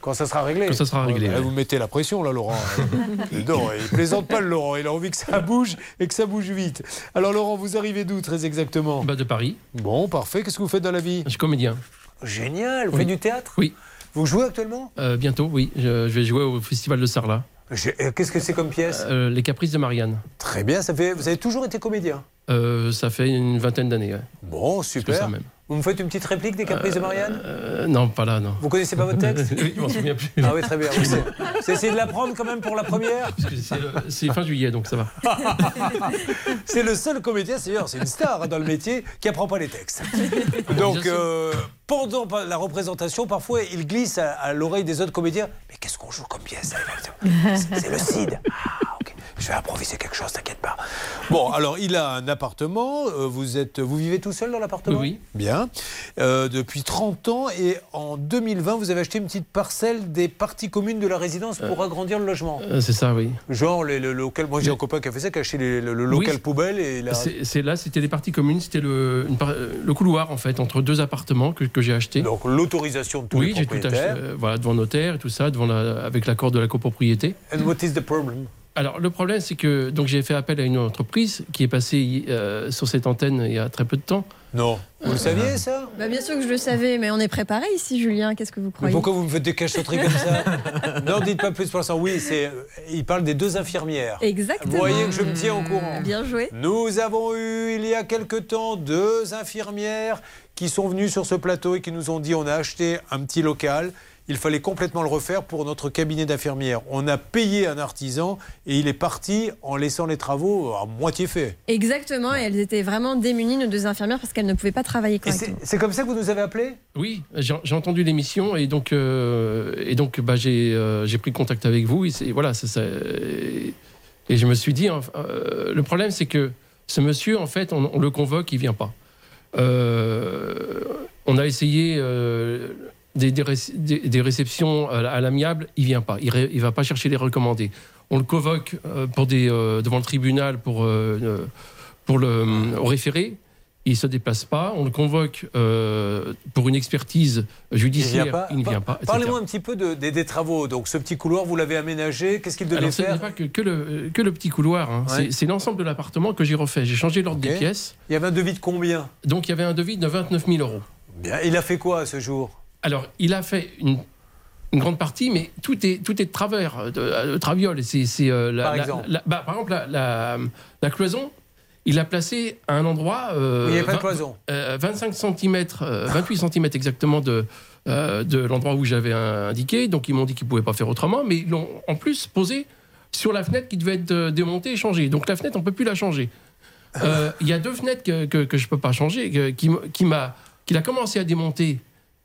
Quand ça sera réglé Quand ça sera réglé. Ouais, ouais. Vous mettez la pression, là, Laurent. non, il plaisante pas, le Laurent. Il a envie que ça bouge et que ça bouge vite. Alors, Laurent, vous arrivez d'où, très exactement Bah, De Paris. Bon, parfait. Qu'est-ce que vous faites dans la vie Je suis comédien. Génial. Vous Oui. faites du théâtre Oui. Vous jouez actuellement Euh, bientôt, oui. Je, je vais jouer au Festival de Sarlat. euh, Qu'est-ce que c'est comme pièce Euh, Les Caprices de Marianne. Très bien. Ça fait... Vous avez toujours été comédien Euh, ça fait une vingtaine d'années. ouais. Bon, super. ça même. Vous me faites une petite réplique des Caprices de Marianne Euh, non, pas là, non. Vous connaissez pas votre texte Oui, je m'en souviens plus. Ah oui, très bien. Vous vous essayez de l'apprendre quand même pour la première c'est fin juillet, donc ça va. C'est le seul comédien, c'est c'est une star dans le métier, qui apprend pas les textes. Donc, euh, pendant la représentation, parfois, il glisse à, à l'oreille des autres comédiens. Mais qu'est-ce qu'on joue comme pièce C'est le Cid. Ah. Je vais improviser quelque chose, t'inquiète pas. Bon, alors, il a un appartement. euh, Vous, êtes, vous vivez tout seul dans l'appartement? Oui. Bien. Euh, depuis 30 ans. Et en 2020, vous avez acheté une petite parcelle des parties communes de la résidence pour agrandir le logement. Euh, c'est ça, oui. Genre le local. Moi, j'ai un copain qui a fait ça, qui a acheté les- le, le local Oui. poubelle et la. C'est c'est là, c'était les parties communes, c'était le, une par- le couloir en fait entre deux appartements que, que j'ai acheté. Donc l'autorisation de tous oui, les j'ai tout acheté, euh, voilà, devant notaire et tout ça, devant la- avec l'accord de la copropriété. And what is the problem? Alors le problème, c'est que donc j'ai fait appel à une entreprise qui est passée euh, sur cette antenne il y a très peu de temps. Non. Vous le saviez ça? Bah, bien sûr que je le savais, mais on est préparé ici, Julien. Qu'est-ce que vous Mais croyez? pourquoi vous me faites des cachotteries comme ça? Non, dites pas plus pour l'instant. Oui, c'est. euh, Il parle des deux infirmières. Exactement. Vous voyez que je me tiens au courant. Bien joué. Nous avons eu il y a quelque temps deux infirmières qui sont venues sur ce plateau et qui nous ont dit on a acheté un petit local. Il fallait complètement le refaire pour notre cabinet d'infirmières. On a payé un artisan et il est parti en laissant les travaux à moitié faits. Exactement, et elles étaient vraiment démunies, nos deux infirmières, parce qu'elles ne pouvaient pas travailler correctement. C'est comme ça que vous nous avez appelé Oui, j'ai entendu l'émission et donc euh, et donc bah, j'ai euh, j'ai pris contact avec vous et c'est- voilà ça, ça- et et je me suis dit enfin, euh, le problème c'est que ce monsieur en fait on, on le convoque il vient pas. Euh, on a essayé euh, des, des réc- des- des réceptions à, l'amiable il vient pas il, ré- il va pas chercher les recommandés. On le convoque euh, pour des euh, devant le tribunal pour euh, pour le au référé il se déplace pas, on le convoque pour une expertise judiciaire, pas. il ne vient pas. etc. Parlez-moi un petit peu de- des, travaux. Donc ce petit couloir, vous l'avez aménagé. Qu'est-ce qu'il devait Alors, ce n'est faire pas que, que le, que le petit couloir, hein. Ouais. C'est- l'ensemble de l'appartement que j'ai refait. J'ai changé l'ordre des pièces. Il y avait un devis de combien? Donc il y avait un devis de 29 000 euros. Bien. Il a fait quoi à ce jour? Alors il a fait une, une grande partie, mais tout est, tout est de travers, euh, de, euh, de traviole. C'est, c'est, euh, la- Par exemple la- bah, par exemple, la, cloison, il l'a placée à un endroit. euh, Il n'y avait pas de 20 cloison. euh, 25 cm, 28 cm exactement de, de l'endroit où j'avais indiqué. Donc ils m'ont dit qu'ils ne pouvaient pas faire autrement, mais ils l'ont en plus posé sur la fenêtre qui devait être démontée et changée. Donc la fenêtre, on ne peut plus la changer. Il y a deux fenêtres que, que, que je ne peux pas changer, que- qui, qui m'a, qu'il a commencé à démonter,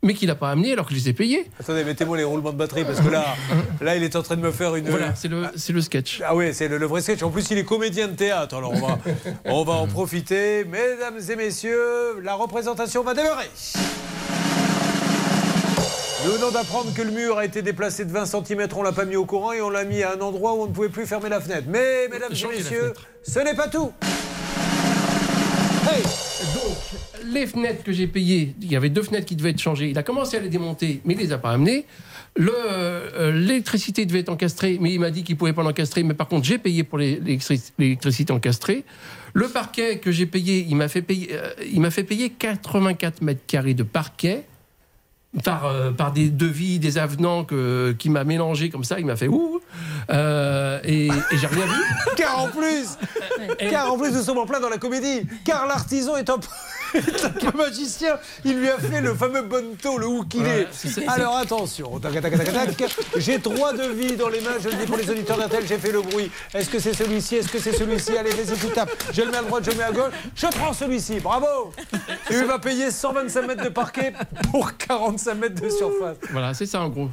mais qu'il n'a pas amené alors que je les ai payés. Attendez, mettez-moi les roulements de batterie parce que là, là, il est en train de me faire une. Voilà, c'est le, c'est le sketch. Ah oui, c'est le, le vrai sketch. En plus, il est comédien de théâtre. Alors, on va, on va en profiter. Mesdames et messieurs, la représentation va démarrer. Nous venons d'apprendre que le mur a été déplacé de 20 cm. On l'a pas mis au courant et on l'a mis à un endroit où on ne pouvait plus fermer la fenêtre. Mais, mesdames et messieurs, ce n'est pas tout. Hey les fenêtres que j'ai payées, il y avait deux fenêtres qui devaient être changées. Il a commencé à les démonter, mais il les a pas amenées. Euh, L'électricité devait être encastrée, mais il m'a dit qu'il pouvait pas l'encastrer. Mais par contre, j'ai payé pour l'électricité encastrée. Le parquet que j'ai payé, il m'a fait payer, euh, il m'a fait payer 84 mètres carrés de parquet. Par, euh, par des devis, des avenants que, qui m'a mélangé comme ça, il m'a fait ouh Euh, et, et j'ai rien vu. Car en plus, car en plus, nous sommes en plein dans la comédie. Car l'artisan est un peu magicien. Il lui a fait le fameux bonto, le qu'il Ouais, Alors attention, j'ai trois devis dans les mains. Je le dis pour les auditeurs d'Intel, j'ai fait le bruit. Est-ce que c'est celui-ci? Est-ce que c'est celui-ci? Allez, vas-y, tu tapes. Je le mets à droite, je le mets à gauche. Je prends celui-ci. Bravo. Et il va payer 125 mètres de parquet pour 45 mètres de surface. Voilà, c'est ça en gros.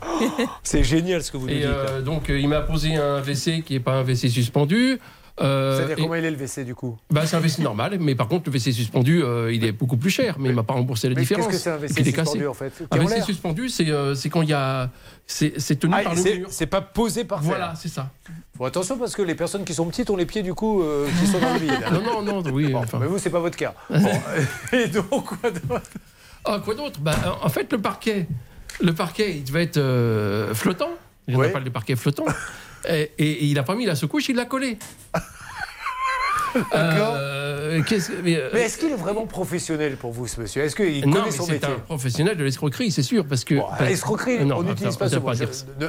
C'est génial ce que vous nous dites. euh, donc, euh, il m'a posé un WC qui n'est pas un WC suspendu. Euh, C'est-à-dire comment il est le WC du coup? Bah, C'est un WC normal, mais par contre, le WC suspendu, euh, il est beaucoup plus cher, mais il m'a pas remboursé la Mais différence. qu'est-ce que c'est un WC suspendu, en fait? Un WC suspendu, c'est euh, c'est quand il y a. C'est c'est tenu Ah, par le c'est- mur. c'est pas posé par terre. Voilà, c'est ça. Bon, attention parce que les personnes qui sont petites ont les pieds du coup euh, qui sont dans le vide. Non, non, non, oui. enfin. Mais vous, c'est pas votre cas. Bon, et donc, quoi d'autre? Ah, quoi d'autre? Bah, En fait, le parquet, le parquet, il devait être euh, flottant. En a pas de parquet flottant. et, et- et il n'a pas mis la secouche, il l'a collé. Euh, mais, euh, Mais est-ce qu'il est vraiment professionnel pour vous, ce monsieur? Est-ce qu'il connaît mais son c'est métier? un professionnel de l'escroquerie, c'est sûr, parce que. Escroquerie, Non, on n'utilise pas ce mot.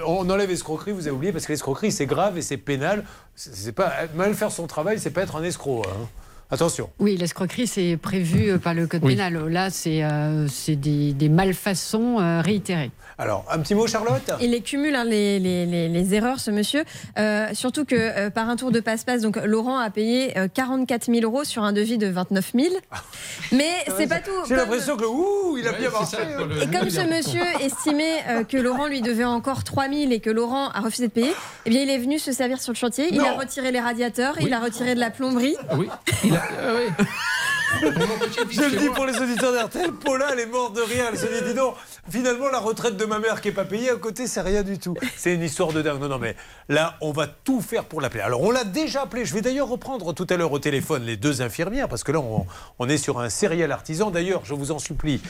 On enlève escroquerie, vous avez oublié, parce que l'escroquerie, c'est grave et c'est pénal. C'est c'est pas mal faire son travail, c'est pas être un escroc. hein. Attention. Oui, l'escroquerie, c'est prévu euh, par le code Oui. pénal. Là, c'est euh, c'est des, des malfaçons euh, réitérées. Alors, un petit mot, Charlotte? Il les cumule hein, les, les- les- les erreurs, ce monsieur. Euh, surtout que euh, par un tour de passe-passe, donc Laurent a payé euh, 44 000 euros sur un devis de 29 000. Mais c'est pas tout. Ah J'ai l'impression que ouh, il a bien marché. hein. Et comme ce monsieur estimait euh, que Laurent lui devait encore 3 000 et que Laurent a refusé de payer, eh bien il est venu se servir sur le chantier. Il a retiré les radiateurs, il a retiré de la plomberie. Oui, il a. ah oui. Je le dis pour les auditeurs d'RTL, Paula, elle est morte de rire. Elle se dit, dis donc, finalement, la retraite de ma mère qui n'est pas payée à côté, c'est rien du tout. C'est une histoire de dingue. Non, non, mais là, on va tout faire pour l'appeler. Alors, on l'a déjà appelé. Je vais d'ailleurs reprendre tout à l'heure au téléphone les deux infirmières, parce que là, on, on est sur un sériel artisan. D'ailleurs, je vous en supplie,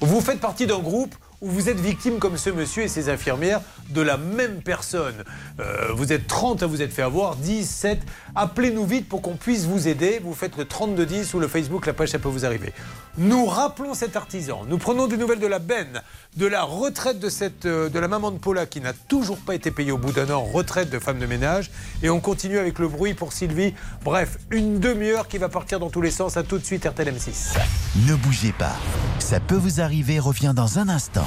vous faites partie d'un groupe où vous êtes victime, comme ce monsieur et ses infirmières, de la même personne. Euh, vous êtes 30 à vous être fait avoir, 10, 7. Appelez-nous vite pour qu'on puisse vous aider. Vous faites le 3210 ou le Facebook, la page, ça peut vous arriver. Nous rappelons cet artisan. Nous prenons des nouvelles de la benne, de la retraite de, cette, euh, de la maman de Paula qui n'a toujours pas été payée au bout d'un an, retraite de femme de ménage. Et on continue avec le bruit pour Sylvie. Bref, une demi-heure qui va partir dans tous les sens. À tout de suite, RTL M6. Ne bougez pas. Ça peut vous arriver revient dans un instant.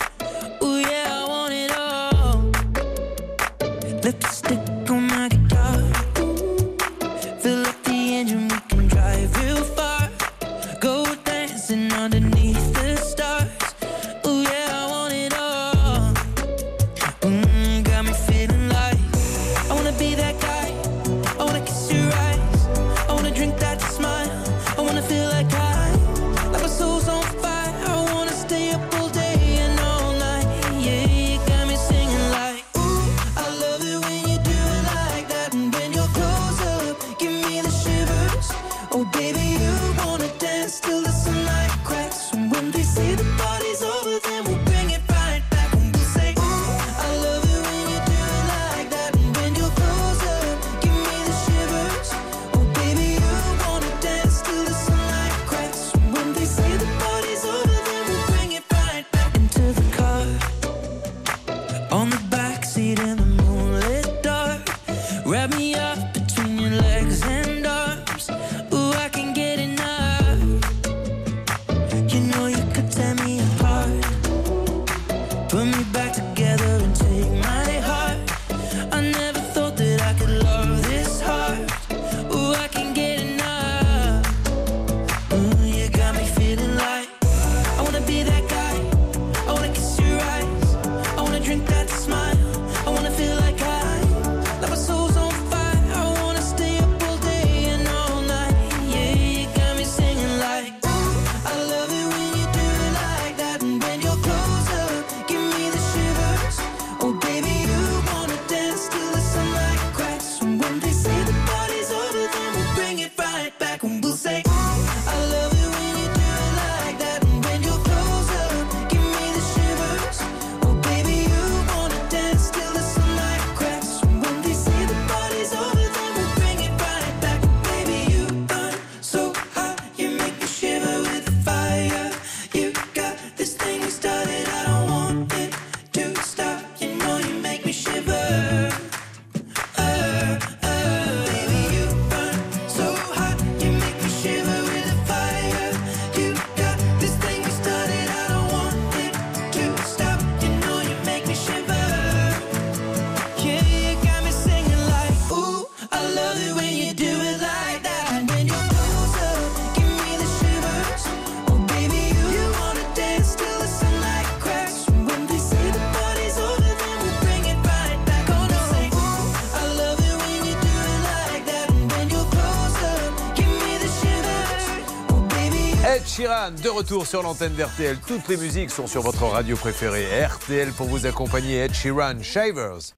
De retour sur l'antenne d'RTL. Toutes les musiques sont sur votre radio préférée. RTL pour vous accompagner. Ed Sheeran, Shivers.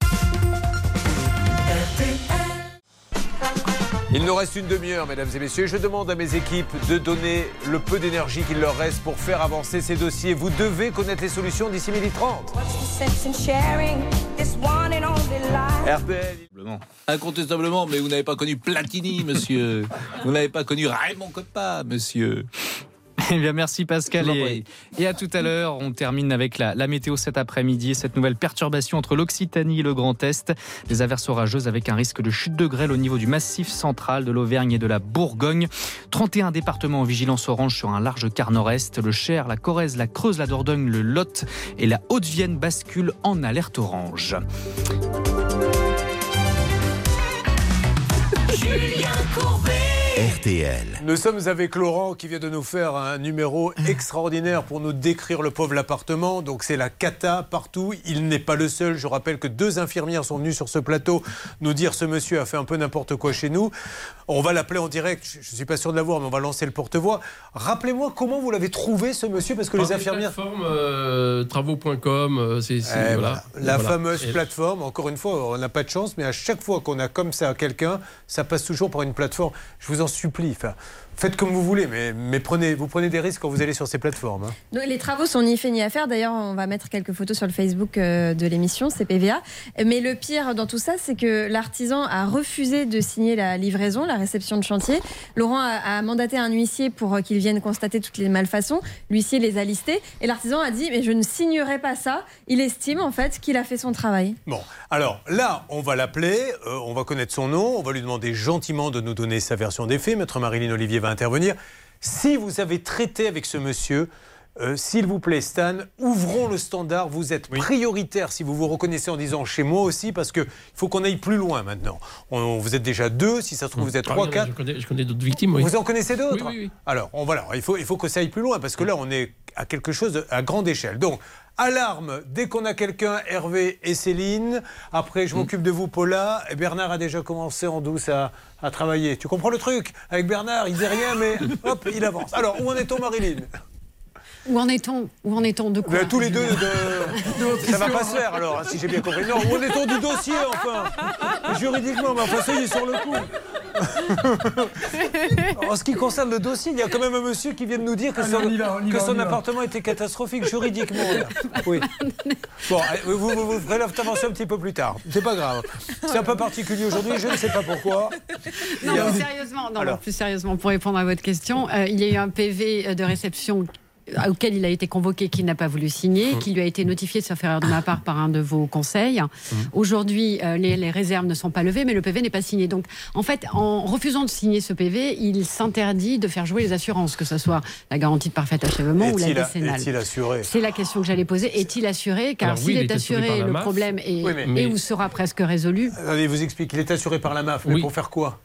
Il nous reste une demi-heure, mesdames et messieurs. Je demande à mes équipes de donner le peu d'énergie qu'il leur reste pour faire avancer ces dossiers. Vous devez connaître les solutions d'ici 12h30. RTL. Incontestablement, mais vous n'avez pas connu Platini, monsieur. Vous n'avez pas connu Raymond Coppa, monsieur. Eh bien, merci Pascal et, à tout à l'heure. On termine avec la, la météo cet après-midi et cette nouvelle perturbation entre l'Occitanie et le Grand Est. Des averses orageuses avec un risque de chute de grêle au niveau du massif central de l'Auvergne et de la Bourgogne. 31 départements en vigilance orange sur un large quart nord-est. Le Cher, la Corrèze, la Creuse, la Dordogne, le Lot et la Haute-Vienne basculent en alerte orange. Julien Courbet. RTL. Nous sommes avec Laurent qui vient de nous faire un numéro extraordinaire pour nous décrire le pauvre appartement. Donc c'est la cata partout. Il n'est pas le seul. Je rappelle que deux infirmières sont venues sur ce plateau nous dire ce monsieur a fait un peu n'importe quoi chez nous. On va l'appeler en direct. Je ne suis pas sûr de l'avoir, mais on va lancer le porte-voix. Rappelez-moi comment vous l'avez trouvé ce monsieur parce que Par les infirmières. plateformes, euh, travaux.com, euh, c'est c'est- Eh, voilà. voilà. La Voilà. fameuse plateforme, encore une fois, on n'a pas de chance, mais à chaque fois qu'on a comme ça quelqu'un, ça passe toujours par une plateforme. Je vous en supplie, enfin, faites comme vous voulez, mais, mais prenez, vous prenez des risques quand vous allez sur ces plateformes. hein. Donc, les travaux sont ni faits ni à faire. D'ailleurs, on va mettre quelques photos sur le Facebook euh, de l'émission, c'est PVA. Mais le pire dans tout ça, c'est que l'artisan a refusé de signer la livraison, la réception de chantier. Laurent a, a mandaté un huissier pour euh, qu'il vienne constater toutes les malfaçons. L'huissier les a listées. Et l'artisan a dit Mais je ne signerai pas ça. Il estime en fait qu'il a fait son travail. Bon, alors là, on va l'appeler, euh, on va connaître son nom, on va lui demander gentiment de nous donner sa version des faits. Maître Marilyn Olivier va intervenir. Si vous avez traité avec ce monsieur, euh, s'il vous plaît, Stan, ouvrons le standard. Vous êtes prioritaire si vous vous reconnaissez en disant chez moi aussi, parce qu'il faut qu'on aille plus loin maintenant. On- vous êtes déjà deux, si ça se trouve, vous êtes Ah, trois, quatre. Je connais, d'autres victimes. oui. Vous en connaissez d'autres Oui, oui, oui. Alors, on, voilà, il faut, il faut que ça aille plus loin, parce que là, on est à quelque chose de- à grande échelle. Donc, alarme, dès qu'on a quelqu'un, Hervé et Céline. Après, Mm. je m'occupe de vous, Paula. Et Bernard a déjà commencé en douce à, à travailler. Tu comprends le truc? Avec Bernard, il dit rien, mais hop, il avance. Alors, où en est-on, Marilyn? Où en est-on Où en est-on de quoi Mais tous les deux, de... ça va pas se faire alors, si j'ai bien compris. Non, où en est-on du dossier, enfin? Juridiquement, mais enfin, soyez sur le coup. En ce qui concerne le dossier, il y a quand même un monsieur qui vient de nous dire que Allez, son, on y va, on y que va, on son y va. appartement était catastrophique juridiquement. là. Oui. Bon, allez, vous, vous, vous ferez l'intervention un petit peu plus tard. C'est pas grave. C'est un peu particulier aujourd'hui, je ne sais pas pourquoi. Non, y mais sérieusement, non, Alors. plus sérieusement, pour répondre à votre question, euh, il y a eu un PV de réception euh, auquel il a été convoqué, qu'il n'a pas voulu signer, qui lui a été notifié de sauf erreur de ma part par un de vos conseils. Aujourd'hui, euh, les, les réserves ne sont pas levées, mais le PV n'est pas signé. Donc, en fait, en refusant de signer ce PV, il s'interdit de faire jouer les assurances, que ce soit la garantie de parfait achèvement ou la décennale. est-il assuré C'est la question que j'allais poser. Est-il assuré Car oui, s'il il est est assuré le MAF. problème est, Oui, mais- est ou sera presque résolu. Allez, vous explique. Il est assuré par la MAF, mais Oui. pour faire quoi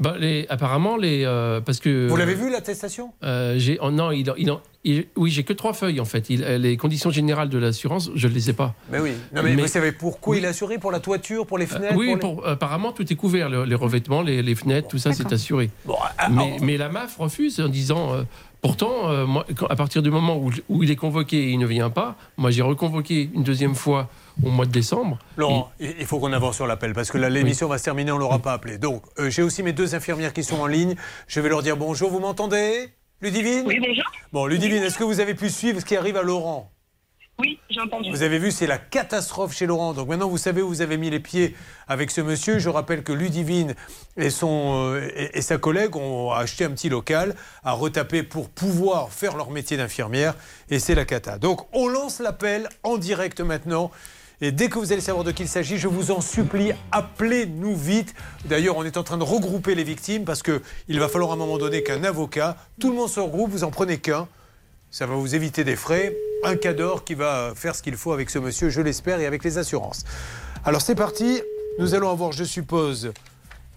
Bah, les, apparemment, les, euh, parce que. Vous l'avez vu l'attestation? Euh, j'ai, oh, non, il, il, il- oui, j'ai que trois feuilles en fait. Il- les conditions générales de l'assurance, je ne les ai pas. Mais oui. Non, mais, vous savez pourquoi il est assuré? Pour la toiture, pour les fenêtres oui, pour les- pour- apparemment tout est couvert, le- les revêtements, les, les fenêtres, tout ça c'est assuré. ah, mais, mais la MAF refuse en disant, euh, pourtant, euh, moi, quand- à partir du moment où, où il est convoqué et il ne vient pas, moi j'ai reconvoqué une deuxième fois au mois de décembre. Laurent, il il faut qu'on avance sur l'appel parce que l'émission va se terminer, on ne l'aura pas appelé. Donc, euh, j'ai aussi mes deux infirmières qui sont en ligne. Je vais leur dire bonjour. Vous m'entendez? Ludivine? Oui, bonjour. Bon, Ludivine, est-ce que vous avez pu suivre ce qui arrive à Laurent? Vous avez vu, c'est la catastrophe chez Laurent. Donc maintenant, vous savez où vous avez mis les pieds avec ce monsieur. Je rappelle que Ludivine et, son, euh, et sa collègue ont acheté un petit local à retaper pour pouvoir faire leur métier d'infirmière. Et c'est la cata. Donc on lance l'appel en direct maintenant. Et dès que vous allez savoir de qui il s'agit, je vous en supplie, appelez-nous vite. D'ailleurs, on est en train de regrouper les victimes parce qu'il va falloir à un moment donné qu'un avocat, tout le monde se regroupe, vous en prenez qu'un. Ça va vous éviter des frais. Un cador qui va faire ce qu'il faut avec ce monsieur, je l'espère, et avec les assurances. Alors c'est parti. Nous allons avoir, je suppose,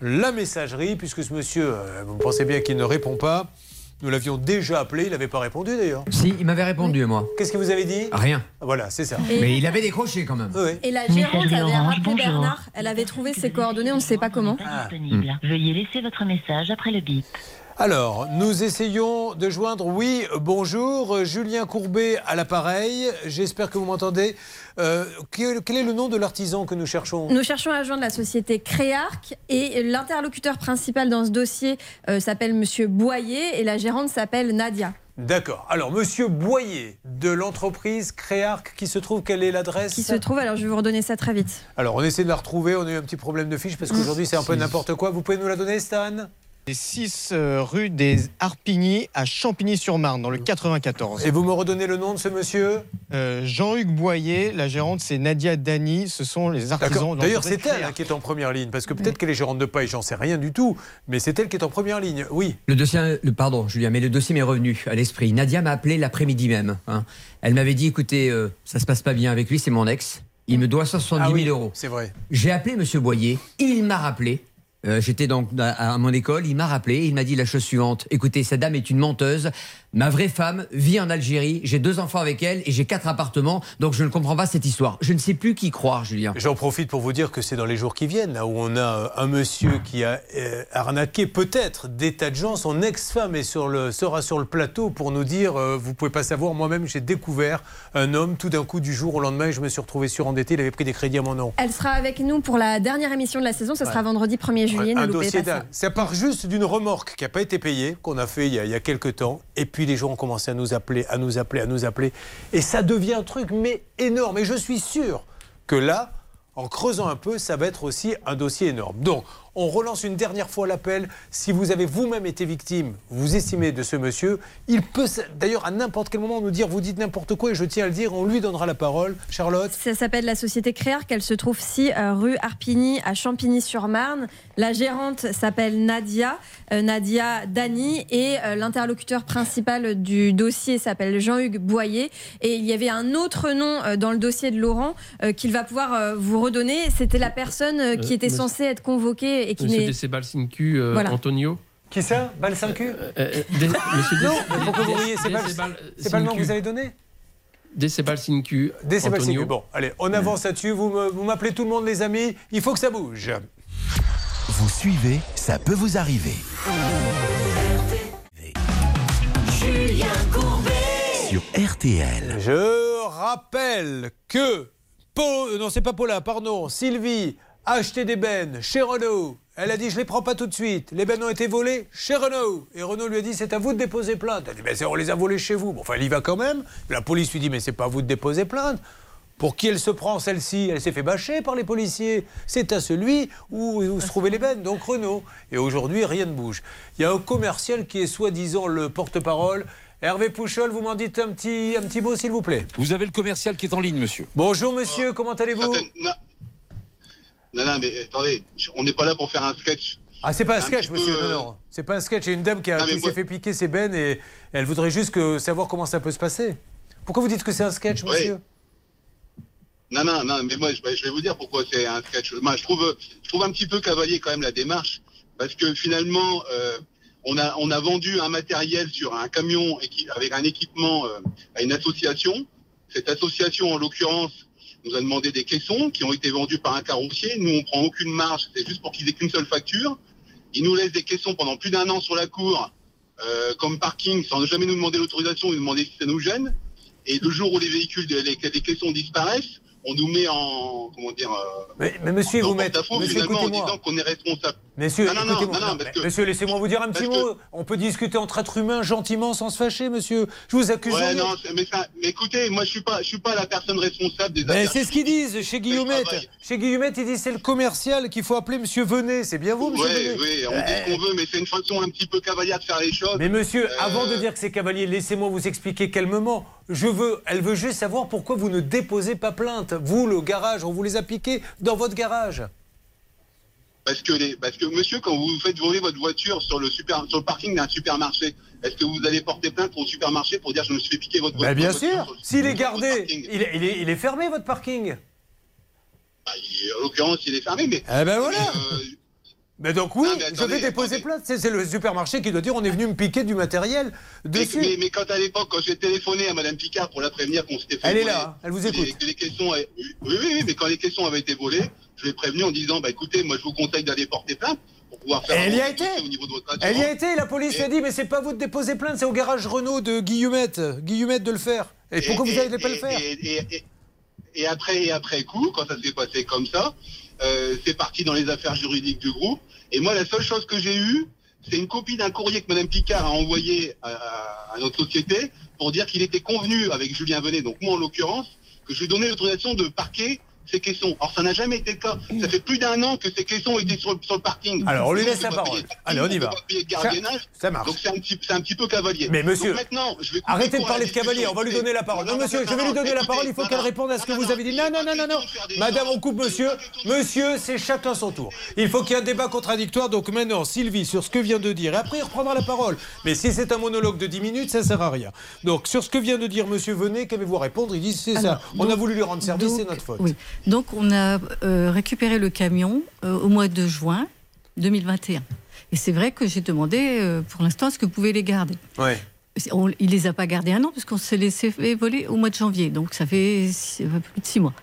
la messagerie, puisque ce monsieur, euh, vous pensez bien qu'il ne répond pas. Nous l'avions déjà appelé, il n'avait pas répondu d'ailleurs. Si, il m'avait répondu, moi. Qu'est-ce que vous avez dit? Rien. Voilà, c'est ça. Et- Mais il avait décroché quand même. Et la gérante avait rappelé Bernard. Elle avait trouvé ses coordonnées, on ne sait pas comment. Veuillez laisser votre message après le bip. Alors, nous essayons de joindre, oui, bonjour, euh, Julien Courbet à l'appareil, j'espère que vous m'entendez. Euh, quel, quel est le nom de l'artisan que nous cherchons? Nous cherchons à joindre la société Créarc et l'interlocuteur principal dans ce dossier euh, s'appelle Monsieur Boyer et la gérante s'appelle Nadia. D'accord. Alors, monsieur Boyer de l'entreprise Créarc, qui se trouve, quelle est l'adresse? Qui se trouve, alors je vais vous redonner ça très vite. Alors, on essaie de la retrouver. On a eu un petit problème de fiche parce qu'aujourd'hui, c'est un peu n'importe quoi. Vous pouvez nous la donner, Stan? Les 6 euh, rue des Harpigny à Champigny-sur-Marne, dans le 94. Et vous me redonnez le nom de ce monsieur? Euh, Jean-Hugues Boyer, la gérante, c'est Nadia Dany. Ce sont les artisans. D'ailleurs, c'est elle qui est en première ligne. Parce que peut-être qu'elle est gérante de paille, j'en sais rien du tout. Mais c'est elle qui est en première ligne. Oui. Le dossier, le, pardon, Julien, mais le dossier m'est revenu à l'esprit. Nadia m'a appelé l'après-midi même. hein. Elle m'avait dit, écoutez, euh, ça se passe pas bien avec lui, c'est mon ex. Il me doit 70 Ah 000 oui, euros. C'est vrai. J'ai appelé Monsieur Boyer, il m'a rappelé. Euh, J'étais donc à, à mon école, il m'a rappelé, il m'a dit la chose suivante. Écoutez, cette dame est une menteuse. Ma vraie femme vit en Algérie, j'ai deux enfants avec elle et j'ai quatre appartements, donc je ne comprends pas cette histoire. Je ne sais plus qui croire, Julien. J'en profite pour vous dire que c'est dans les jours qui viennent, là où on a euh, un monsieur qui a euh, arnaqué peut-être des tas de gens. Son ex-femme est sur le, sera sur le plateau pour nous dire euh, Vous pouvez pas savoir, moi-même j'ai découvert un homme tout d'un coup du jour au lendemain et je me suis retrouvé surendetté. Il avait pris des crédits à mon nom. Elle sera avec nous pour la dernière émission de la saison, ça sera Ouais. vendredi 1er juillet, ne un loupez dossier pas ça. part juste d'une remorque qui n'a pas été payée, qu'on a fait il y a, il y a quelques temps. Et puis les gens ont commencé à nous appeler, à nous appeler, à nous appeler. Et ça devient un truc, mais énorme. Et je suis sûr que là, en creusant un peu, ça va être aussi un dossier énorme. Donc, on relance une dernière fois l'appel. Si vous avez vous-même été victime, vous estimez de ce monsieur, il peut d'ailleurs à n'importe quel moment nous dire vous dites n'importe quoi et je tiens à le dire, on lui donnera la parole. Charlotte Ça s'appelle la société Créarc. Elle se trouve si euh, rue Arpigny à Champigny-sur-Marne. La gérante s'appelle Nadia, euh, Nadia Dany, et euh, l'interlocuteur principal du dossier s'appelle Jean-Hugues Boyer. Et il y avait un autre nom euh, dans le dossier de Laurent euh, qu'il va pouvoir euh, vous redonner. C'était la personne euh, qui était censée être convoquée et qui Monsieur n'est. Decebalsincu, euh, Voilà. Antonio. Qui ça Balsincu Euh, euh, Des- Monsieur Non, Des- pourquoi vous riez C'est pas, Decebal- c'est pas le nom que vous avez donné. Sécu. Bon, allez, on avance là-dessus. Vous m'appelez tout le monde, les amis. Il faut que ça bouge. Vous suivez, ça peut vous arriver. Julien Courbet. Sur RTL. Je rappelle que. Paul, non, c'est pas Paula, pardon. Sylvie a acheté des bennes chez Renault. Elle a dit Je les prends pas tout de suite. Les bennes ont été volées chez Renault. Et Renault lui a dit C'est à vous de déposer plainte. Elle dit Mais c'est- on les a volées chez vous. Bon, enfin, elle y va quand même. La police lui dit Mais c'est pas à vous de déposer plainte. Pour qui elle se prend celle-ci? Elle s'est fait bâcher par les policiers. C'est à celui où, où se trouvaient les bennes, donc Renault. Et aujourd'hui, rien ne bouge. Il y a un commercial qui est soi-disant le porte-parole. Hervé Pouchol, vous m'en dites un petit, un petit mot, s'il vous plaît. Vous avez le commercial qui est en ligne, monsieur. Bonjour, monsieur, comment allez-vous? Non, non, mais attendez, on n'est pas là pour faire un sketch. Ah, c'est pas un Un sketch, monsieur. Non, euh, non. C'est pas un sketch. Il y a une dame qui, a- Non, s'est fait piquer ses bennes et elle voudrait juste que, savoir comment ça peut se passer. Pourquoi vous dites que c'est un sketch, monsieur? Non, non, non, mais moi, je, je vais vous dire pourquoi c'est un sketch. Moi, je trouve, je trouve un petit peu cavalier quand même la démarche, parce que finalement, euh, on, a, on a vendu un matériel sur un camion avec un équipement euh, à une association. Cette association, en l'occurrence, nous a demandé des caissons qui ont été vendus par un carrossier. Nous, on prend aucune marge, c'est juste pour qu'ils aient qu'une seule facture. Ils nous laissent des caissons pendant plus d'un an sur la cour, euh, comme parking, sans jamais nous demander l'autorisation, nous demander si ça nous gêne. Et le jour où les véhicules, les, les caissons disparaissent, on nous met en, comment dire, euh, Mais, mais monsieur, en vous mettez. Monsieur, en écoutez-moi. disant qu'on est responsable. Monsieur, non, non, que- monsieur, laissez-moi vous dire un petit parce mot. On peut discuter entre êtres humains gentiment sans se fâcher, monsieur. Je vous accuse Ouais, non, mais, ça- mais écoutez, moi je suis pas, je suis pas la personne responsable des Mais c'est ce qu'ils disent chez Guillaumette. Chez Guillaumette, ils disent c'est le commercial qu'il faut appeler monsieur Venet. C'est bien vous, monsieur Oui, Venet oui, on dit ce qu'on veut, mais c'est une façon un petit peu cavalière de faire les choses. Mais monsieur, Euh, avant de dire que c'est cavalier, laissez-moi vous expliquer calmement. Je veux, elle veut juste savoir pourquoi vous ne déposez pas plainte. Vous, le garage, on vous les a piqués dans votre garage. Parce que, les, parce que monsieur, quand vous faites voler votre voiture sur le, super, sur le parking d'un supermarché, est-ce que vous allez porter plainte au supermarché pour dire je me suis fait piquer votre Bah, voiture bien sûr. S'il est gardé, il est, il est- il est fermé votre parking. Bah, il- En l'occurrence, il est fermé, mais. Eh ben voilà. mais, euh, Mais donc oui, Ah, mais je vais déposer plainte. C'est le supermarché qui doit dire on est venu me piquer du matériel dessus. mais, mais quand à l'époque, quand j'ai téléphoné à Madame Picard pour la prévenir qu'on s'était fait Elle est là, hein, elle vous écoute. les- oui, oui, oui, mais quand les caissons avaient été volés, je l'ai prévenu en disant bah écoutez, moi je vous conseille d'aller porter plainte pour pouvoir faire. Elle y a été. dossier au niveau de votre Elle y a été, la police lui a dit mais c'est pas vous de déposer plainte, c'est au garage Renault de Guillemette, Guillemette de le faire. Et pourquoi vous n'allez pas le faire Et après, et après coup, quand ça s'est passé comme ça, euh, c'est parti dans les affaires juridiques du groupe. Et moi, la seule chose que j'ai eue, c'est une copie d'un courrier que Mme Picard a envoyé à, à notre société pour dire qu'il était convenu avec Julien Venet, donc moi en l'occurrence, que je lui donnais l'autorisation de parquer ces caissons. Or, ça n'a jamais été le cas. Ça fait plus d'un an que ces caissons étaient sur, sur le parking. Alors, on lui laisse la parole. payer Allez, on y va. Ça marche. Donc, c'est un, petit, c'est un petit peu cavalier. Mais monsieur, Donc, maintenant, je vais couper Arrêtez de parler de cavalier, on va lui donner la parole. Non, Non, monsieur, je vais lui donner la parole, il faut qu'elle réponde à ce que vous avez dit. Non, non, non, non, non. Madame, on coupe monsieur. Monsieur, c'est chacun son tour. Il faut qu'il y ait un débat contradictoire. Donc maintenant, Sylvie, sur ce que vient de dire, et après, il reprendra la parole. Mais si c'est un monologue de 10 minutes, ça sert à rien. Donc, sur ce que vient de dire monsieur Venez, qu'avez-vous à répondre? Il dit c'est ça. On a voulu lui rendre service, c'est notre faute. Oui. Donc, on a euh, récupéré le camion euh, au mois de juin 2021. Et c'est vrai que j'ai demandé, euh, pour l'instant, est-ce que vous pouvez les garder? Ouais. On- Il les a pas gardés un an, parce qu'on s'est laissé voler au mois de janvier. Donc, ça fait six- plus de six mois.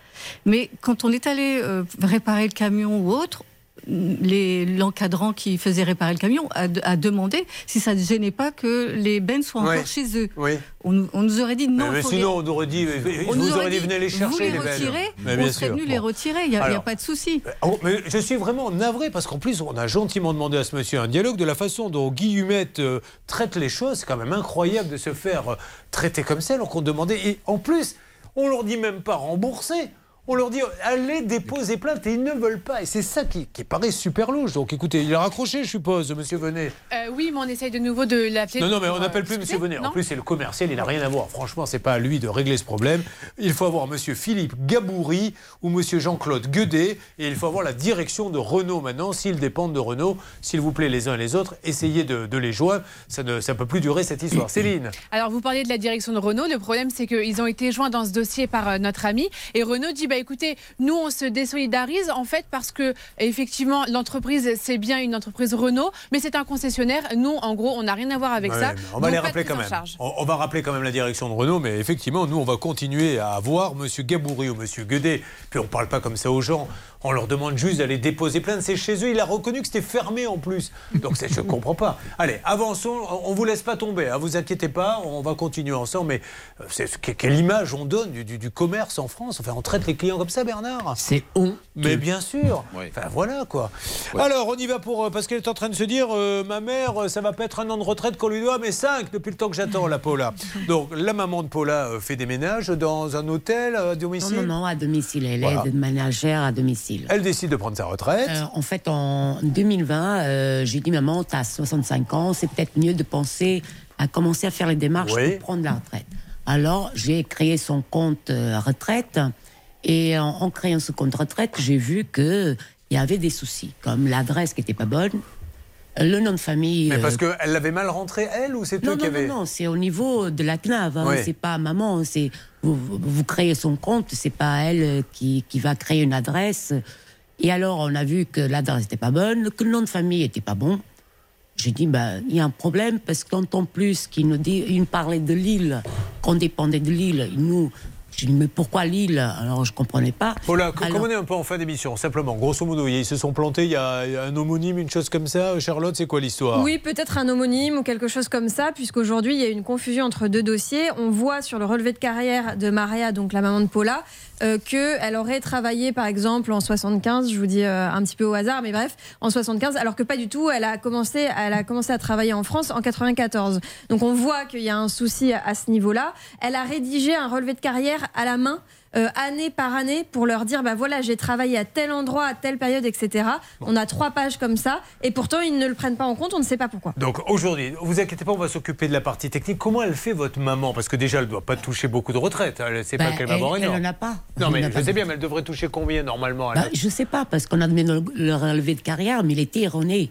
Mais quand on est allé réparer le camion ou autre, l'encadrant qui faisait réparer le camion a, a demandé si ça ne gênait pas que les bennes soient encore Ouais. chez eux. Oui. On, nous- on nous aurait dit non. Mais, mais faut les- sinon, on aurait dit, on nous aurait dit, venez les chercher, vous les, les retirez, Mais on serait venu les retirer, il n'y a, pas de souci. Oh, mais je suis vraiment navré parce qu'en plus, on a gentiment demandé à ce monsieur un dialogue de la façon dont Guy euh, traite les choses. C'est quand même incroyable de se faire euh, traiter comme ça alors qu'on demandait. Et en plus, on leur dit même pas rembourser. On leur dit allez déposer plainte et ils ne veulent pas. Et c'est ça qui, qui paraît super louche. Donc écoutez, il a raccroché, je suppose, monsieur Venet. Euh, oui, mais on essaye de nouveau de l'appeler. Non, non, mais on euh, n'appelle plus Monsieur. Venet. En plus, c'est le commercial, il n'a rien à voir. Franchement, c'est pas à lui de régler ce problème. Il faut avoir Monsieur Philippe Gaboury ou Monsieur Jean-Claude Guedet. Et il faut avoir la direction de Renault maintenant. S'ils dépendent de Renault, s'il vous plaît, les uns et les autres, essayez de, de les joindre. Ça ne ça peut plus durer cette histoire. Céline. Alors, vous parliez de la direction de Renault. Le problème, c'est qu'ils ont été joints dans ce dossier par euh, notre ami. Et Renault dit bah, écoutez, nous, on se désolidarise en fait parce que, effectivement, l'entreprise, c'est bien une entreprise Renault, mais c'est un concessionnaire. Nous, en gros, on n'a rien à voir avec Ouais, ça. on va Donc, les rappeler quand même. On, on va rappeler quand même la direction de Renault, mais effectivement, nous, on va continuer à avoir Monsieur Gaboury ou Monsieur Guedet. Puis on parle pas comme ça aux gens. On leur demande juste d'aller déposer plainte. C'est chez eux. Il a reconnu que c'était fermé en plus. Donc je comprends pas. Allez, avançons. On, on vous laisse pas tomber. Hein, vous inquiétez pas. On va continuer ensemble. Mais euh, quelle image on donne du, du- du commerce en France? Enfin, on traite les clients comme ça, Bernard? C'est honteux. Mais bien sûr. Enfin voilà quoi. Alors on y va pour euh, parce qu'elle est en train de se dire euh, ma mère ça va pas être un an de retraite qu'on lui doit mais cinq depuis le temps que j'attends la Paula. Donc la maman de Paula fait des ménages dans un hôtel à Non, domicile? non, non, à domicile. Elle Voilà. est ménagère à domicile. Elle décide de prendre sa retraite. Euh, en fait, en 2020, euh, j'ai dit, maman, tu as 65 ans, c'est peut-être mieux de penser à commencer à faire les démarches Oui. pour prendre la retraite. Alors, j'ai créé son compte euh, retraite et en, en créant ce compte retraite, j'ai vu qu'il y avait des soucis, comme l'adresse qui n'était pas bonne, le nom de famille. Mais euh, parce qu'elle l'avait mal rentré elle ou c'est non, eux qui non, avaient non, non, c'est au niveau de la CNAV. hein. Oui. C'est pas maman. C'est vous, créez son compte. C'est pas elle euh, qui, qui va créer une adresse. Et alors, on a vu que l'adresse n'était pas bonne, que le nom de famille n'était pas bon. J'ai dit, bah, il y a un problème parce que quand en plus qu'il nous dit, il nous parlait de Lille, qu'on dépendait de Lille, il nous, mais pourquoi Lille? Alors, je comprenais pas. Alors- comme on est un peu en fin d'émission, simplement, grosso modo, ils se sont plantés, il y a un homonyme, une chose comme ça. Charlotte, c'est quoi l'histoire? Oui, peut-être un homonyme ou quelque chose comme ça, puisqu'aujourd'hui, il y a une confusion entre deux dossiers. On voit sur le relevé de carrière de Maria, donc la maman de Paula, euh, qu'elle aurait travaillé, par exemple, en 75, je vous dis euh, un petit peu au hasard, mais bref, en 75, alors que pas du tout, elle a commencé, elle a commencé à travailler en France en 94. Donc on voit qu'il y a un souci à, à ce niveau-là. Elle a rédigé un relevé de carrière à la main. euh, année par année pour leur dire bah voilà j'ai travaillé à tel endroit à telle période etc on a trois pages comme ça et pourtant ils ne le prennent pas en compte on ne sait pas pourquoi Donc aujourd'hui, vous inquiétez pas, on va s'occuper de la partie technique. Comment elle fait votre maman? Parce que déjà, elle ne doit pas toucher beaucoup de retraite. Elle ne sait Bah, pas qu'elle va elle- avoir elle énorme. en a pas. Non, Elle mais a je pas. sais bien, mais elle devrait toucher combien normalement elle Bah, je sais pas, parce qu'on a donné le, le relevé de carrière, mais il était erroné.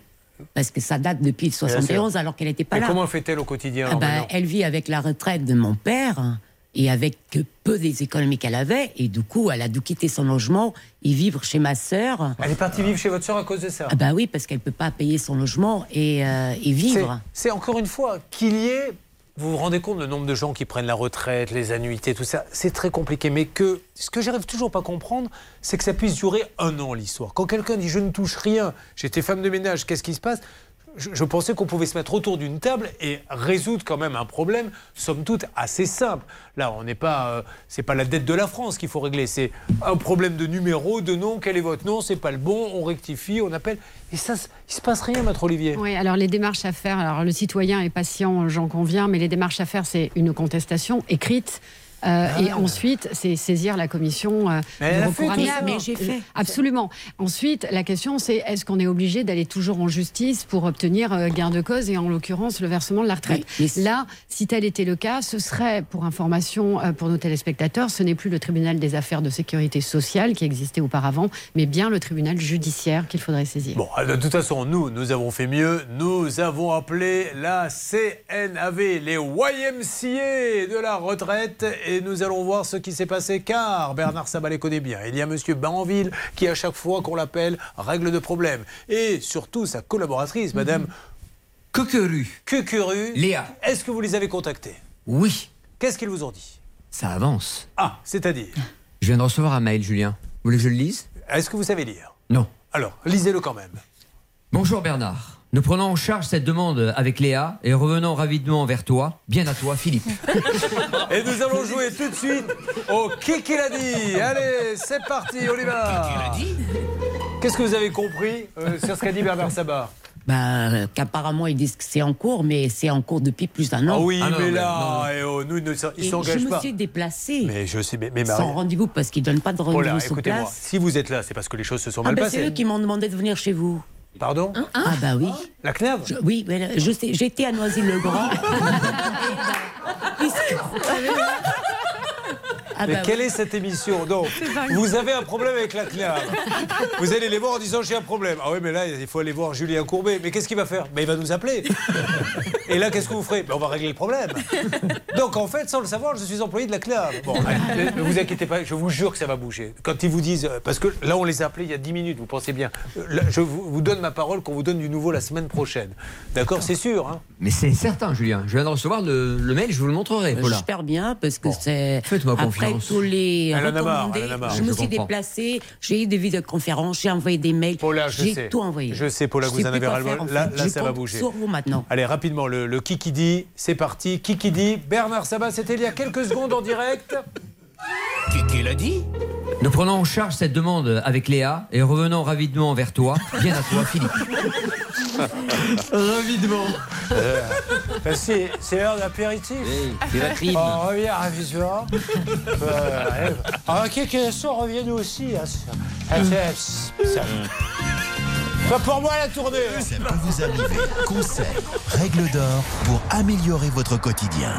Parce que ça date depuis 71, alors qu'elle n'était pas Et là. comment fait-elle au quotidien Ah bah, elle vit avec la retraite de mon père hein, et avec peu des économies qu'elle avait. Et du coup, elle a dû quitter son logement et vivre chez ma sœur. Elle est partie vivre chez votre sœur à cause de ça Ah bah oui, parce qu'elle peut pas payer son logement et, euh, et vivre. C'est encore une fois qu'il y ait. Vous vous rendez compte le nombre de gens qui prennent la retraite, les annuités, tout ça, c'est très compliqué. Mais que ce que j'arrive toujours pas à comprendre, c'est que ça puisse durer un an l'histoire. Quand quelqu'un dit je ne touche rien, j'étais femme de ménage, qu'est-ce qui se passe? Je, pensais qu'on pouvait se mettre autour d'une table et résoudre quand même un problème, somme toute, assez simple. Là, on n'est pas, euh, c'est pas la dette de la France qu'il faut régler, c'est un problème de numéro, de nom, quel est votre nom, c'est pas le bon, on rectifie, on appelle. Et ça, il se passe rien, maître Olivier. Oui, alors les démarches à faire, alors le citoyen est patient, j'en conviens, mais les démarches à faire, c'est une contestation écrite. Euh, Et ensuite, c'est saisir la commission euh, Mais de recours. Mais j'ai fait. Absolument. Ensuite, la question, c'est est-ce qu'on est obligé d'aller toujours en justice pour obtenir euh, gain de cause et en l'occurrence le versement de la retraite Là, si tel était le cas, ce serait, pour information euh, pour nos téléspectateurs, ce n'est plus le tribunal des affaires de sécurité sociale qui existait auparavant, mais bien le tribunal judiciaire qu'il faudrait saisir. Bon, de toute façon, nous, nous avons fait mieux. Nous avons appelé la CNAV, les YMCA de la retraite, et nous allons voir ce qui s'est passé, car Bernard Sabat les connaît bien. Il y a Monsieur Banville qui, à chaque fois qu'on l'appelle, règle de problème. Et surtout, sa collaboratrice, Madame Cucuru. Cucuru. Léa. Est-ce que vous les avez contactés? Oui. Qu'est-ce qu'ils vous ont dit? Ça avance. Ah, c'est-à-dire? Je viens de recevoir un mail, Julien. Vous voulez que je le lise? Est-ce que vous savez lire? Non. Alors, lisez-le quand même. Bonjour Bernard. Nous prenons en charge cette demande avec Léa et revenons rapidement vers toi. Bien à toi, Philippe. Et nous allons jouer tout de suite au qui qui l'a dit? Allez, c'est parti, on y va. Qu'est-ce que vous avez compris euh, sur ce qu'a dit Bernard Sabat? Bah, euh, qu'apparemment ils disent que c'est en cours, mais c'est en cours depuis plus d'un an. Ah oui, mais là, eh oh, nous, ils ne s'engagent je me pas. suis déplacée Mais je sais, mais, mais Marie- sans rendez-vous parce qu'ils donnent pas de rendez-vous Paula, sur écoutez-moi, place. si vous êtes là, c'est parce que les choses se sont Ah mal bah, c'est eux passées. qui m'ont demandé de venir chez vous. Pardon Ah bah oui. La CNAV Je- Oui, je sais, j'étais à Noisy-le-Grand. Ah mais bah quelle oui. est cette émission Donc, vous avez un problème avec la CNAV. Vous allez les voir en disant j'ai un problème. Ah oui, mais là, il faut aller voir Julien Courbet. Mais qu'est-ce qu'il va faire? Ben, Il va nous appeler. Et là, qu'est-ce que vous ferez? Ben, On va régler le problème. Donc, en fait, sans le savoir, je suis employé de la CNAV. Bon, allez, ne vous inquiétez pas, je vous jure que ça va bouger. Quand ils vous disent. euh, Parce que là, on les a appelés il y a 10 minutes, vous pensez bien. Euh, là, je vous, donne ma parole qu'on vous donne du nouveau la semaine prochaine. D'accord? C'est sûr, hein? Mais c'est certain, Julien. Je viens de recevoir le, le mail, je vous le montrerai, Paula. J'espère bien parce que c'est Faites-moi confiance. Elle en a marre. je me suis déplacée, j'ai eu des vidéoconférences, j'ai envoyé des mails, j'ai tout envoyé. Je sais, Paula, Je vous en avez en Là- là, ça va bouger. Sur vous maintenant. Allez, rapidement, le, le Kiki dit, c'est parti. Kiki dit, Bernard Sabat, c'était il y a quelques secondes en direct. Qui l'a dit Nous prenons en charge cette demande avec Léa et revenons rapidement vers toi. Bien à toi, Philippe. Rapidement. Euh, ben, c'est c'est l'heure d'apéritif. c'est la crime. On revient à Visual. Euh, alors, qui que soit, reviennent aussi. hein, ça- Pas pour moi la tournée. hein. Ça peut vous arriver. Conseils, règles d'or pour améliorer votre quotidien.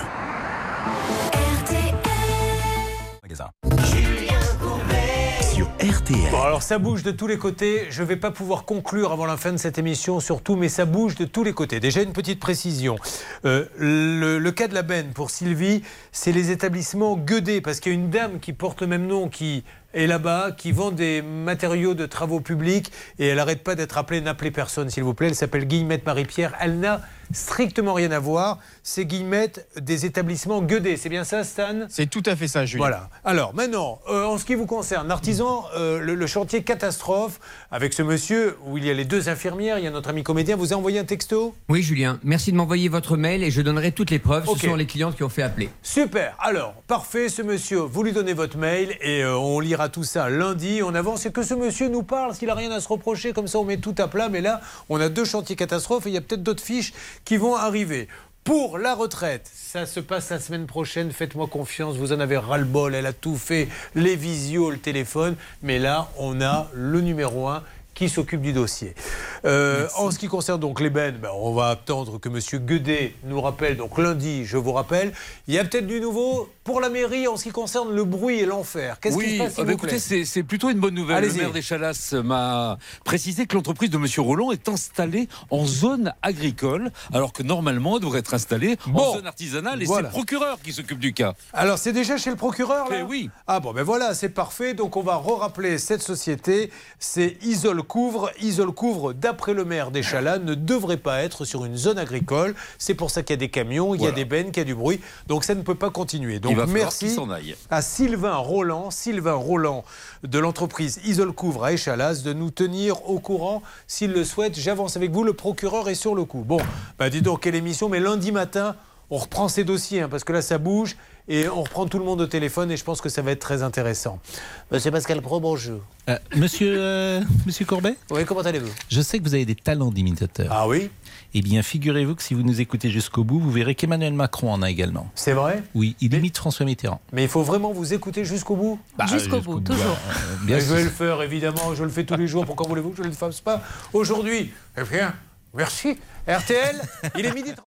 Sur RTL. Bon, alors ça bouge de tous les côtés. Je ne vais pas pouvoir conclure avant la fin de cette émission, surtout, mais ça bouge de tous les côtés. Déjà, une petite précision. Euh, le, le cas de la benne pour Sylvie, c'est les établissements Gueudé, parce qu'il y a une dame qui porte le même nom qui est là-bas, qui vend des matériaux de travaux publics, et elle n'arrête pas d'être appelée, n'appelez personne, s'il vous plaît. Elle s'appelle Guillemette Marie-Pierre. Elle n'a strictement rien à voir. C'est Guillemette des établissements Gueudé. C'est bien ça, Stan? C'est tout à fait ça, Julien. Voilà. Alors maintenant, euh, en ce qui vous concerne, l'artisan, euh, le, le chantier catastrophe, avec ce monsieur où il y a les deux infirmières, il y a notre ami comédien, vous a envoyé un texto? Oui, Julien. Merci de m'envoyer votre mail et je donnerai toutes les preuves. Ok. Ce sont les clientes qui ont fait appeler. Super. Alors, parfait, ce monsieur, vous lui donnez votre mail et euh, on lira tout ça lundi. On avance et que ce monsieur nous parle, s'il a rien à se reprocher, comme ça on met tout à plat. Mais là, on a deux chantiers catastrophes et il y a peut-être d'autres fiches qui vont arriver. Pour la retraite, ça se passe la semaine prochaine, faites-moi confiance, vous en avez ras-le-bol, elle a tout fait, les visios, le téléphone, mais là, on a le numéro un qui s'occupe du dossier. Euh, en ce qui concerne donc les bennes, ben, on va attendre que M. Guedet nous rappelle, donc lundi, je vous rappelle, il y a peut-être du nouveau pour la mairie en ce qui concerne le bruit et l'enfer. Qu'est-ce qui oui, se passe, ah bah vous écoutez, c'est plutôt une bonne nouvelle. Le maire des Chalasses m'a précisé que l'entreprise de M. Roland est installée en zone agricole, alors que normalement elle devrait être installée en zone artisanale et Voilà. c'est le procureur qui s'occupe du cas. Alors, c'est déjà chez le procureur, là Eh oui. Ah bon, ben voilà, c'est parfait. Donc, on va re-rappeler cette société. C'est Isole Couvre, Isole Couvre d'après le maire d'Échalas, ne devrait pas être sur une zone agricole. C'est pour ça qu'il y a des camions, il y a des bennes, qu'il y a du bruit. Donc ça ne peut pas continuer. Donc va merci qu'il s'en aille. à Sylvain Roland, Sylvain Roland de l'entreprise Isolcouvre à Échalas de nous tenir au courant s'il le souhaite. J'avance avec vous, le procureur est sur le coup. Bon, bah dis donc quelle émission, mais lundi matin, on reprend ces dossiers hein, parce que là ça bouge et on reprend tout le monde au téléphone et je pense que ça va être très intéressant. Monsieur Pascal Pro, bonjour. Euh, monsieur, euh, monsieur Courbet? Oui, comment allez-vous? Je sais que vous avez des talents d'imitateur. Ah oui? Eh bien, figurez-vous que si vous nous écoutez jusqu'au bout, vous verrez qu'Emmanuel Macron en a également. C'est vrai? Oui, il imite François Mitterrand. Mais il faut vraiment vous écouter jusqu'au bout? Bah, Jusqu'au bout, bout, toujours. euh, bien Mais je vais le faire, évidemment. Je le fais tous les jours. Pourquoi voulez-vous que je ne le fasse pas? Aujourd'hui Eh bien, merci. RTL, il est midi. 30.